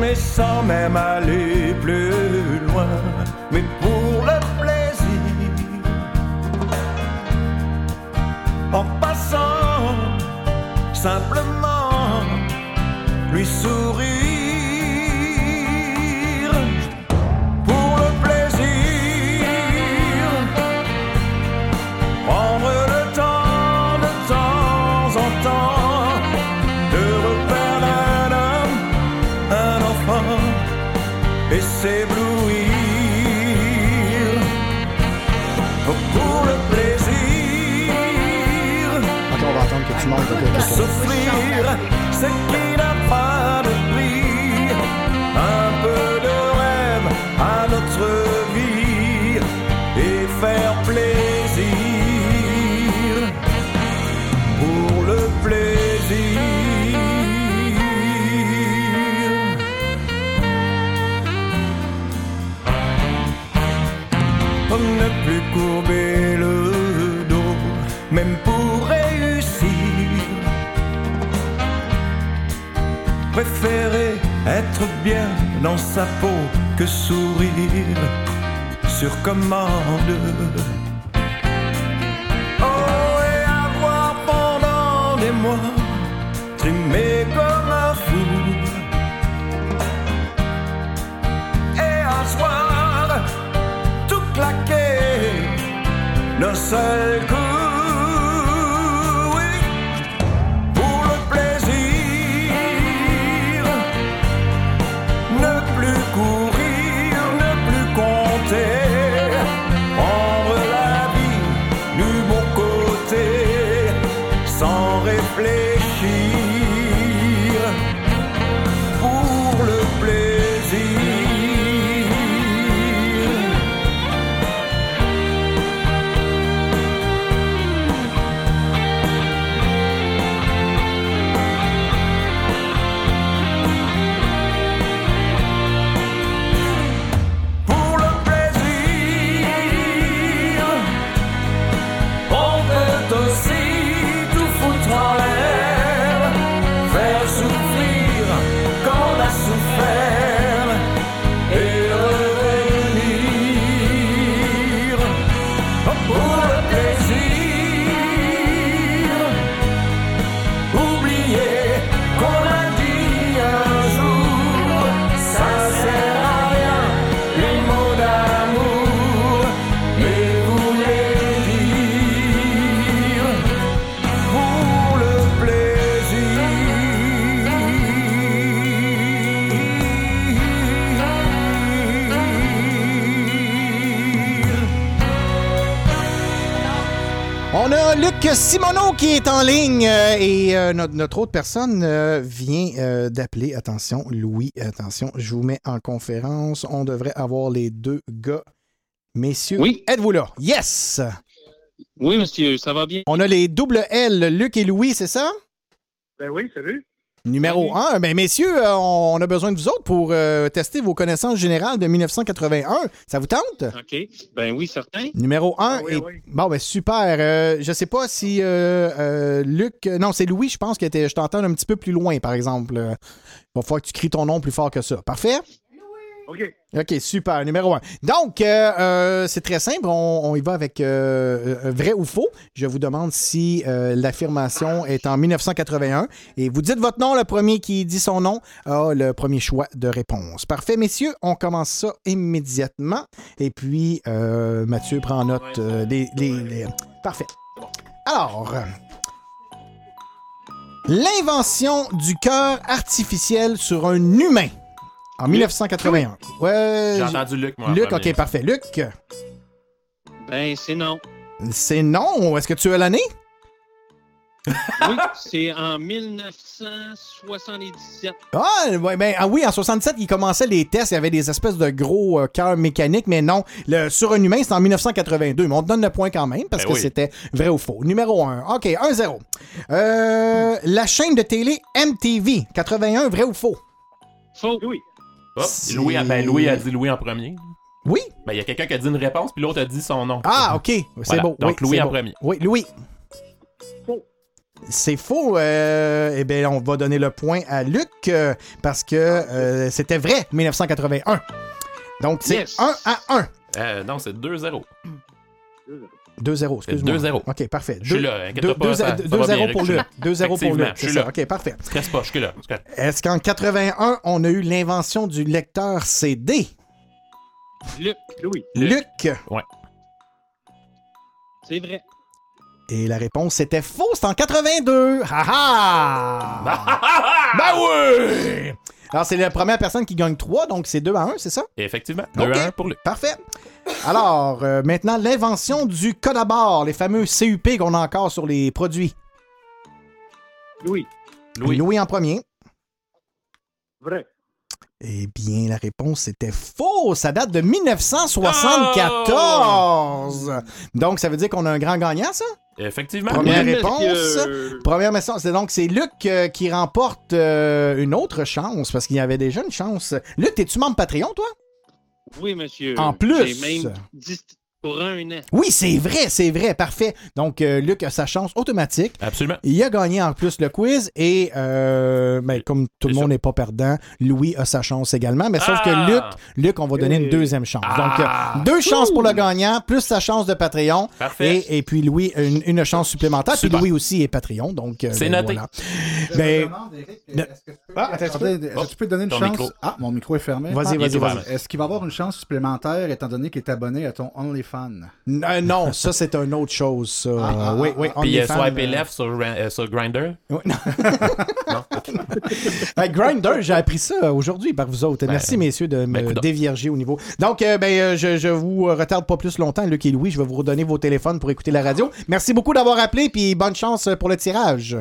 Mais sans même aller plus loin, mais pour le plaisir. En passant, simplement lui sourire. S'éblouir. Pour le plaisir, OK, on va attendre que tu montes. OK, OK. s'offrir ce qui n'a pas courber le dos, même pour réussir. Préférer être bien dans sa peau que sourire sur commande. Oh, et avoir pendant des mois trimé comme un fou. Et un soir, d'un seul Luc Simoneau qui est en ligne euh, et euh, notre, notre autre personne euh, vient euh, d'appeler. Attention, Louis, attention, je vous mets en conférence. On devrait avoir les deux gars. Messieurs, Oui. êtes-vous là? Yes! Oui, monsieur, ça va bien? On a les double L, Luc et Louis, c'est ça? Ben oui, salut. Numéro 1. Ben, messieurs, euh, on a besoin de vous autres pour euh, tester vos connaissances générales de 1981. Ça vous tente? OK. Ben oui, certain. Numéro 1. oui, et... oui. Bon, ben super. Euh, je sais pas si euh, euh, Luc. Non, c'est Louis, je pense que je t'entends un petit peu plus loin, par exemple. Il va falloir que tu cries ton nom plus fort que ça. Parfait? OK. OK, super. Numéro 1. Donc, euh, euh, c'est très simple. On, y va avec euh, vrai ou faux. Je vous demande si l'affirmation est en 1981. Et vous dites votre nom. Le premier qui dit son nom a le premier choix de réponse. Parfait, messieurs. On commence ça immédiatement. Et puis, Mathieu prend note des, des- des- Parfait. Alors, l'invention du cœur artificiel sur un humain en 1981. Ouais, J'ai entendu Luc, moi, Luc, ok, parfait. Luc, Ben, c'est non. c'est non? Est-ce que tu as l'année? Oui, c'est en 1977. Ah, ouais, ben, ah oui, en 67, il commençait les tests. Il y avait des espèces de gros euh, cœurs mécaniques, mais non. Le, sur un humain, c'est en 1982. Mais on te donne le point quand même parce Ben que oui. c'était vrai ou faux. Numéro 1. OK, 1-0. Euh, la chaîne de télé MTV, 81, vrai ou faux? Faux. Oui. Hop, Louis, a, ben, Louis a dit Louis en premier. Oui. Ben, il y a quelqu'un qui a dit une réponse, puis l'autre a dit son nom. Ah, OK. C'est Voilà. beau. Donc, Oui, Louis en premier. Oui, Louis. C'est faux. euh, eh bien, on va donner le point à Luc euh, parce que euh, c'était vrai, 1981. Donc, c'est Yes. 1 à 1. Euh, non, c'est 2-0. 2-0, excuse-moi. 2-0. OK, parfait. Je suis là, inquiète-toi pas, ça- ça va bien, 2-0 Rick, pour Luc. là. 2-0 pour Luc. je suis c'est là. ça. OK, parfait. Stresse pas, je suis là. Est-ce qu'en 81, on a eu l'invention du lecteur CD? Luc. Louis. Luc. Ouais. C'est vrai. Et la réponse était faux, c'est en 82. Ha ha! <laughs> ben oui! Alors, c'est la première personne qui gagne 3, donc c'est 2 à 1, c'est ça? Effectivement, OK. 2-1 pour Luc. Parfait. Alors, euh, maintenant, l'invention du code à bord, les fameux CUP qu'on a encore sur les produits. Louis. Louis, en premier. Vrai. Eh bien, la réponse était faux. Ça date de 1974. Donc, ça veut dire qu'on a un grand gagnant, ça? Effectivement. Première réponse. monsieur. Première. C'est donc c'est Luc euh, qui remporte euh, une autre chance parce qu'il y avait déjà une chance. Luc, es-tu membre Patreon, toi? Oui, monsieur. En plus. J'ai même dit pour un an. Oui, c'est vrai, c'est vrai, parfait. Donc, euh, Luc a sa chance automatique. Absolument. Il a gagné en plus le quiz et, euh, ben, comme tout le monde n'est pas perdant, Louis a sa chance également. Mais sauf Ah! que Luc, Luc, on va donner une deuxième chance. Donc, euh, deux chances pour le gagnant, plus sa chance de Patreon. Parfait. Et, et puis Louis, une, une chance supplémentaire. Puis. Louis aussi est Patreon. Donc, euh, C'est ben, noté. voilà. Je Ben, me demande, Eric, ne- est-ce que tu peux- Ah, attends, tu peux- est-ce que tu peux donner une chance? micro. Ah, mon micro est fermé. Vas-y, Ah, vas-y, est vas-y. Est-ce qu'il va avoir une chance supplémentaire étant donné qu'il est abonné à ton OnlyFans? Euh, non, ça, c'est une autre chose. ça. Ah, oui, oui. Puis euh, swipe euh, left sur, euh, sur Grindr? Oui, <laughs> non. Hey, Grindr, j'ai appris ça aujourd'hui par vous autres. Ben, Merci, messieurs, de me ben, dévierger au niveau. Donc, euh, ben, je, je vous retarde pas plus longtemps, Luc et Louis. Je vais vous redonner vos téléphones pour écouter la radio. Merci beaucoup d'avoir appelé, puis bonne chance pour le tirage.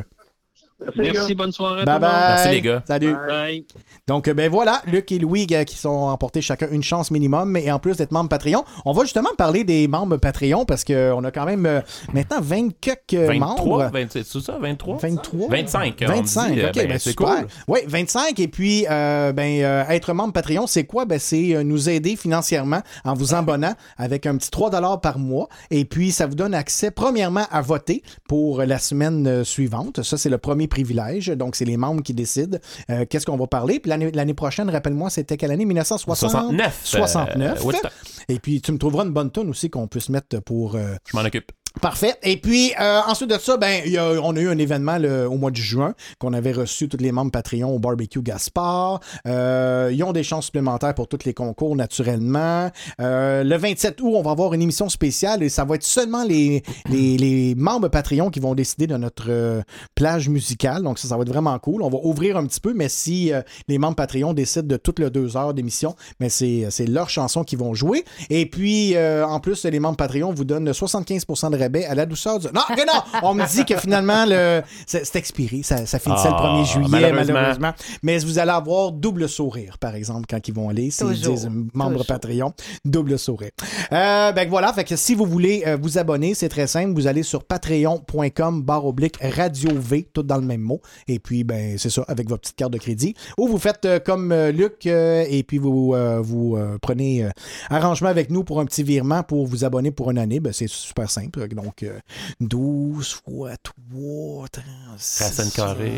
Merci, bonne soirée. Bye tout le monde. bye. Merci, les gars. Salut. Bye. Donc, euh, ben voilà, Luc et Louis euh, qui sont emportés chacun une chance minimum. Et en plus d'être membres Patreon, on va justement parler des membres Patreon parce qu'on a quand même euh, maintenant 20 quelques 23, membres. 20, c'est ça, 23? 23? 25. on me 25, dit, euh, ok, ben, ben, c'est super. cool. Oui, 25. Et puis, euh, ben, euh, être membre Patreon, c'est quoi? Ben, c'est euh, nous aider financièrement en vous abonnant avec un petit 3 par mois. Et puis, ça vous donne accès, premièrement, à voter pour la semaine euh, suivante. Ça, c'est le premier privilège. Donc, c'est les membres qui décident euh, qu'est-ce qu'on va parler. Puis l'année prochaine, rappelle-moi, c'était quelle année? 1969. 69. 69. euh. Et puis, tu me trouveras une bonne tonne aussi qu'on puisse mettre pour... euh, Je m'en occupe. Parfait. Et puis, euh, ensuite de ça, ben, y a- on a eu un événement le- au mois de juin qu'on avait reçu tous les membres Patreon au barbecue Gaspard. Euh, ils ont des chances supplémentaires pour tous les concours, naturellement. Euh, le 27 août, on va avoir une émission spéciale et ça va être seulement les, les, les membres Patreon qui vont décider de notre euh, plage musicale. Donc, ça, ça va être vraiment cool. On va ouvrir un petit peu, mais si euh, les membres Patreon décident de toutes les deux heures d'émission, mais c'est c'est leurs chansons qui vont jouer. Et puis, euh, en plus, les membres Patreon vous donnent 75% de rabais à la douceur du... Non, que non! On me dit que finalement, le... c'est expiré. Ça, ça finissait Ah, le 1er juillet, malheureusement. malheureusement. Mais vous allez avoir double sourire, par exemple, quand ils vont aller. S'ils Toujours. disent membre Toujours. Patreon, double sourire. Euh, ben voilà, fait que si vous voulez euh, vous abonner, c'est très simple. Vous allez sur patreon.com barre oblique radio V, tout dans le même mot. Et puis, ben c'est ça, avec votre petite carte de crédit. Ou vous faites euh, comme euh, Luc euh, et puis vous, euh, vous euh, prenez euh, arrangement avec nous pour un petit virement pour vous abonner pour une année. Ben, c'est super simple. Donc, euh, 12 fois 3, 36. Racine carrée.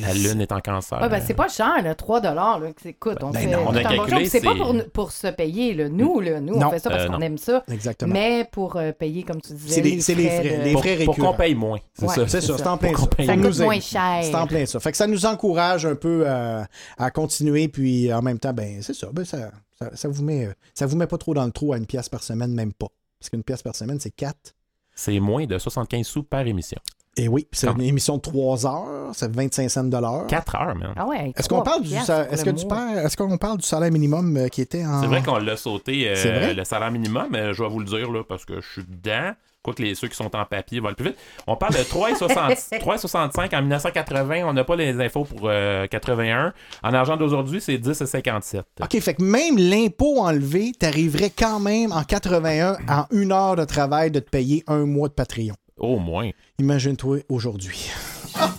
La lune est en cancer. Ouais, ben, c'est pas cher, là, 3 là. Écoute, on Ben fait non. On a calculé. C'est pas c'est- pour, pour se payer, là. Nous, là, nous, Non. on fait ça parce Euh, qu'on aime ça. Exactement. Mais pour euh, payer, comme tu disais, C'est les- c'est les frais, de- les pour, frais pour récurrents. qu'on paye moins. C'est Ouais, ça. C'est ça, c'est en plein Pour ça. paye Ça coûte moins cher. C'est en plein ça. Fait que ça nous encourage un peu à, à continuer, puis en même temps, ben c'est ça, ben ça, ça, ça vous met, euh, ça vous met pas trop dans le trou à une pièce par semaine, même pas. Parce qu'une pièce par semaine, c'est 4. C'est moins de 75 sous par émission. Et oui, puis c'est une émission de 3 heures, c'est 25 cents de l'heure. 4 heures, man. Ah ouais, Est-ce qu'on parle du piastres sa- pour est-ce le que tu mois. parles- est-ce qu'on parle du salaire minimum euh, qui était en C'est vrai qu'on l'a sauté, euh, le salaire minimum, mais je vais vous le dire là, parce que je suis dedans. Quoique les, ceux qui sont en papier vont plus vite. On parle de 3,60 3,65 <laughs> en 1980. On n'a pas les infos pour euh, 81. En argent d'aujourd'hui, c'est 10,57. OK, fait que même l'impôt enlevé, t'arriverais quand même en 81 en une heure de travail de te payer un mois de Patreon. Au moins. Imagine-toi aujourd'hui. Ah!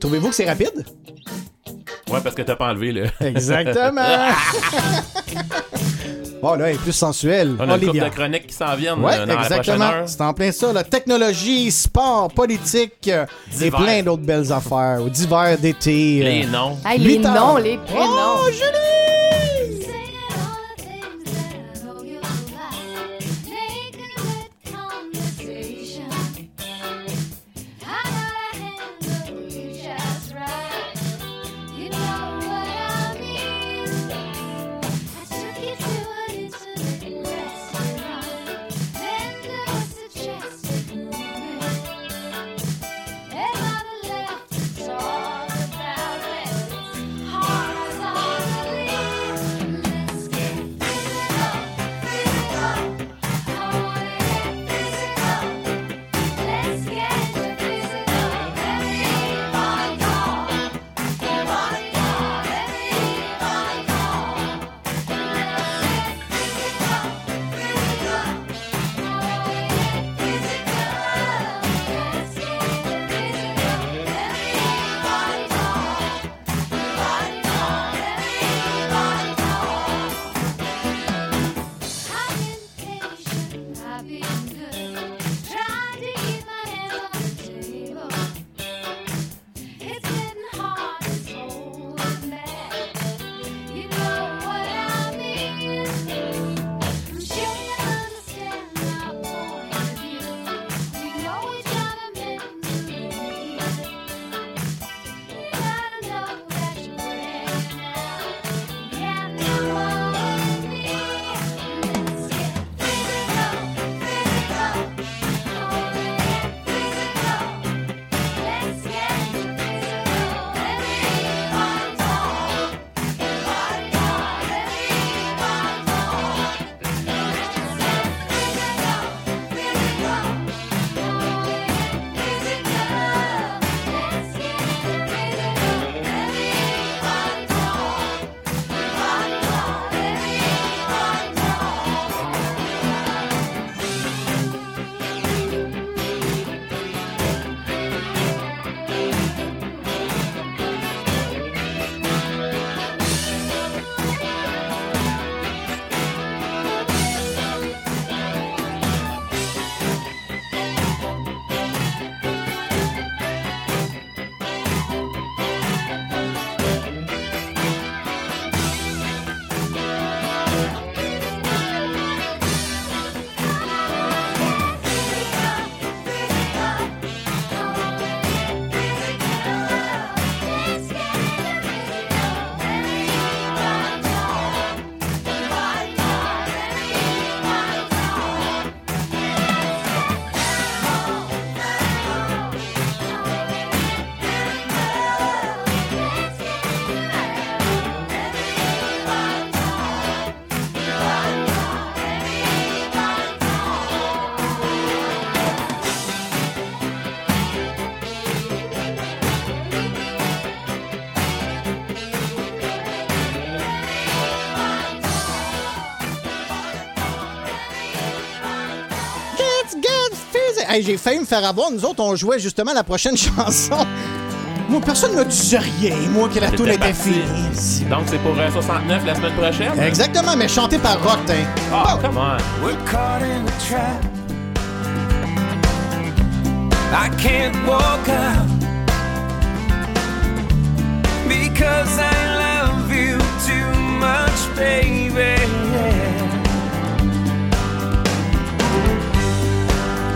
Trouvez-vous que c'est rapide? Ouais, parce que t'as pas enlevé le. Exactement! <laughs> <laughs> bon, là, elle est plus sensuelle. On a une couple de chroniques qui s'en viennent Ouais, euh, dans exactement. C'est en plein ça. La technologie, sport, politique euh, et plein d'autres belles affaires. D'hiver, d'été. Les euh, noms. Hey, les noms, les prénoms. Oh, Julie! Let's get fizzy. Hey, j'ai failli me faire avoir. Nous autres, on jouait justement la prochaine <laughs> chanson. Moi, personne ne me disait rien, moi, que la tour était finie. Donc, c'est pour euh, 69 la semaine prochaine? Exactement, mais chanté par Rock, t'in. Oh, come on. We're caught in a trap. I can't walk out because I love you too much, baby.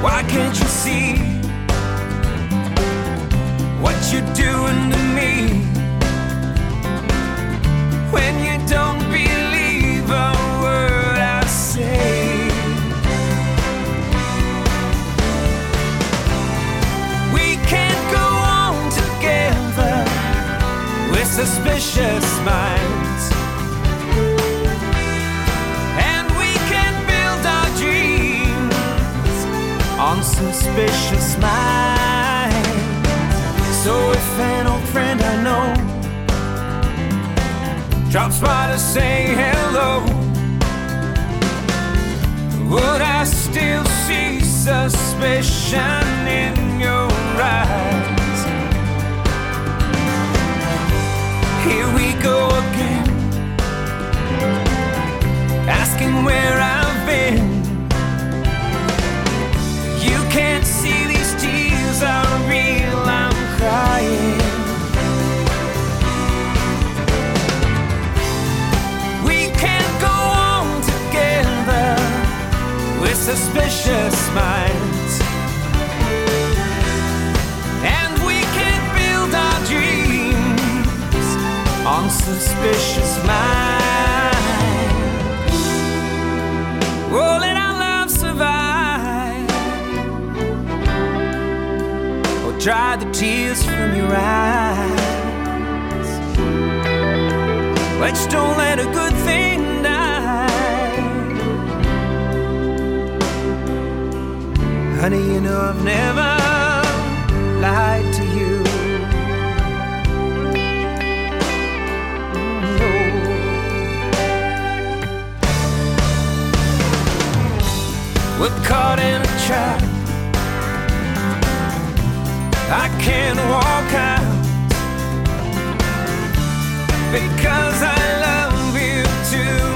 Why can't you see what you're doing to me when you don't believe a word I say? We can't go on together with suspicious minds. Suspicious minds. So if an old friend I know drops by to say hello, would I still see suspicion in your eyes? Here we go again, asking where I've been. Can't see these tears are real, I'm crying. We can't go on together with suspicious minds. And we can't build our dreams on suspicious minds. Oh, dry the tears from your eyes. Let's don't let a good thing die. Honey, you know I've never lied to you. No. We're caught in a trap. I can't walk out because I love you too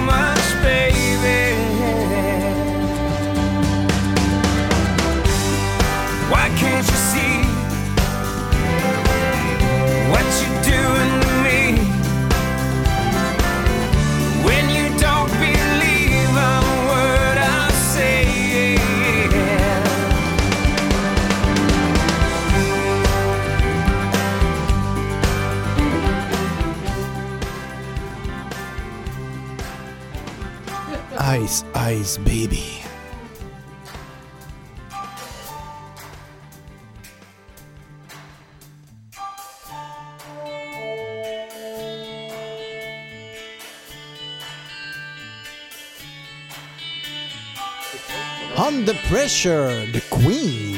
Ice, ice, baby. Under Pressure, The Queen.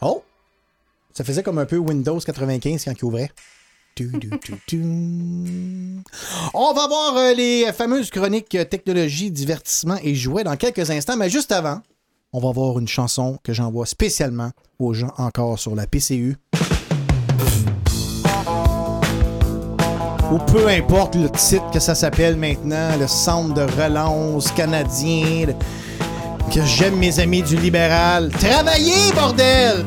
Oh! Ça faisait comme un peu Windows 95 quand il ouvrait. On va voir euh, les fameuses chroniques euh, technologie, divertissement et jouets dans quelques instants, mais juste avant, on va voir une chanson que j'envoie spécialement aux gens encore sur la PCU. Ou peu importe le titre que ça s'appelle maintenant, le centre de relance canadien, que j'aime mes amis du libéral. Travaillez, bordel!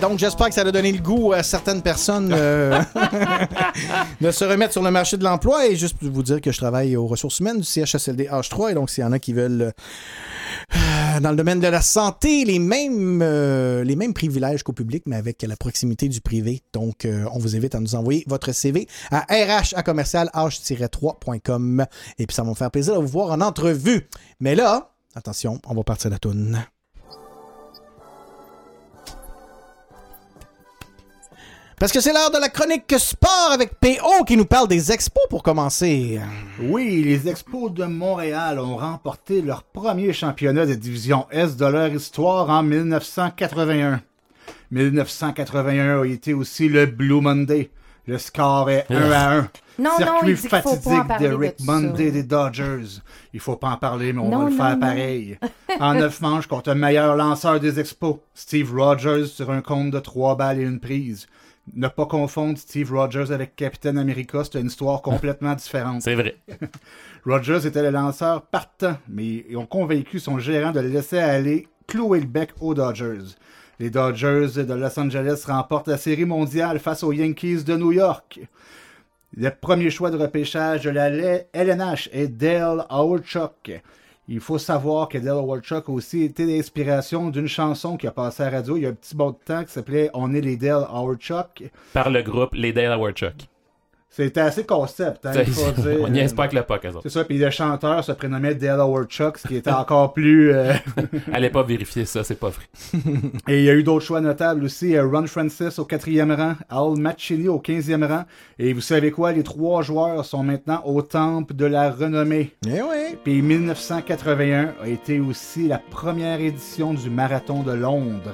Donc, j'espère que ça a donné le goût à certaines personnes euh, <laughs> de se remettre sur le marché de l'emploi. Et juste pour vous dire que je travaille aux ressources humaines du CHSLD H3. Et donc, s'il y en a qui veulent, euh, dans le domaine de la santé, les mêmes, euh, les mêmes privilèges qu'au public, mais avec la proximité du privé. Donc, on vous invite à nous envoyer votre CV à rh commercial h-3.com. Et puis, ça va me faire plaisir de vous voir en entrevue. Mais là, attention, on va partir la toune. Parce que c'est l'heure de la chronique sport avec PO qui nous parle des expos pour commencer. Oui, les Expos de Montréal ont remporté leur premier championnat de division S de leur histoire en 1981. 1981 a été aussi le Blue Monday, Le score est Ugh. 1 à 1. Non, non, Circuit il dit qu'il faut pas en fatidique parler de de Rick ça. Monday des Dodgers. Il faut pas en parler, mais on Non, va le non, faire non. pareil. <laughs> en neuf manches contre le meilleur lanceur des expos, Steve Rogers, sur un compte de 3 balles et une prise. Ne pas confondre Steve Rogers avec Captain America, c'est une histoire <laughs> complètement différente. C'est vrai. <laughs> Rogers était le lanceur partant, mais ils ont convaincu son gérant de le laisser aller clouer le bec aux Dodgers. Les Dodgers de Los Angeles remportent la série mondiale face aux Yankees de New York. Le premier choix de repêchage de la LNH est Dale Howardchuck. Il faut savoir que Dale Howardchuck a aussi été l'inspiration d'une chanson qui a passé à la radio il y a un petit bon de temps qui s'appelait On est les Dale Howardchuck. Par le groupe Les Dale Howardchuck. C'était assez concept, hein, il faut dire. On niaise pas avec le puck. C'est ça, puis le chanteur se prénommait Dale Howard Chuck, ce qui était encore plus... euh, <laughs> Allez pas vérifier ça, c'est pas vrai. <laughs> Et il y a eu d'autres choix notables aussi. euh, Ron Francis au quatrième rang, Al Machini au quinzième rang. Et vous savez quoi? Les trois joueurs sont maintenant au temple de la renommée. Eh oui. Puis 1981 a été aussi la première édition du Marathon de Londres.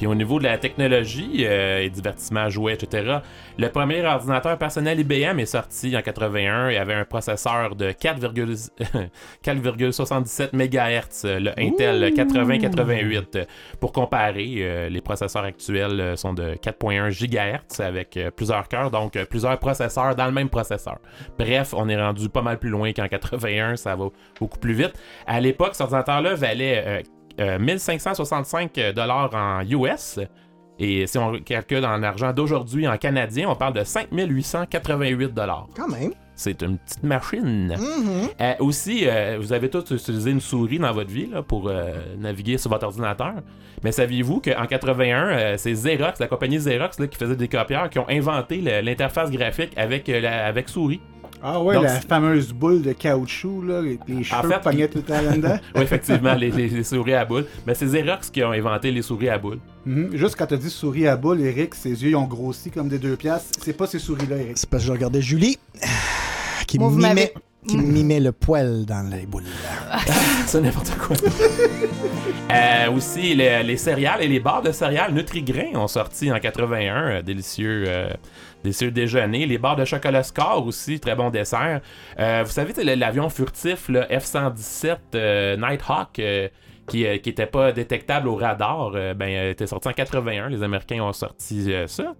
Puis au niveau de la technologie euh, et divertissement, jouets, etc., le premier ordinateur personnel IBM est sorti en 81 et avait un processeur de 4,- 4,77 MHz, euh, le Intel 8088. Pour comparer, euh, les processeurs actuels sont de 4,1 GHz avec euh, plusieurs cœurs, donc plusieurs processeurs dans le même processeur. Bref, on est rendu pas mal plus loin qu'en 81, ça va beaucoup plus vite. À l'époque, cet ordinateur-là valait 1565 dollars en US. Et si on calcule en argent d'aujourd'hui en canadien, on parle de 5888 dollars. Quand même. C'est une petite machine. Mhm. Euh, aussi, euh, vous avez tous utilisé une souris dans votre vie là, pour euh, naviguer sur votre ordinateur. Mais saviez-vous qu'en 81, euh, c'est Xerox, la compagnie Xerox là, qui faisait des copieurs, qui ont inventé l'interface graphique avec, euh, la- avec souris? Ah ouais, Donc, la fameuse boule de caoutchouc, là, avec les cheveux fait, pognaient tout le temps là-dedans. <laughs> oui, effectivement, les, les- les souris à boule. Mais c'est Xerox qui ont inventé les souris à boule. Mhm. Juste quand t'as dit souris à boule, Eric, ses yeux ils ont grossi comme des deux piastres. C'est pas ces souris-là, Eric. C'est parce que je regardais Julie qui Moi, mimait, qui mimait le poil dans les boules. <laughs> C'est n'importe quoi. <laughs> Euh, aussi, le- les céréales et les barres de céréales Nutri-Grain ont sorti en 81. euh, délicieux, euh, délicieux déjeuner. Les barres de chocolat Score aussi, très bon dessert. Euh, vous savez, l'avion furtif, le F-117 euh, Nighthawk, euh, qui n'était pas détectable au radar, ben, était sorti en 81. Les Américains ont sorti ça.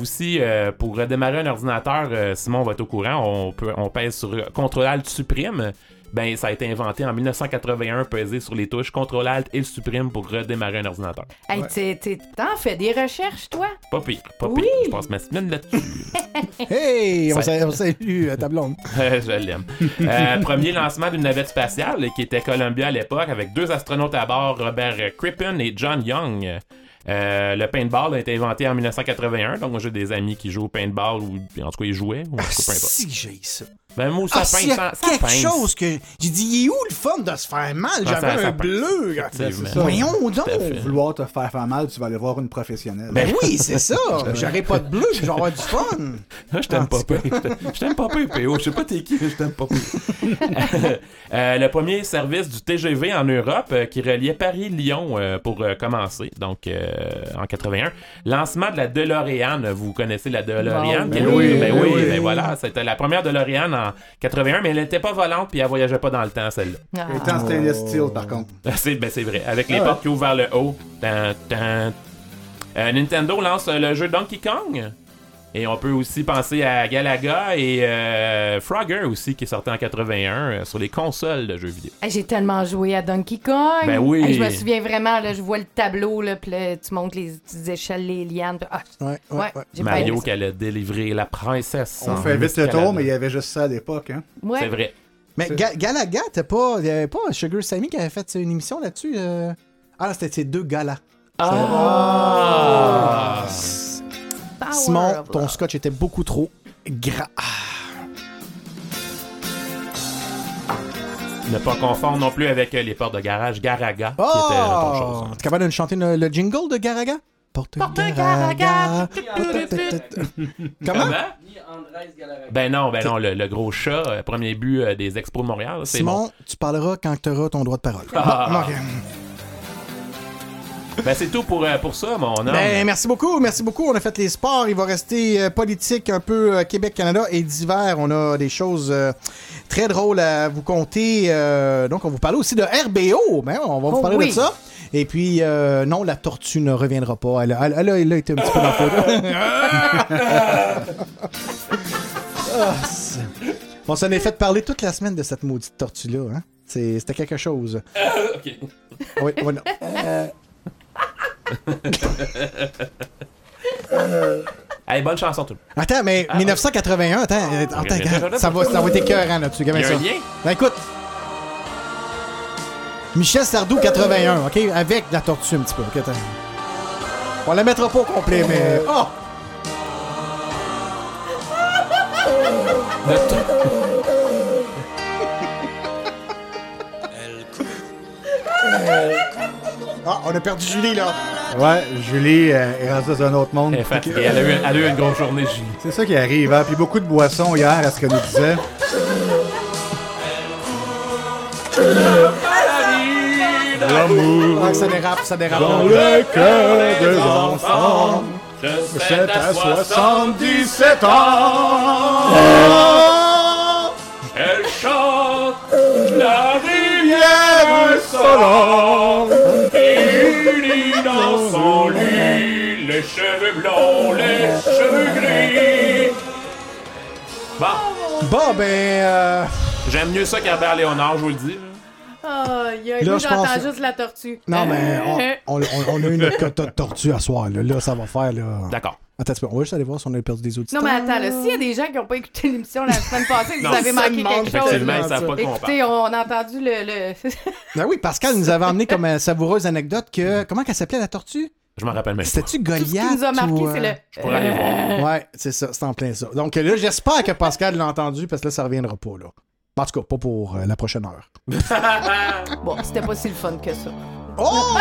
Aussi, pour redémarrer un ordinateur, Simon va être au courant, on, peut, on pèse sur Ctrl-Alt Supprime. Ben, ça a été inventé en 1981, peser sur les touches Ctrl-Alt et le Supprime pour redémarrer un ordinateur. Hey, t'es- t'es- t'en fais des recherches, toi? Pas pire, pas Oui. pire. Je passe ma semaine là-dessus. <laughs> Hey, on Ça- on salue, euh, ta blonde. <laughs> je l'aime. Euh, premier lancement d'une navette spatiale qui était Columbia à l'époque avec deux astronautes à bord, Robert Crippen et John Young. Euh, le paintball a été inventé en 1981, donc moi j'ai des amis qui jouent au paintball ou en tout cas ils jouaient. Ou en tout cas, peu importe. Si j'ai ça. Ben moi ça Ah, pince, a ça, ça quelque pince. chose que j'ai dit, il est où le fun de se faire mal? Ah, J'avais un bleu. Voyons donc. Vouloir te faire faire mal, tu vas aller voir une professionnelle. Ben oui, c'est <laughs> ça. J'aurais pas de bleu, puis j'aurais avoir du fun. <laughs> Ah, <laughs> je t'aime pas peu. Je t'aime pas peu, PO. Je sais pas t'es qui, mais je t'aime pas peu. Euh, le premier service du TGV en Europe euh, qui reliait Paris-Lyon euh, pour euh, commencer, donc euh, en 81. Lancement de la DeLorean. Vous connaissez la DeLorean? Ben oui, ben ben oui, oui. ben voilà. C'était la première DeLorean en 81, mais elle n'était pas volante puis elle voyageait pas dans le temps, celle-là. Elle était en stainless steel, par contre. <laughs> C'est, ben, c'est vrai. Avec les Ah ouais. portes qui ouvrent vers le haut. Tan, tan. Euh, Nintendo lance le jeu Donkey Kong. Et on peut aussi penser à Galaga et euh, Frogger aussi, qui est sorti en 81 euh, sur les consoles de jeux vidéo. Hey, J'ai tellement joué à Donkey Kong. Ben oui. Hey, je me souviens vraiment, là, je vois le tableau, là, puis là, tu montes les petites échelles, les lianes. puis- Ah, ouais, ouais, Mario qui allait délivrer la princesse. On fait vite le tour, mais il y avait juste ça à l'époque. Hein? C'est vrai. Mais Ga- Galaga, t'as pas. Il y avait pas Sugar Sammy qui avait fait une émission là-dessus? euh? Ah, c'était ces deux gars-là. Ah! Power Simon, of ton love. scotch était beaucoup trop gras. Ne pas confondre non plus avec euh, les portes de garage Garaga, qui Oh! était autre chose. hein. T'es capable de nous chanter le, le jingle de Garaga? Porte Garaga. Comment? Ben non, ben non, le, le gros chat, euh, premier but euh, des Expos de Montréal, c'est Simon, bon. tu parleras quand tu auras ton droit de parole. Ah. Bon. Ben, c'est tout pour, euh, pour ça, mon homme. Ben, merci beaucoup, merci beaucoup. On a fait les sports. Il va rester euh, politique un peu euh, Québec-Canada et d'hiver. On a des choses euh, très drôles à vous conter. Euh, donc, on vous parle aussi de RBO. Ben, on va vous Oh parler oui. de ça. Et puis, euh, non, la tortue ne reviendra pas. Elle, a- elle, elle a, elle a été un petit peu dans le On s'en est fait parler toute la semaine de cette maudite tortue-là. Hein? C'était quelque chose. <laughs> ok. Oui, oui, <laughs> non. <laughs> Hey, bonne chanson, tout. Attends, mais Ah, 1981, attends, euh, attends, attends, ça va, ça va être écœurant là-dessus. Il y a ça. un lien? Ben, écoute. Michel Sardou 81, OK? Avec la tortue un petit peu. OK, attends. On la mettra pas au complet, mais. Oh! Ah, on a perdu Julie, là. Ouais, Julie euh, est rendue dans un autre monde. Elle est fatiguée. Elle a eu, elle a eu une grosse journée, Julie. C'est ça qui arrive, hein? Puis beaucoup de boissons hier, à ce que nous disait. L'amour Ah, ça dérape, ça dérape. dans le cœur des enfants. C'est à 77 ans. Elle chante la rivière Solon. Son lit, les cheveux blonds, les cheveux gris. Bon. Bon, ben. euh, J'aime mieux ça qu'Herbert Léonard, je vous le dis. là. Ah, il y a Là, lui, je j'entends pense- juste la tortue. Non, mais Euh, on, on, on- on a eu notre quota de tortue à soir. Là, Là, ça va faire. là. D'accord. Attends, on va juste aller voir si on a perdu des auditeurs. Non, mais attends, là, s'il y a des gens qui n'ont pas écouté l'émission la semaine <laughs> passée, Non, vous avez ça manqué quelque chose. savent pas de quoi on Écoutez, on a entendu le. le... <laughs> Ben oui, Pascal nous avait emmené comme euh, savoureuse anecdote que. Comment qu'elle s'appelait la tortue? Je m'en rappelle même pas. C'était-tu Goliath Tout ce qui nous a marqué, ou, euh, c'est le. Je pourrais aller voir. <laughs> Ouais, c'est ça, c'est en plein ça. Donc là, j'espère que Pascal l'a entendu parce que là, ça reviendra pas, là. En tout cas, pas pour euh, la prochaine heure. Bon, c'était pas si le fun que ça. Oh!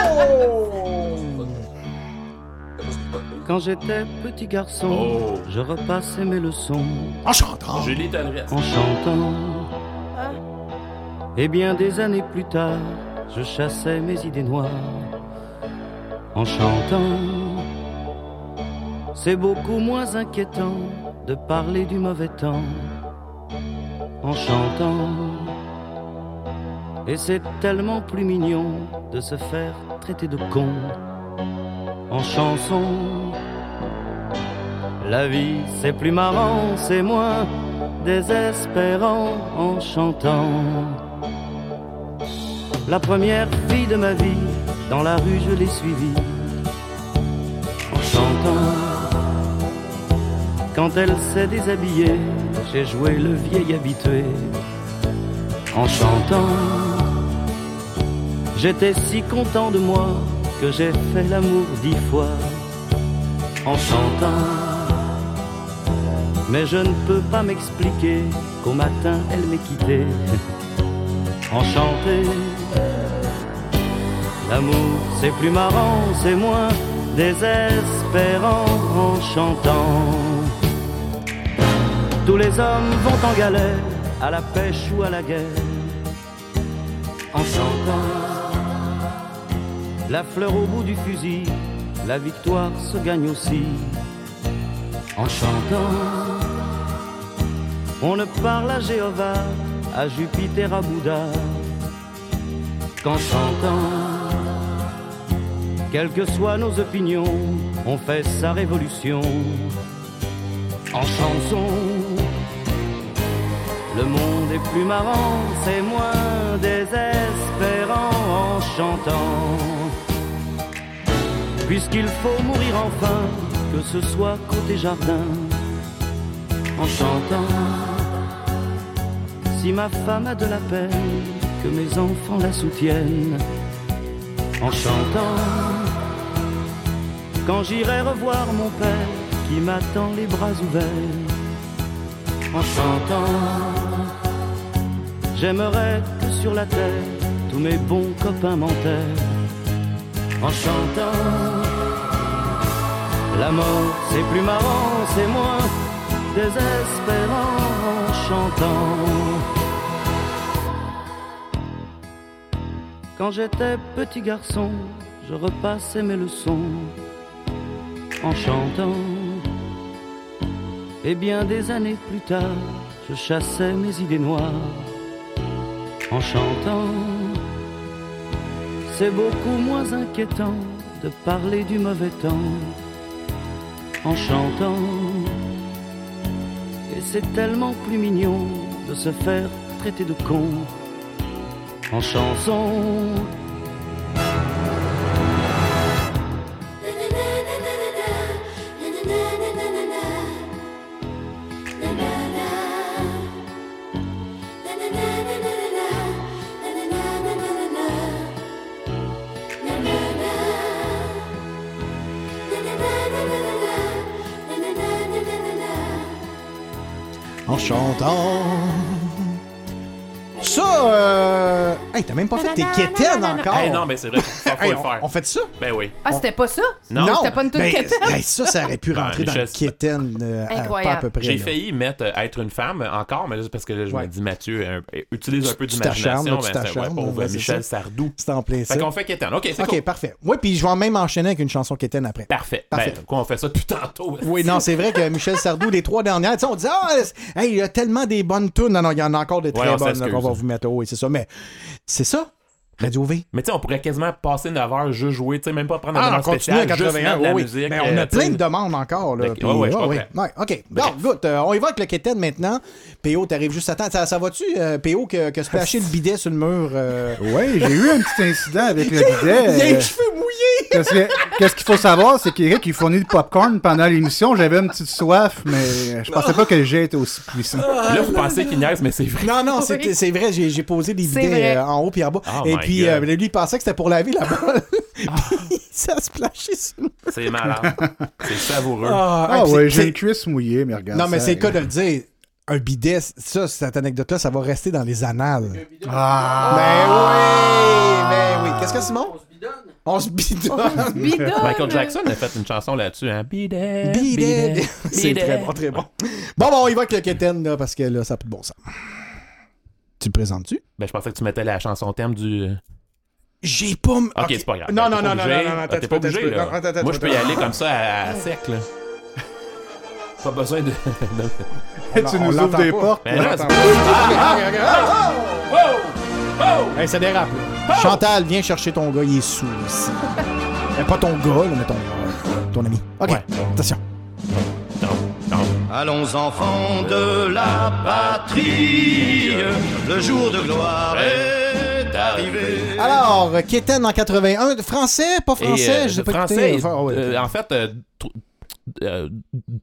Quand j'étais petit garçon, Oh. je repassais mes leçons En chantant! Julie Tendresse. en chantant. Et bien des années plus tard, je chassais mes idées noires en chantant. C'est beaucoup moins inquiétant de parler du mauvais temps en chantant. Et c'est tellement plus mignon de se faire traiter de con en chanson. La vie c'est plus marrant, c'est moins désespérant en chantant. La première fille de ma vie, dans la rue je l'ai suivie en chantant. Quand elle s'est déshabillée, j'ai joué le vieil habitué en chantant. J'étais si content de moi que j'ai fait l'amour dix fois en chantant. Mais je ne peux pas m'expliquer qu'au matin elle m'ait quitté <laughs> enchanté. L'amour c'est plus marrant, c'est moins désespérant en chantant. Tous les hommes vont en galère, à la pêche ou à la guerre, en chantant. La fleur au bout du fusil, la victoire se gagne aussi en chantant. On ne parle à Jéhovah, à Jupiter, à Bouddha, qu'en chantant. Quelles que soient nos opinions, on fait sa révolution en chanson. Le monde est plus marrant, c'est moins désespérant en chantant. Puisqu'il faut mourir enfin, que ce soit côté jardin, en chantant. Si ma femme a de la peine, que mes enfants la soutiennent, en chantant. Quand j'irai revoir mon père qui m'attend les bras ouverts, en chantant. J'aimerais que sur la terre tous mes bons copains m'enterrent en chantant. La mort c'est plus marrant, c'est moins désespérant en chantant. Quand j'étais petit garçon, je repassais mes leçons en chantant. Et bien des années plus tard, je chassais mes idées noires en chantant. C'est beaucoup moins inquiétant de parler du mauvais temps en chantant. C'est tellement plus mignon de se faire traiter de con en chanson. Chantant. Ça, euh... Hey, t'as même pas fait tes quétaines encore. Hey, non, mais c'est vrai, faut, faut Hey, le on, faire. on fait ça? Ben oui. Ah, c'était pas ça? Non. C'était pas une toute Ben, quétaine? hey, ça, ça aurait pu Ben, rentrer dans le Michel, quétaine euh, à- Incroyable. pas à peu près. J'ai là. failli mettre euh, être une femme encore, mais juste parce que là, je Ouais. me dis, Mathieu, euh, utilise un peu Tu t'acharnes, d'imagination. là, tu ben, c'est- ouais, t'acharnes, pauvre ouais, c'est Michel ça. Sardou. C'est en plein ça. Fait qu'on fait Kéten. OK, c'est Ok, cool. parfait. Oui, puis je vais même enchaîner avec une chanson quétaine après. Parfait. Parfait. Ben, quoi, on fait ça tout tantôt. Oui, non, c'est vrai que Michel Sardou, les trois dernières, tu sais, on dit, ah, hey, il y a tellement des bonnes tunes. Non, non, il y en a encore des très Ouais, on bonnes là, s'excuse. qu'on va vous mettre. Oui, c'est ça. Mais c'est ça, Radio V. Mais tu sais, on pourrait quasiment passer 9 heures juste jouer, tu sais, même pas prendre un Ah, on demande continue à spéciale, juste 81. mettre de la oui, musique. Mais on euh, a tu sais. plein de demandes encore. Là, puis, ouais, ouais, je ouais, OK. Bon, écoute, euh, on y va avec le quétaine maintenant. PO, t'arrives juste à temps. Ça, ça va-tu, euh, PO, que, que splasher le bidet sur le mur? euh? Oui, j'ai eu un petit incident avec le bidet. <laughs> Il a euh, les cheveux mouillés! Qu'est-ce que- qu'est-ce qu'il faut savoir, c'est qu'Éric, il fournit du popcorn pendant l'émission. J'avais une petite soif, mais je pensais pas que le jet était aussi puissant. Là, vous pensez qu'il niaise, mais c'est vrai. Non, non, c'est c'est vrai, j'ai j'ai posé des bidets euh, en haut puis en bas. Oh Et puis, euh, lui, il pensait que c'était pour laver la <laughs> balle. puis ça a splashé sur le C'est malade. <laughs> c'est savoureux. Ah, Ah ouais, c'est- j'ai c'est- une cuisse mouillée, mais regarde. Non, mais c'est le cas de euh, le dire. Un bidet, ça, cette anecdote-là, ça va rester dans les annales. Ah! Ben oui, ben oui. Qu'est-ce que Simon? On se bidonne. Bidonne! Michael Jackson a fait une chanson là-dessus, hein. Bidet. Bidet. <laughs> C'est bidet. très bon, très bon. Bon, bon, on y va avec le Keten, là, parce que là, ça n'a plus de bon sens. Tu le présentes-tu? Ben, je pensais que tu mettais la chanson thème du. J'ai pas... m- Ok, c'est pas grave. Non, non, non, non, non, non, Ah, T'es pas obligé, là. Moi, je peux y aller comme ça à, sec, là. Pas besoin de. <laughs> tu nous ouvres des pas. portes. Ben là. c'est- Ah, Oh! Oh! Hey, ça dérape, là. Chantal, viens chercher ton gars, il est sous ici. Mais pas ton gars, là, mais ton, ton ami. OK, Ouais. attention. Non, non. Allons enfants de la patrie, le jour de gloire est arrivé. Alors, Keten en 81, français, pas français, euh, je sais pas français, écouté. Enfin, ouais. euh, en fait, euh, euh,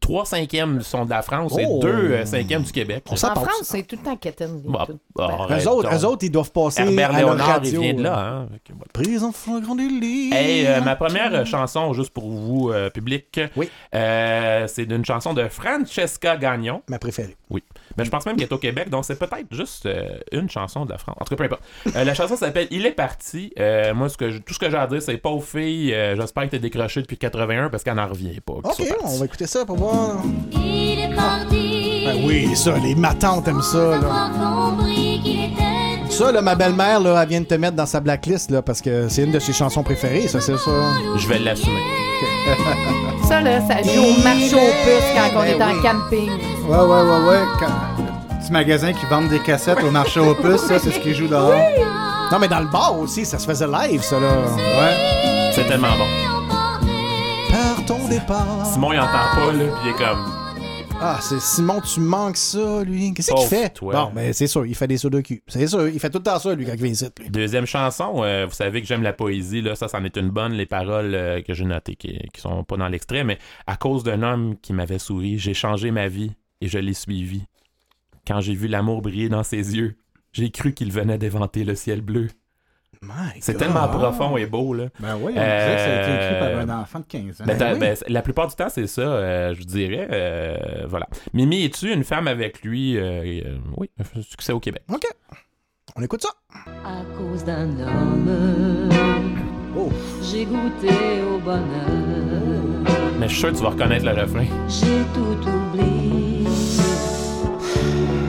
trois cinquièmes sont de la France et Oh. deux euh, cinquièmes du Québec. On s'en En passe. France, c'est tout le temps les Bah, arrête Eux autres, eux autres, ils doivent passer Herbert Léonard, radio. il vient de là. Hein? Voilà. Prise en flagrant délit. Hey, euh, ma première euh, chanson, juste pour vous, euh, public, Oui. euh, c'est d'une chanson de Francesca Gagnon. Ma préférée. Oui. Mais je pense même qu'elle est au Québec, donc c'est peut-être juste euh, une chanson de la France. En tout cas, peu importe. Euh, la chanson s'appelle Il est parti. Euh, moi, ce que je- tout ce que j'ai à dire, c'est pauvre fille, euh, j'espère que t'es décroché depuis 81 parce qu'elle n'en revient pas. qu'il OK, soit parti. on va écouter ça pour voir. Il est parti. Ben oui, ça, les matantes aiment ça, là. Ça, là, ma belle-mère, là, elle vient de te mettre dans sa blacklist, là, parce que c'est une de ses chansons préférées, ça, c'est ça. Je vais l'assumer. <laughs> Ça, là, ça joue au marché aux puces quand on Ben est en oui. camping. Ouais, ouais, ouais, ouais. Quand... Petit magasin qui vendent des cassettes au marché aux puces, ça, c'est ce qui joue dehors. Non, mais dans le bar aussi, ça se faisait live, ça, là. Ouais. C'est tellement bon. Ton départ. Simon, il entend pas, là, puis il est comme. Ah, c'est Simon, tu manques ça, lui. Qu'est-ce qu'il Pauvre fait? toi. Bon, ben, c'est sûr, il fait des sauts de cul. C'est sûr, il fait tout le temps ça, lui, quand il vient ici. lui. Deuxième chanson, euh, vous savez que j'aime la poésie, là, ça, c'en est une bonne, les paroles euh, que j'ai notées, qui, qui sont pas dans l'extrait, mais à cause d'un homme qui m'avait souri, j'ai changé ma vie et je l'ai suivi. Quand j'ai vu l'amour briller dans ses yeux, j'ai cru qu'il venait d'éventer le ciel bleu. C'est tellement profond et beau, là. Ben oui, on dirait que ça a été écrit par Euh, un enfant de 15 ans. Ben, oui. ben, la plupart du temps, c'est ça, euh, je vous dirais. euh, voilà. Mimi, es-tu une femme avec lui? Euh, euh, oui, un succès au Québec? OK. On écoute ça. À cause d'un homme, Oh. j'ai goûté au bonheur. Mais je suis sûr que tu vas reconnaître le refrain. J'ai tout oublié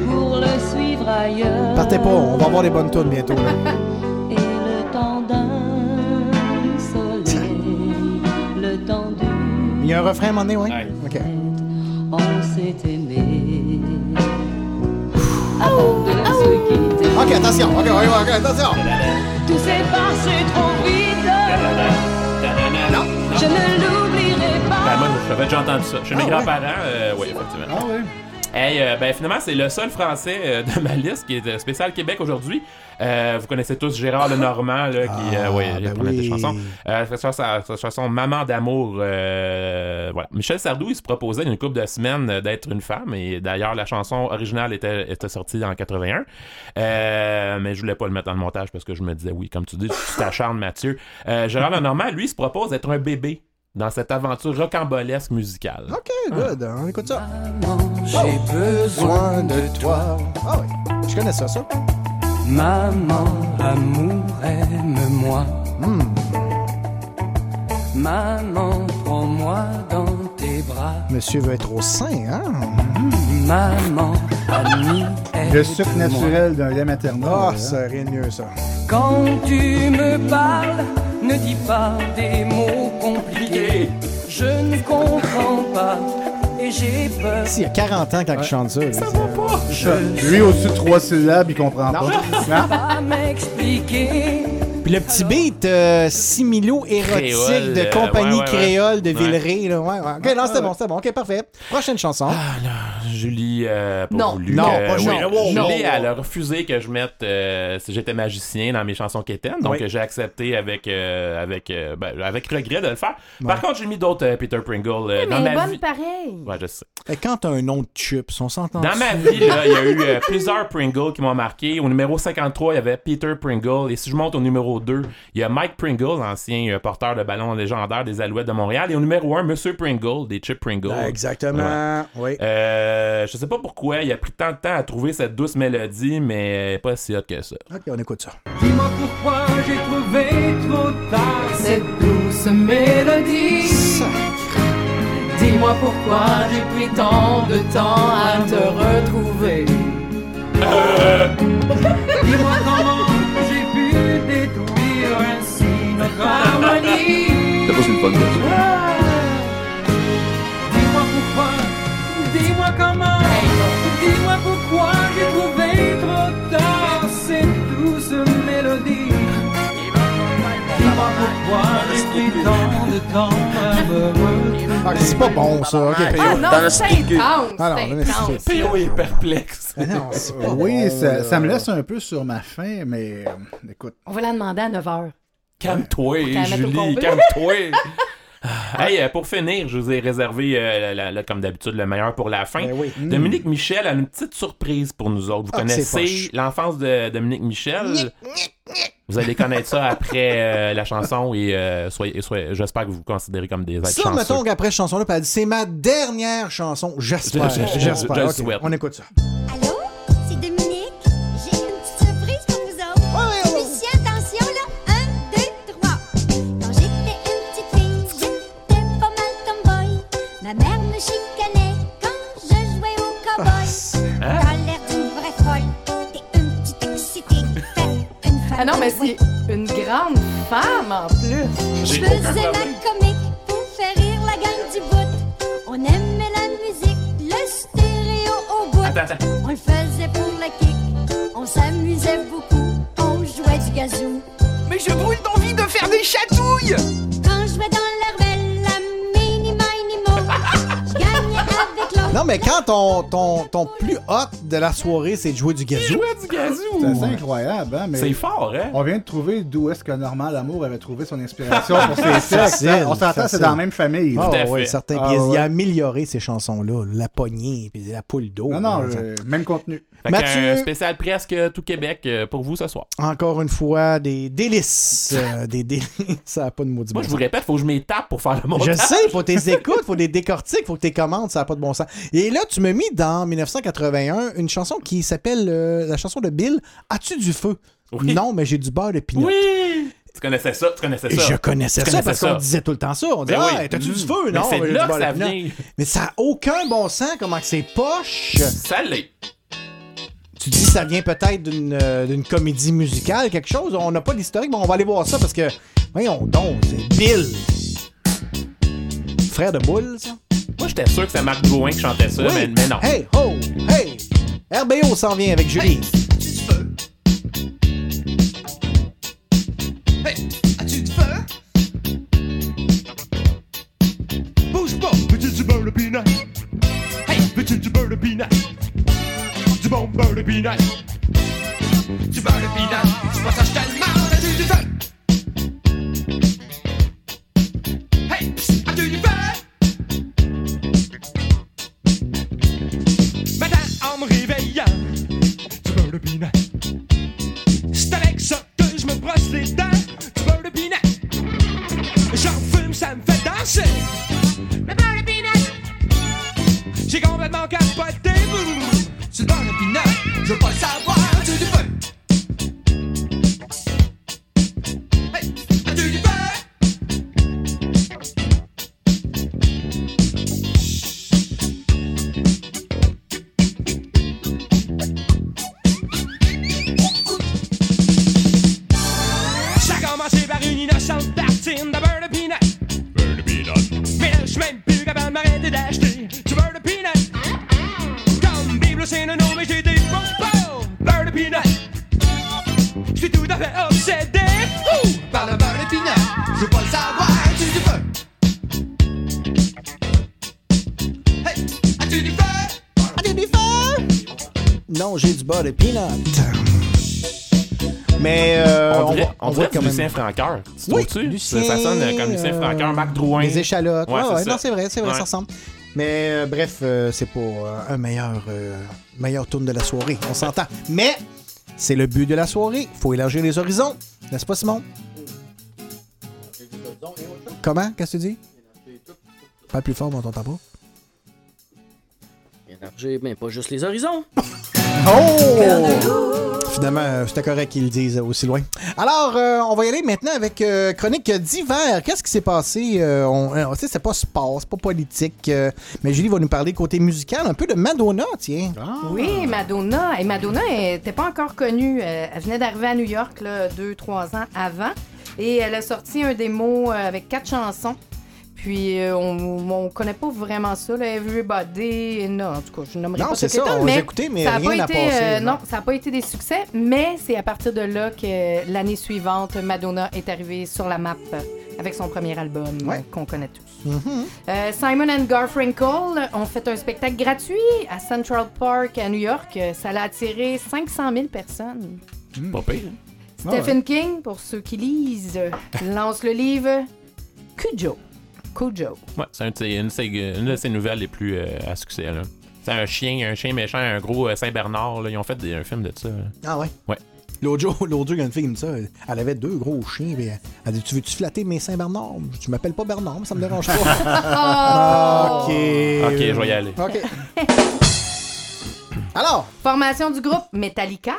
pour le suivre ailleurs. Partez pas, on va avoir des bonnes tunes bientôt. là. <laughs> Il y a un refrain à un moment donné, oui? OK. On s'est aimé. Avant de se quitter. OK, attention. OK, OK, OK, attention. Tout s'est passé trop vite. Non. Je ne l'oublierai pas. Ben, moi, j'avais déjà entendu ça. Chez mes Ah ouais? grands-parents, euh, oui, effectivement. Ah ouais? Hey, euh, ben finalement, c'est le seul français euh, de ma liste qui est euh, spécial Québec aujourd'hui. Euh, vous connaissez tous Gérard Lenormand, là, qui euh, ouais, il ben prenait des oui. chansons. Euh, sa, sa- sa chanson Maman d'amour. euh, voilà. Michel Sardou, il se proposait une couple de semaines d'être une femme. Et d'ailleurs, la chanson originale était, était sortie en 81. Euh, mais je voulais pas le mettre dans le montage parce que je me disais, oui, comme tu dis, tu t'acharnes, Mathieu. Euh, Gérard Lenormand, lui, il se propose d'être un bébé dans cette aventure rocambolesque musicale. OK, good. On écoute ça. J'ai besoin de toi. Ah oui, je connais ça, ça. Maman, amour, aime-moi. Hmm. Maman, prends-moi dans tes bras. Monsieur veut être au sein, hein? Maman, ami, Le sucre naturel d'un lait maternel. Ah, hein? ça rien de mieux, ça. Quand tu me parles, ne dis pas des mots compliqués. Je ne comprends pas et j'ai peur. Si, il y a 40 ans quand il chante ça. Ça va pas. Ça, Lui, au-dessus de trois syllabes, il comprend pas. Pas m'expliquer. Puis le petit beat euh, similo érotique Créole, de euh, compagnie ouais, ouais, ouais. créole de Ouais. Villeray. Là. Ouais, ouais. OK, non, c'était bon, c'était bon. OK, parfait. Prochaine chanson. Julie, euh, pas Non, voulu non, que- pas oui, Julie. Elle a refusé que je mette euh, si j'étais magicien dans mes chansons quétaines, donc Oui. euh, j'ai accepté avec euh, avec euh, ben, avec regret de le faire. Par contre, j'ai mis d'autres euh, Peter Pringle euh, dans mais ma bonne vie. pareil. Ouais, je sais. Et quand t'as un nom de chips, on s'entend Dans ma vie, là, il y a eu euh, plusieurs Pringle qui m'ont marqué. Au numéro 53, il y avait Peter Pringle. Et si je monte au numéro 2, il y a Mike Pringle, ancien euh, porteur de ballon légendaire des Alouettes de Montréal. Et au numéro 1, Monsieur Pringle, des Chip Pringle. Ah, exactement. Oui. Euh, je sais pas pourquoi il a pris tant de temps à trouver cette douce mélodie, mais est pas si hot que ça. OK, on écoute ça. Dis-moi pourquoi j'ai trouvé trop tard Cette douce mélodie. Dis-moi pourquoi j'ai pris tant de temps à te retrouver. Dis-moi comment harmonie. T'as pas sur le fun, ça. Dis-moi pourquoi, dis-moi comment, dis-moi pourquoi j'ai trouvé trop tard cette douce mélodie. Dis-moi pourquoi j'ai pris tant de temps à me retrouver. Ah, c'est pas bon, ça. OK, P.O. Ah non, Dans le c'est intense, Ah non, c'est mais c'est- intense. P.O. est perplexe. Ah non, c'est pas Oui, bon, ça, ça me laisse un peu sur ma faim, mais euh, écoute. On va la demander à 9h. Calme-toi, Julie, calme-toi. <laughs> Hey, euh, pour finir, je vous ai réservé, euh, la- la- la- comme d'habitude, le meilleur pour la fin. Ben oui. Dominique Michel a une petite surprise pour nous autres. Vous Ah, connaissez l'enfance de Dominique Michel? Vous allez connaître ça après euh, la chanson et euh, soyez, soyez- j'espère que vous vous considérez comme des êtres Ça, chanceux. mettons qu'après cette chanson-là, puis elle dit c'est ma dernière chanson. J'espère. Je- je- je- J'espère. je le OK, souhaite. On écoute ça. Ah non, mais c'est une grande femme en plus. Je faisais la comique pour faire rire la gang du bout. On aimait la musique, le stéréo au bout. Attends, attends. On le faisait pour le kick, on s'amusait beaucoup, on jouait du gazou. Mais je brûle d'envie de faire des chatouilles Quand je jouais dans l'hermelle, Non, mais quand ton, ton, ton plus hot de la soirée, c'est de jouer du gazou. du gazou. C'est incroyable, hein? mais C'est fort, hein? On vient de trouver d'où est-ce que Normand Lamour avait trouvé son inspiration pour ses <laughs> textes. Hein? On s'entend, c'est dans la même famille. Ah Tout à oui, fait. certain. Ah il a amélioré ces chansons-là. La poignée, puis la poule d'eau. Non, non, ça- euh, même contenu. Fait Mathieu. euh, spécial presque tout Québec euh, pour vous ce soir. Encore une fois, des délices. euh, des délices. <laughs> Ça n'a pas de maudit Moi, bon je vous répète, faut que je m'étape pour faire le montage. Je sais, faut tes écoutes, faut des décortiques, faut que tes commandes, ça n'a pas de bon sens. Et là, tu m'as mis dans 1981 une chanson qui s'appelle euh, la chanson de Bill As-tu du feu? Oui. Non, mais j'ai du beurre de pinot. Oui! Tu connaissais ça, tu connaissais ça. je connaissais Tu ça parce connaissais qu'on disait tout le temps ça. On disait, Ben ah, oui. t'as-tu du Mm. feu? Non, mais là que ça vient. Mais ça n'a aucun bon sens comment que c'est poche. Ça l'est. Tu dis ça vient peut-être d'une euh, d'une comédie musicale, quelque chose. On n'a pas d'historique, mais on va aller voir ça parce que, voyons donc, c'est Bill. frère de Boule, ça? Moi, j'étais sûr que c'est Marc Drouin qui chantait ça, Oui. mais, mais non. Hey, ho, hey! RBO s'en vient avec Julie. Hey, as-tu du feu? Bouge pas, du beurre de peanut? Du bon beurre de peanut? Du beurre de peanut, tu Francoeur. Tu Oui, trouves-tu? Lucien, Ça, ça sonne comme Lucien euh, Francoeur, Marc Drouin. Les échalotes. Ouais, ouais, non, c'est vrai, c'est vrai, Ouais. ça ressemble. Mais euh, bref, euh, c'est pas euh, un meilleur, euh, meilleur tourne de la soirée. On s'entend. Mais c'est le but de la soirée. faut élargir les horizons. N'est-ce pas, Simon? Comment? Qu'est-ce que tu dis? Pas plus fort, mais on t'entend pas. Élargir, mais pas juste les horizons. <laughs> Oh! Finalement, euh, c'était correct qu'ils le disent aussi loin. Alors, euh, on va y aller maintenant avec euh, chronique d'hiver. Qu'est-ce qui s'est passé? Euh, on, sais, c'est pas sport, c'est pas politique. euh, mais Julie va nous parler côté musical, un peu de Madonna, tiens. Oui, Madonna. Et Madonna n'était pas encore connue. Elle venait d'arriver à New York, là, deux, trois ans avant. Et elle a sorti un démo avec quatre chansons. Puis euh, on, on connaît pas vraiment ça, là, Everybody. Non, en tout cas, je n'aimerais Non, pas c'est ce ça, on mais ça a rien n'a passé, euh, non. non, ça n'a pas été des succès, mais c'est à partir de là que l'année suivante, Madonna est arrivée sur la map avec son premier album euh, qu'on connaît tous. Euh, Simon and Garfunkel ont fait un spectacle gratuit à Central Park à New York. Ça l'a attiré 500 000 personnes. Pas pire. Stephen King, pour ceux qui lisent, lance le livre Cujo. Cujo. Ouais, c'est un une, de ses- une de ses nouvelles les plus euh, à succès. là. C'est un chien, un chien méchant, un gros euh, Saint-Bernard. Ils ont fait des- un film de ça. là. Ah ouais? Ouais. L'autre jour, <laughs> l'autre jour, il y a une fille qui me dit ça. Elle avait deux gros chiens. puis Elle dit Tu veux-tu flatter mes Saint-Bernard? Tu m'appelles pas Bernard, mais ça me dérange pas. <laughs> Oh! ok. Ok, je vais y aller. Ok. <laughs> Alors, Formation du groupe Metallica.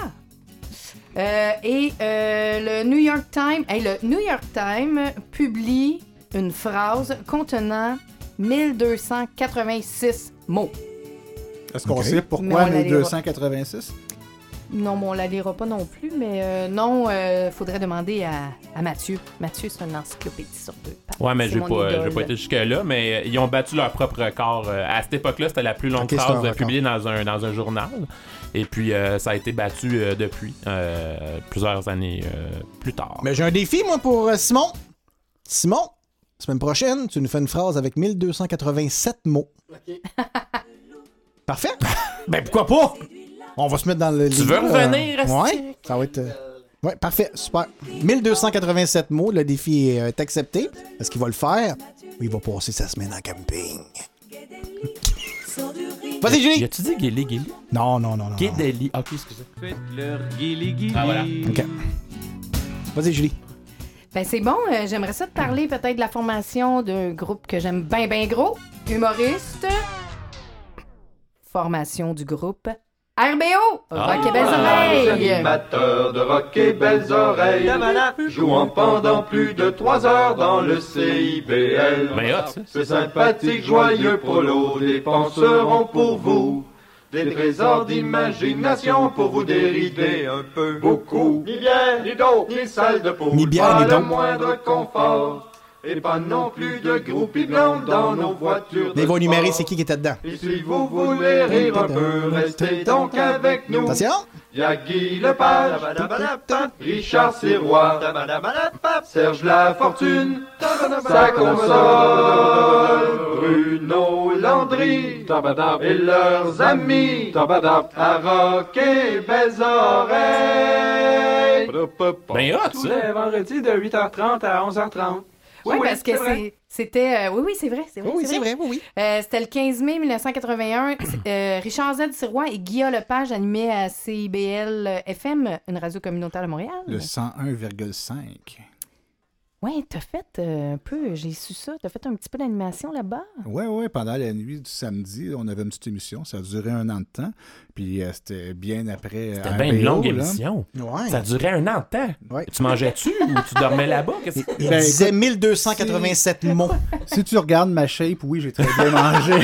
Euh, et euh, le New York Times, hey, le New York Times publie une phrase contenant 1286 mots. Est-ce qu'on sait pourquoi on la lira. 1286? Non, mais on la lira pas non plus, mais euh, non, euh, faudrait demander à, à Mathieu. Mathieu, c'est une encyclopédie sur deux pattes. Ouais, mais j'ai pas, j'ai pas été jusque-là, mais euh, ils ont battu leur propre record. Euh, À cette époque-là, c'était la plus longue un phrase euh, publiée dans un, dans un journal. Et puis, euh, ça a été battu euh, depuis, euh, plusieurs années euh, plus tard. mais j'ai un défi, moi, pour euh, Simon. Simon, semaine prochaine, tu nous fais une phrase avec 1287 mots. <laughs> Parfait? <laughs> ben pourquoi pas? On va se mettre dans le. Tu veux revenir, euh? Ouais, ça va être. euh, Ouais, parfait, super. 1287 mots, le défi est, euh, est accepté. Est-ce qu'il va le faire? Il va passer sa semaine en camping? <laughs> Vas-y, Julie! Y a-tu dit Gilly Gilly? Non, non, non, non. Guédeli. Ok, excusez. Faites-leur guili guili. Ah, voilà. OK. Vas-y, Julie. Ben c'est bon, euh, j'aimerais ça te parler peut-être de la formation d'un groupe que j'aime bien, bien gros. Humoriste. Formation du groupe RBO. Rock et belles oreilles. Animateur de rock et belles oreilles, jouant pendant plus de trois heures dans le CIBL. Ben, hot, ça. Ce sympathique, joyeux prolo dépenseront pour vous des trésors d'imagination pour vous dérider un peu beaucoup. Ni bière, ni d'eau, ni salle de peau, Ni bière, pas ni le moindre confort. Et pas non plus de groupies blondes dans nos voitures de énumérer sport. c'est qui qui était dedans? Et si vous voulez rire un peu, restez donc avec nous. Attention. Y'a Guy Lepage, Richard Sirois, Serge Lafortune, sa console, Bruno Landry, et leurs amis, à rocker belles oreilles. Ben hot, Tous les vendredis de 8h30 à 11h30. Oui, parce que c'était. euh, oui, oui, c'est vrai. C'est vrai, Oui, c'est vrai, oui, oui. Euh, c'était le 15 mai 1981. <clears throat> Euh, Richard Z. Sirois et Guillaume Lepage animaient à CIBL FM, une radio communautaire de Montréal. Le 101,5. Ouais, t'as fait un peu, j'ai su ça, t'as fait un petit peu d'animation là-bas? Ouais, ouais, pendant la nuit du samedi, on avait une petite émission. Ça a duré un an de temps. Puis euh, c'était bien après. C'était bien une longue là. émission. Ouais. Ça durait un an de temps. Tu mangeais-tu ou tu dormais là-bas? Qu'est-ce que- Il Ben, disait écoute, 1287 mots. <laughs> Si tu regardes ma shape, oui, j'ai très bien mangé.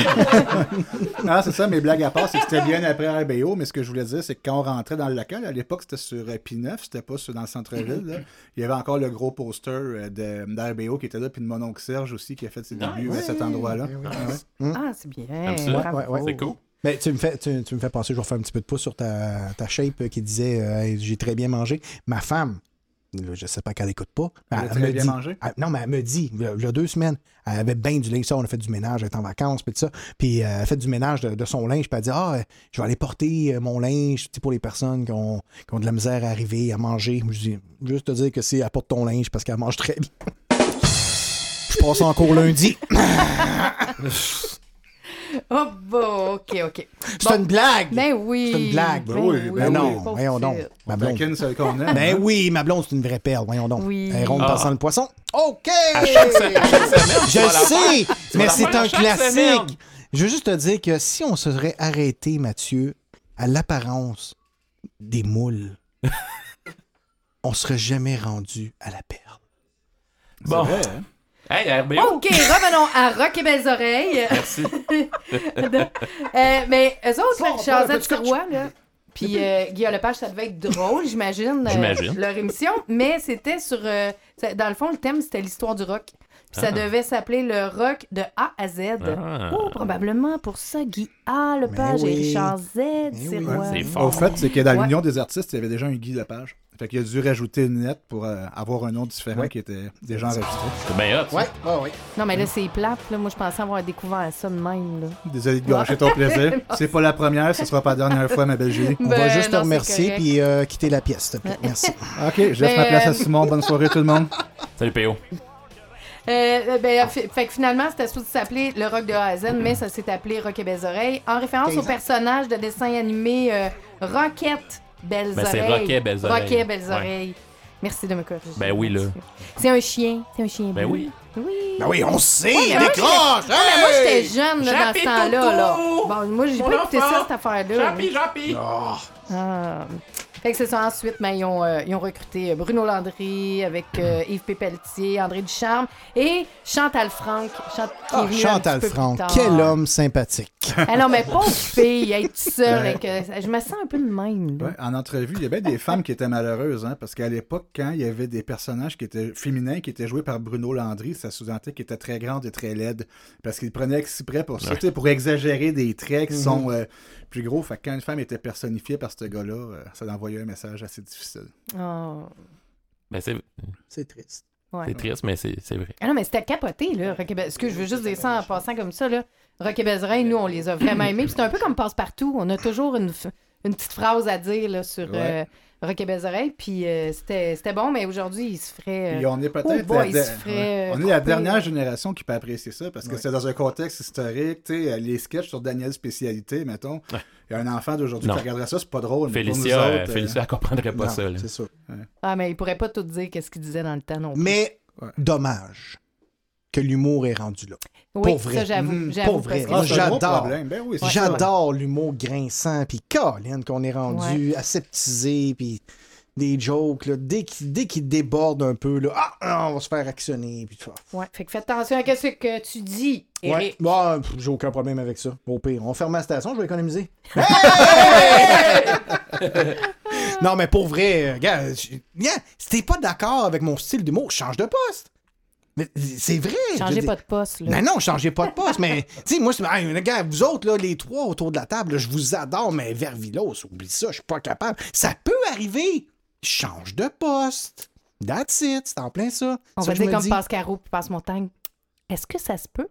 non, <laughs> c'est ça, mes blagues à part, c'est que c'était bien après RBO, mais ce que je voulais dire, c'est que quand on rentrait dans le local, à l'époque, c'était sur euh, P9, c'était pas sur, dans le centre-ville. Il y avait encore le gros poster euh, d'RBO qui était là, puis de mon oncle Serge aussi qui a fait ses débuts à cet endroit-là. Ouais. Ah, c'est bien. Comme ça. bravo. Ouais, ouais, ouais. C'est cool. Mais tu me fais, tu, tu me fais penser, je vais faire un petit peu de pouce sur ta, ta shape euh, qui disait euh, j'ai très bien mangé. Ma femme, je sais pas qu'elle écoute pas. Elle me bien dit- mangé? elle- non, mais elle me dit, il y a- deux semaines, elle avait bien du linge, ça, on a fait du ménage, elle était en vacances, puis tout ça. Puis euh, elle a fait du ménage de, de son linge, puis elle dit Ah, je vais aller porter mon linge pour les personnes qui ont, qui ont de la misère à arriver, à manger. Je dis Juste te dire que si elle porte ton linge parce qu'elle mange très bien. <laughs> Je passe en cours lundi. <laughs> <laughs> Oh, bon, ok, ok. C'est Bon. une blague! Ben oui. C'est une blague. Ben oui, Ben ben non, pauvre voyons donc. Ma On blonde. Ben hein. oui, ma blonde, c'est une vraie perle, voyons donc. Oui. Elle ronde Ah. passant le poisson. OK! À chaque se- à chaque semaine, tu Je sais, mais c'est un semaine. classique. Je veux juste te dire que si on se serait arrêté, Mathieu, à l'apparence des moules, <laughs> on serait jamais rendu à la perle. Bon. vrai, hein? Hey, RBO. OK, revenons à Rock et Belles Oreilles. Merci. <laughs> Euh, mais eux autres, Charles le petit Tiroir, là, puis euh, Guillaume Lepage, ça devait être drôle, j'imagine, euh, J'imagine. leur émission, mais c'était sur... euh, ça- dans le fond, le thème, c'était l'histoire du rock. Puis ça Ah. devait s'appeler le rock de A à Z. Ah. Oh, probablement pour ça, Guy A, Lepage Mais et oui. Richard Z, c'est oui. moi. C'est fort. Au fait, c'est que dans Ouais. l'Union des artistes, il y avait déjà un Guy Lepage. Fait qu'il a dû rajouter une lettre pour euh, avoir un nom différent Ouais. qui était déjà enregistré. C'est bien hot. ça. Ouais, ouais, ouais. Non, mais là, c'est plate. Là. Moi, je pensais avoir découvert ça de même. Là. Désolé de gâcher ton plaisir. <laughs> C'est pas la première, ce sera pas la dernière fois, ma belle Julie. <laughs> On Ben, va juste te non, remercier puis euh, quitter la pièce, s'il te plaît. Merci. <laughs> Ok, je laisse Ben, ma place euh, à Simon. Bonne soirée tout le monde. Salut, PO. Euh, ben, fi- fait que finalement, c'était supposé s'appeler le rock de A à Z, mais ça s'est appelé Rock et Belles Oreilles, en référence au personnage de dessin animé euh, Rocket Belles Ben, c'est Oreilles. Rocket Belles Oreilles. Rocket Belles Ouais. Oreilles. Merci de me corriger. Ben oui, là. C'est un chien. C'est un chien Ben bleu. oui. Oui. Ben oui, on sait, Ouais, moi, décroche! mais moi, j'étais jeune là, dans ce temps-là. Là. Bon, moi, j'ai pas écouté ça, cette affaire-là. Jampi, Jampi. Ah. Fait que c'est ça. Ensuite, ben, ils, ont, euh, ils ont recruté euh, Bruno Landry avec euh, Yves Pépelletier, André Ducharme et Chantal Franck. Chant- qui est Ah, Chantal Franck, quel homme sympathique. <laughs> Ah non, mais pauvre fille, être seule. Avec, euh, je me sens un peu de même. Ouais, en entrevue, il y avait des femmes qui étaient malheureuses, hein, parce qu'à l'époque, quand il y avait des personnages qui étaient féminins, qui étaient joués par Bruno Landry, ça sous-entendait qu'ils étaient très grandes et très laides, parce qu'il prenait exprès pour ça, Ouais. pour exagérer des traits qui Mhm. sont euh, plus gros. Fait que quand une femme était personnifiée par ce gars-là, euh, ça envoyait un message assez difficile. Oh. Ben, c'est C'est triste. Ouais. c'est triste, mais c'est c'est vrai. Ah non, mais c'était capoté, là. Rock Est-ce que je veux juste dire ça en passant comme ça, là? Rock et nous, on les a vraiment aimés. C'est un peu comme Passe-Partout. On a toujours une, f- une petite phrase à dire, là, sur Ouais. euh, Rock et Belles Oreilles. Puis euh, c'était c'était bon, mais aujourd'hui, il se ferait... euh, Puis on est oh peut-être boy, la, ouais. euh, on est la dernière génération qui peut apprécier ça parce que Ouais. c'est dans un contexte historique, tu sais, les sketchs sur Daniel Spécialité, mettons. Ouais. Il y a un enfant d'aujourd'hui Non. qui regarderait ça, c'est pas drôle. Félicia, autres, Félicia, elle comprendrait pas Non, ça. là. C'est sûr. Ah, mais il pourrait pas tout dire qu'est-ce qu'il disait dans le temps non plus. Mais Ouais. dommage que l'humour est rendu là. oui, pour vrai. ça, j'avoue. Mhm. j'avoue, Pour vrai. Ah, j'adore. problème. Ben oui. J'adore l'humour grinçant, puis Colin, qu'on est rendu aseptisé, puis des jokes, là, dès qu'il dès qu'il déborde un peu, là, ah, ah, on va se faire actionner, puis tout ça. Ouais, fait que fais attention à ce que tu dis, Ouais. Bon, j'ai aucun problème avec ça. Au pire, on ferme la station, je vais économiser. <laughs> non, mais pour vrai, gars, si t'es pas d'accord avec mon style d'humour, change de poste. Mais c'est vrai. Changez pas de poste, là. Non, non, changez pas de poste, mais, tu sais, moi, hey, vous autres, là, les trois autour de la table, là, je vous adore, mais Vervilos, oublie ça, je suis pas capable. Ça peut arriver. Change de poste. That's it, c'est en plein ça. On Ça va dire me comme dis. Passe-Carreau puis Passe-Montagne. Est-ce que ça se peut?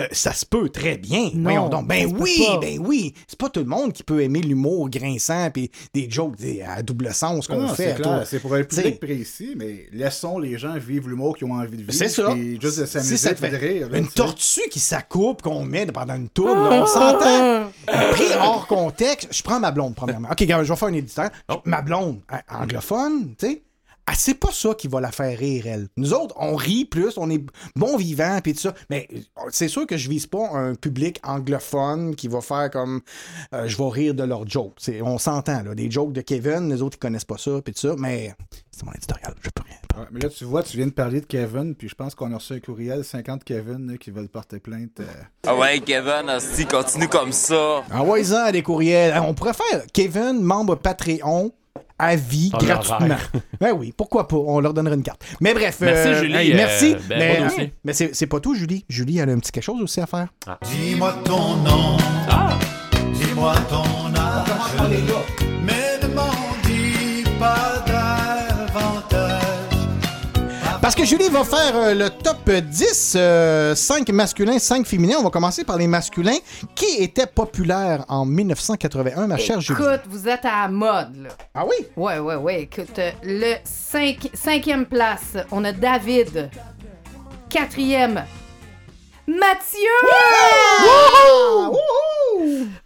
Euh, ça se peut très bien. Non, Voyons donc. Ben oui, ben oui. C'est pas tout le monde qui peut aimer l'humour grinçant puis des jokes des- à double sens qu'on Non, fait. c'est pour un T'sais, public précis, mais laissons les gens vivre l'humour qu'ils ont envie de vivre. C'est ça. juste de s'amuser, ça te puis de fait rire. là, une tortue qui s'accoupe qu'on met pendant une tourne, on s'entend. <laughs> Pris hors contexte, je prends ma blonde premièrement. OK, je vais faire un éditeur. Ma blonde, anglophone, tu sais, ah, c'est pas ça qui va la faire rire, elle. Nous autres, on rit plus, on est bon vivant, puis tout ça. Mais euh, c'est sûr que je vise pas un public anglophone qui va faire comme euh, je vais rire de leurs jokes. C'est- on s'entend, là. Des jokes de Kevin, les autres, ils connaissent pas ça, puis tout ça. Mais c'est mon éditorial, je peux rien. Ouais, mais là, tu vois, tu viens de parler de Kevin, puis je pense qu'on a reçu un courriel 50 Kevin là, qui veulent porter plainte. euh. Ah ouais, Kevin, hostie, continue comme ça. Envoyez-en des courriels. On pourrait faire Kevin, membre Patreon, à vie, En gratuitement. <laughs> ben oui, pourquoi pas? On leur donnerait une carte. Mais bref. Merci, euh, Julie, hey, euh, merci. ben, mais bon dossier. mais c'est c'est pas tout, Julie. Julie, elle a un petit quelque chose aussi à faire. Dis-moi ton nom, dis-moi ton âge, mais Parce que Julie va faire euh, le top 10, 5 masculins, 5 féminins. On va commencer par les masculins. Qui était populaire en 1981, ma chère Julie? Écoute, vous êtes à la mode, là. Ah oui? Ouais, ouais, ouais. Écoute, euh, le cinq- cinquième place, on a David. Quatrième, Mathieu!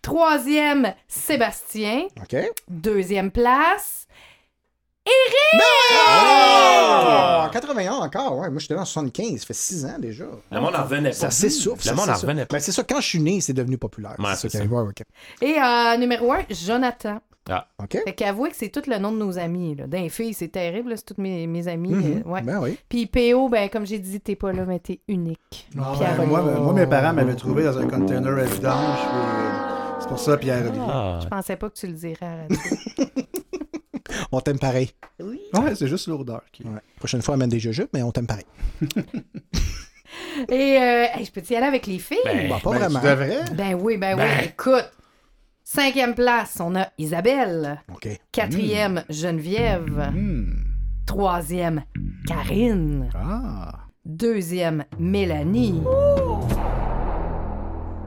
Troisième, Sébastien. OK. Deuxième place, Eric! Oh! 81 encore, ouais. Moi, j'étais en 75, ça fait 6 ans déjà. Le monde en revenait pas. Ça s'essouffle. Le ça monde en revenait pas. Ben, c'est ça, quand je suis né, c'est devenu populaire. Ouais, c'est ça. ça. Ouais. Et euh, numéro un, Jonathan. Ah. OK. Fait qu'avouez que c'est tout le nom de nos amis. Là. D'un fille, c'est terrible, là, c'est toutes mes, mes amis. Mhm. euh, ouais. Ben oui. Puis PO, ben comme j'ai dit, t'es pas là, mais t'es unique. Ouais, Pierre moi, moi, mes parents m'avaient trouvé dans un container à vidange, puis euh, c'est pour ça, Pierre Olivier. Ah. Je pensais pas que tu le dirais à la radio. <laughs> On t'aime pareil. Ouais, c'est juste lourdeur. Qui... Ouais. Prochaine fois, amène des jujubes, mais on t'aime pareil. Et euh, hey, je peux y aller avec les filles? Ben, pas Ben, vraiment. Ben oui, ben, Ben. oui. Écoute, cinquième place, on a Isabelle. OK. Quatrième, Geneviève. Troisième, Karine. Ah. Deuxième, Mélanie.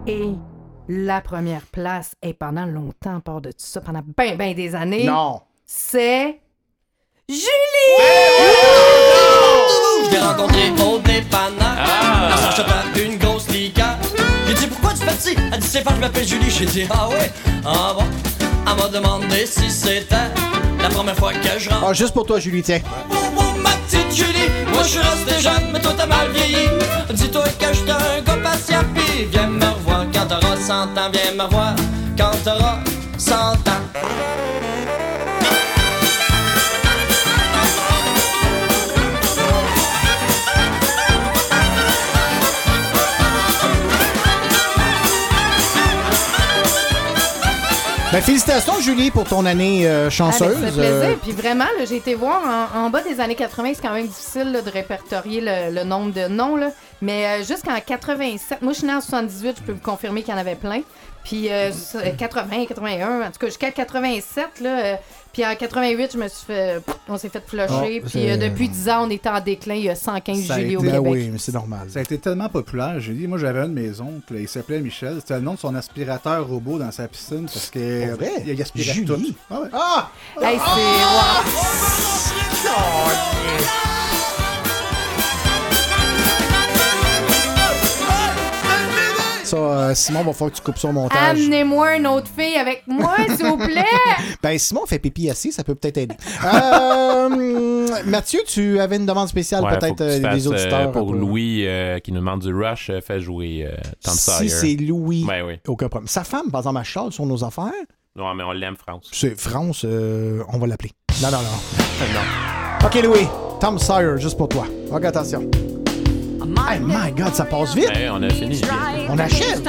Et la première place, et pendant longtemps, part de tout ça, pendant ben, ben des années, Non. C'est Julie! Je l'ai rencontré au dépanneur. Elle s'en pas une grosse liqueur. J'ai dit pourquoi tu fais ci? Elle dit c'est pas, je m'appelle Julie. J'ai dit ah ouais, ah bon. Elle m'a demandé si c'était la première fois que je rentre. Ah, juste pour toi, Julie, tiens. Oh, oh, ma petite Julie, moi je suis resté jeune, mais toi t'as mal vieilli. Dis-toi que j'étais un gars patient, pis viens me revoir quand t'auras 100 ans. Viens me revoir quand t'auras 100 ans. Ben, félicitations, Julie, pour ton année euh, chanceuse. Ah, ben, ça fait plaisir. Euh, Puis vraiment, j'ai été voir en, en bas des années 80, c'est quand même difficile là, de répertorier le, le nombre de noms. Là. Mais euh, jusqu'en 87, moi je suis née en 78, je peux vous confirmer qu'il y en avait plein. Puis euh, ça, 80, 81, en tout cas jusqu'à 87, là. Euh, puis en 88, je me suis fait. On s'est fait flusher. Oh, puis euh, depuis 10 ans, on est en déclin. Il y a 115 Ça a Julie au été- ben Québec. oui, mais c'est normal. Ça a été tellement populaire, Julie. Moi, j'avais un de mes oncles, il s'appelait Michel. C'était le nom de son aspirateur robot dans sa piscine parce que vrai? il aspirait Julie. tout. Ah ouais. Ah! Hey, c'est. wow. Ça, euh, Simon, va falloir que tu coupes au montage. Amenez-moi une autre fille avec moi, <laughs> s'il vous plaît! Ben, Simon fait pipi assis, ça peut peut-être aider. Euh, Mathieu, tu avais une demande spéciale, Ouais, peut-être euh, fasses, des euh, auditeurs. pour Louis euh, qui nous demande du rush, euh, fais jouer euh, Tom Si Sawyer. c'est Louis, Ben oui. aucun problème. Sa femme, par exemple, elle charle sur nos affaires? Non, mais on l'aime, France. C'est France, euh, on va l'appeler. Non, non, non. <laughs> non. OK, Louis. Tom Sawyer, juste pour toi. OK, attention. Hey, my God, ça passe vite. Ben, on a fini. On achève.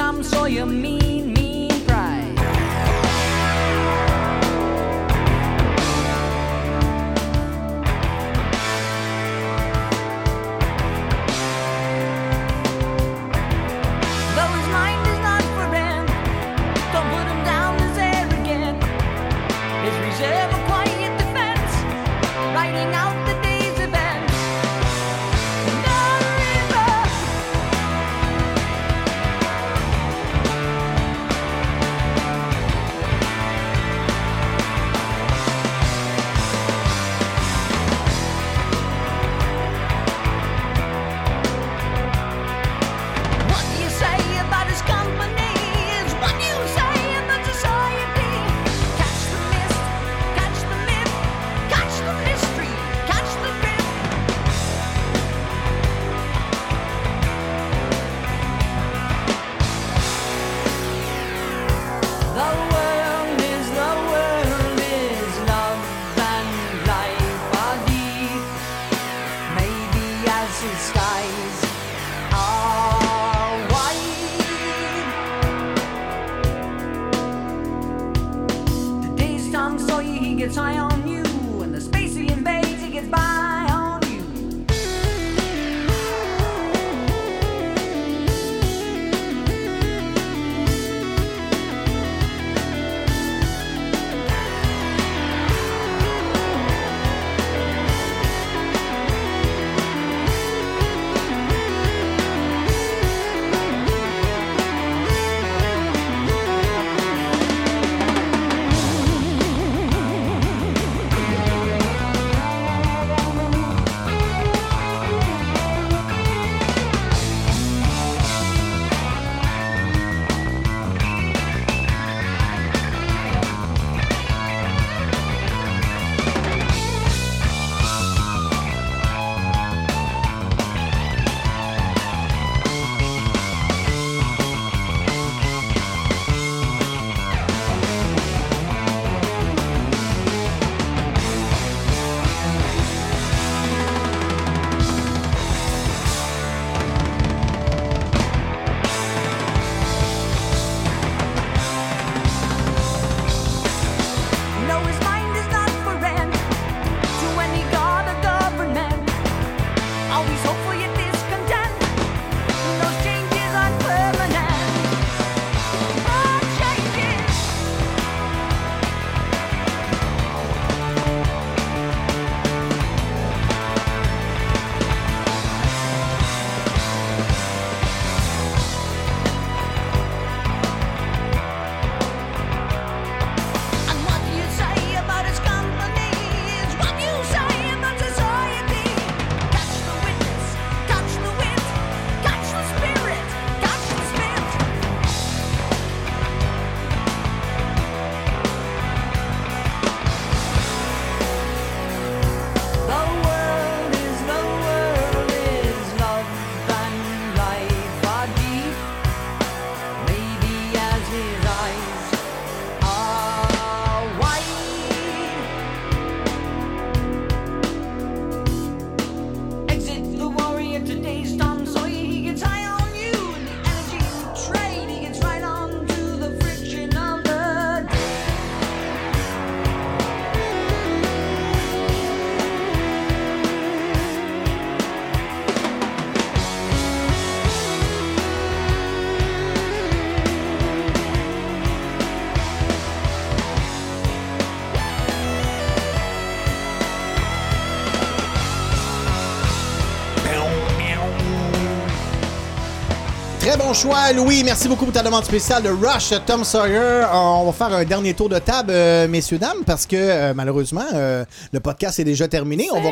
Très bon choix, Louis. Merci beaucoup pour ta demande spéciale de Rush, Tom Sawyer. On va faire un dernier tour de table, euh, messieurs, dames, parce que euh, malheureusement, euh, le podcast est déjà terminé. On va,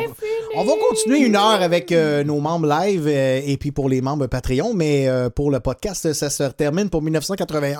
on va continuer une heure avec euh, nos membres live euh, et puis pour les membres Patreon, mais euh, pour le podcast, ça se termine pour 1981.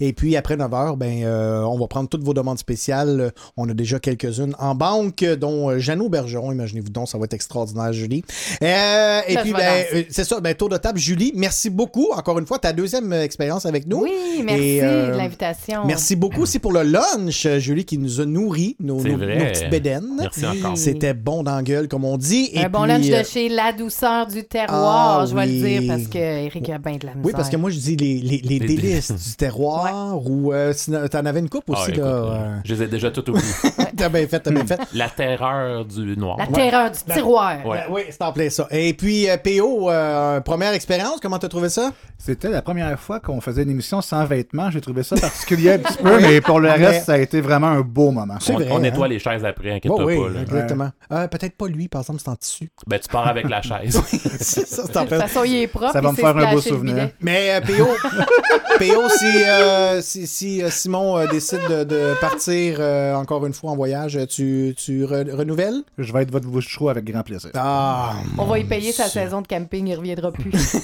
Et puis après 9 heures, ben, euh, on va prendre toutes vos demandes spéciales. On a déjà quelques-unes en banque, dont euh, Jeannot Bergeron. Imaginez-vous donc, ça va être extraordinaire, Julie. Euh, et puis, ben, euh, c'est ça, ben, tour de table, Julie. Merci beaucoup. Encore une fois, ta deuxième expérience avec nous. Oui, merci Et, euh, de l'invitation. Merci beaucoup aussi pour le lunch, Julie, qui nous a nourri nos, petites bédaines. Merci encore. C'était bon dans la gueule, comme on dit. Et Un bon puis, lunch euh, de chez La Douceur du Terroir, Ah, je vais oui. le dire, parce que Eric a bien de la misère. Oui, parce que moi, je dis les, les, les délices du terroir ou euh, t'en avais une coupe aussi. Ah, écoute, là, euh, euh, Je les ai déjà toutes oubliées. <laughs> T'as bien fait, t'as bien fait. La terreur du noir. La terreur du tiroir. Ouais. Oui, c'est en plein ça. Et puis, euh, PO, euh, première expérience, comment t'as trouvé ça? C'était la première fois qu'on faisait une émission sans vêtements. J'ai trouvé ça particulier un petit peu, mais pour le reste, ça a été vraiment un beau moment. On, vrai, on hein? nettoie les chaises après, inquiète-toi Oh, oui, pas. là. exactement. Euh, Peut-être pas lui, par exemple, c'est en tissu. Ben, tu pars avec la <laughs> chaise. C'est ça, c'est en De fait. toute façon, il est propre. Ça va me faire un beau souvenir. Mais euh, PO, <laughs> PO, si, euh, si, si, euh, Simon euh, décide de, de partir euh, encore une fois en voyage, tu, tu re- renouvelles? Je vais être votre bouche-trou avec grand plaisir. Ah! On va y payer sa saison de camping, il reviendra plus. <laughs>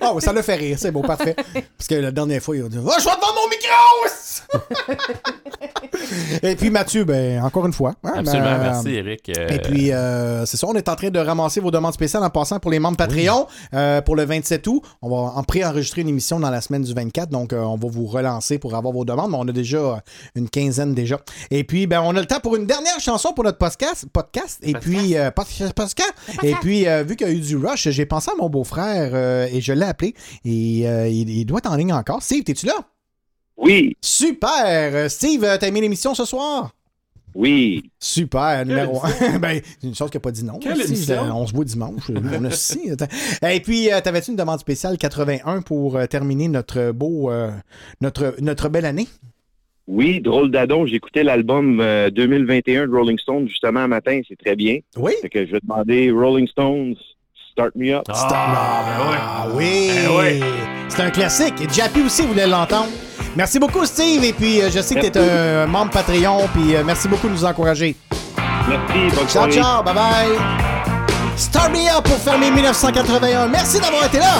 Oh, ça le fait rire, c'est beau, parfait. Parce que la dernière fois, il a dit Va, je vais te vendre mon micro! Et puis Mathieu, ben, encore une fois. hein, Absolument, ben, merci Eric. Euh, Et puis, euh, c'est ça, on est en train de ramasser vos demandes spéciales en passant pour les membres Patreon. Euh, pour le 27 août, on va en pré-enregistrer une émission dans la semaine du 24, donc euh, on va vous relancer pour avoir vos demandes, mais on a déjà euh, une quinzaine déjà. Et puis, ben, on a le temps pour une dernière chanson pour notre podcast. podcast et puis, euh, pod- podcast. Et puis, euh, vu qu'il y a eu du rush, j'ai pensé à mon beau-frère euh, et je l'ai appelé. Et euh, il, il doit être en ligne encore. Steve, t'es-tu là? Oui. Super! Euh, Steve, euh, t'as aimé l'émission ce soir? Oui. Super, numéro 1. <laughs> ben, c'est une chose qui n'a pas dit non. Quelle aussi. émission? On se voit dimanche. On a <laughs> six. Attends. Et puis, t'avais-tu une demande spéciale 81 pour terminer notre beau, euh, notre, notre belle année? Oui, drôle d'adon. J'écoutais l'album euh, 2021 de Rolling Stones justement un matin. C'est très bien. Oui. Fait que je vais demander Rolling Stones, Start Me Up. Ah, oui! C'est un classique. Et Jappy aussi voulait l'entendre. Merci beaucoup, Steve. Et puis, euh, je sais que tu es un membre Patreon. Puis, euh, merci beaucoup de nous encourager. Merci, bonne Ciao, soirée. ciao. Bye bye. Start Me Up pour fermer 1981. Merci d'avoir été là.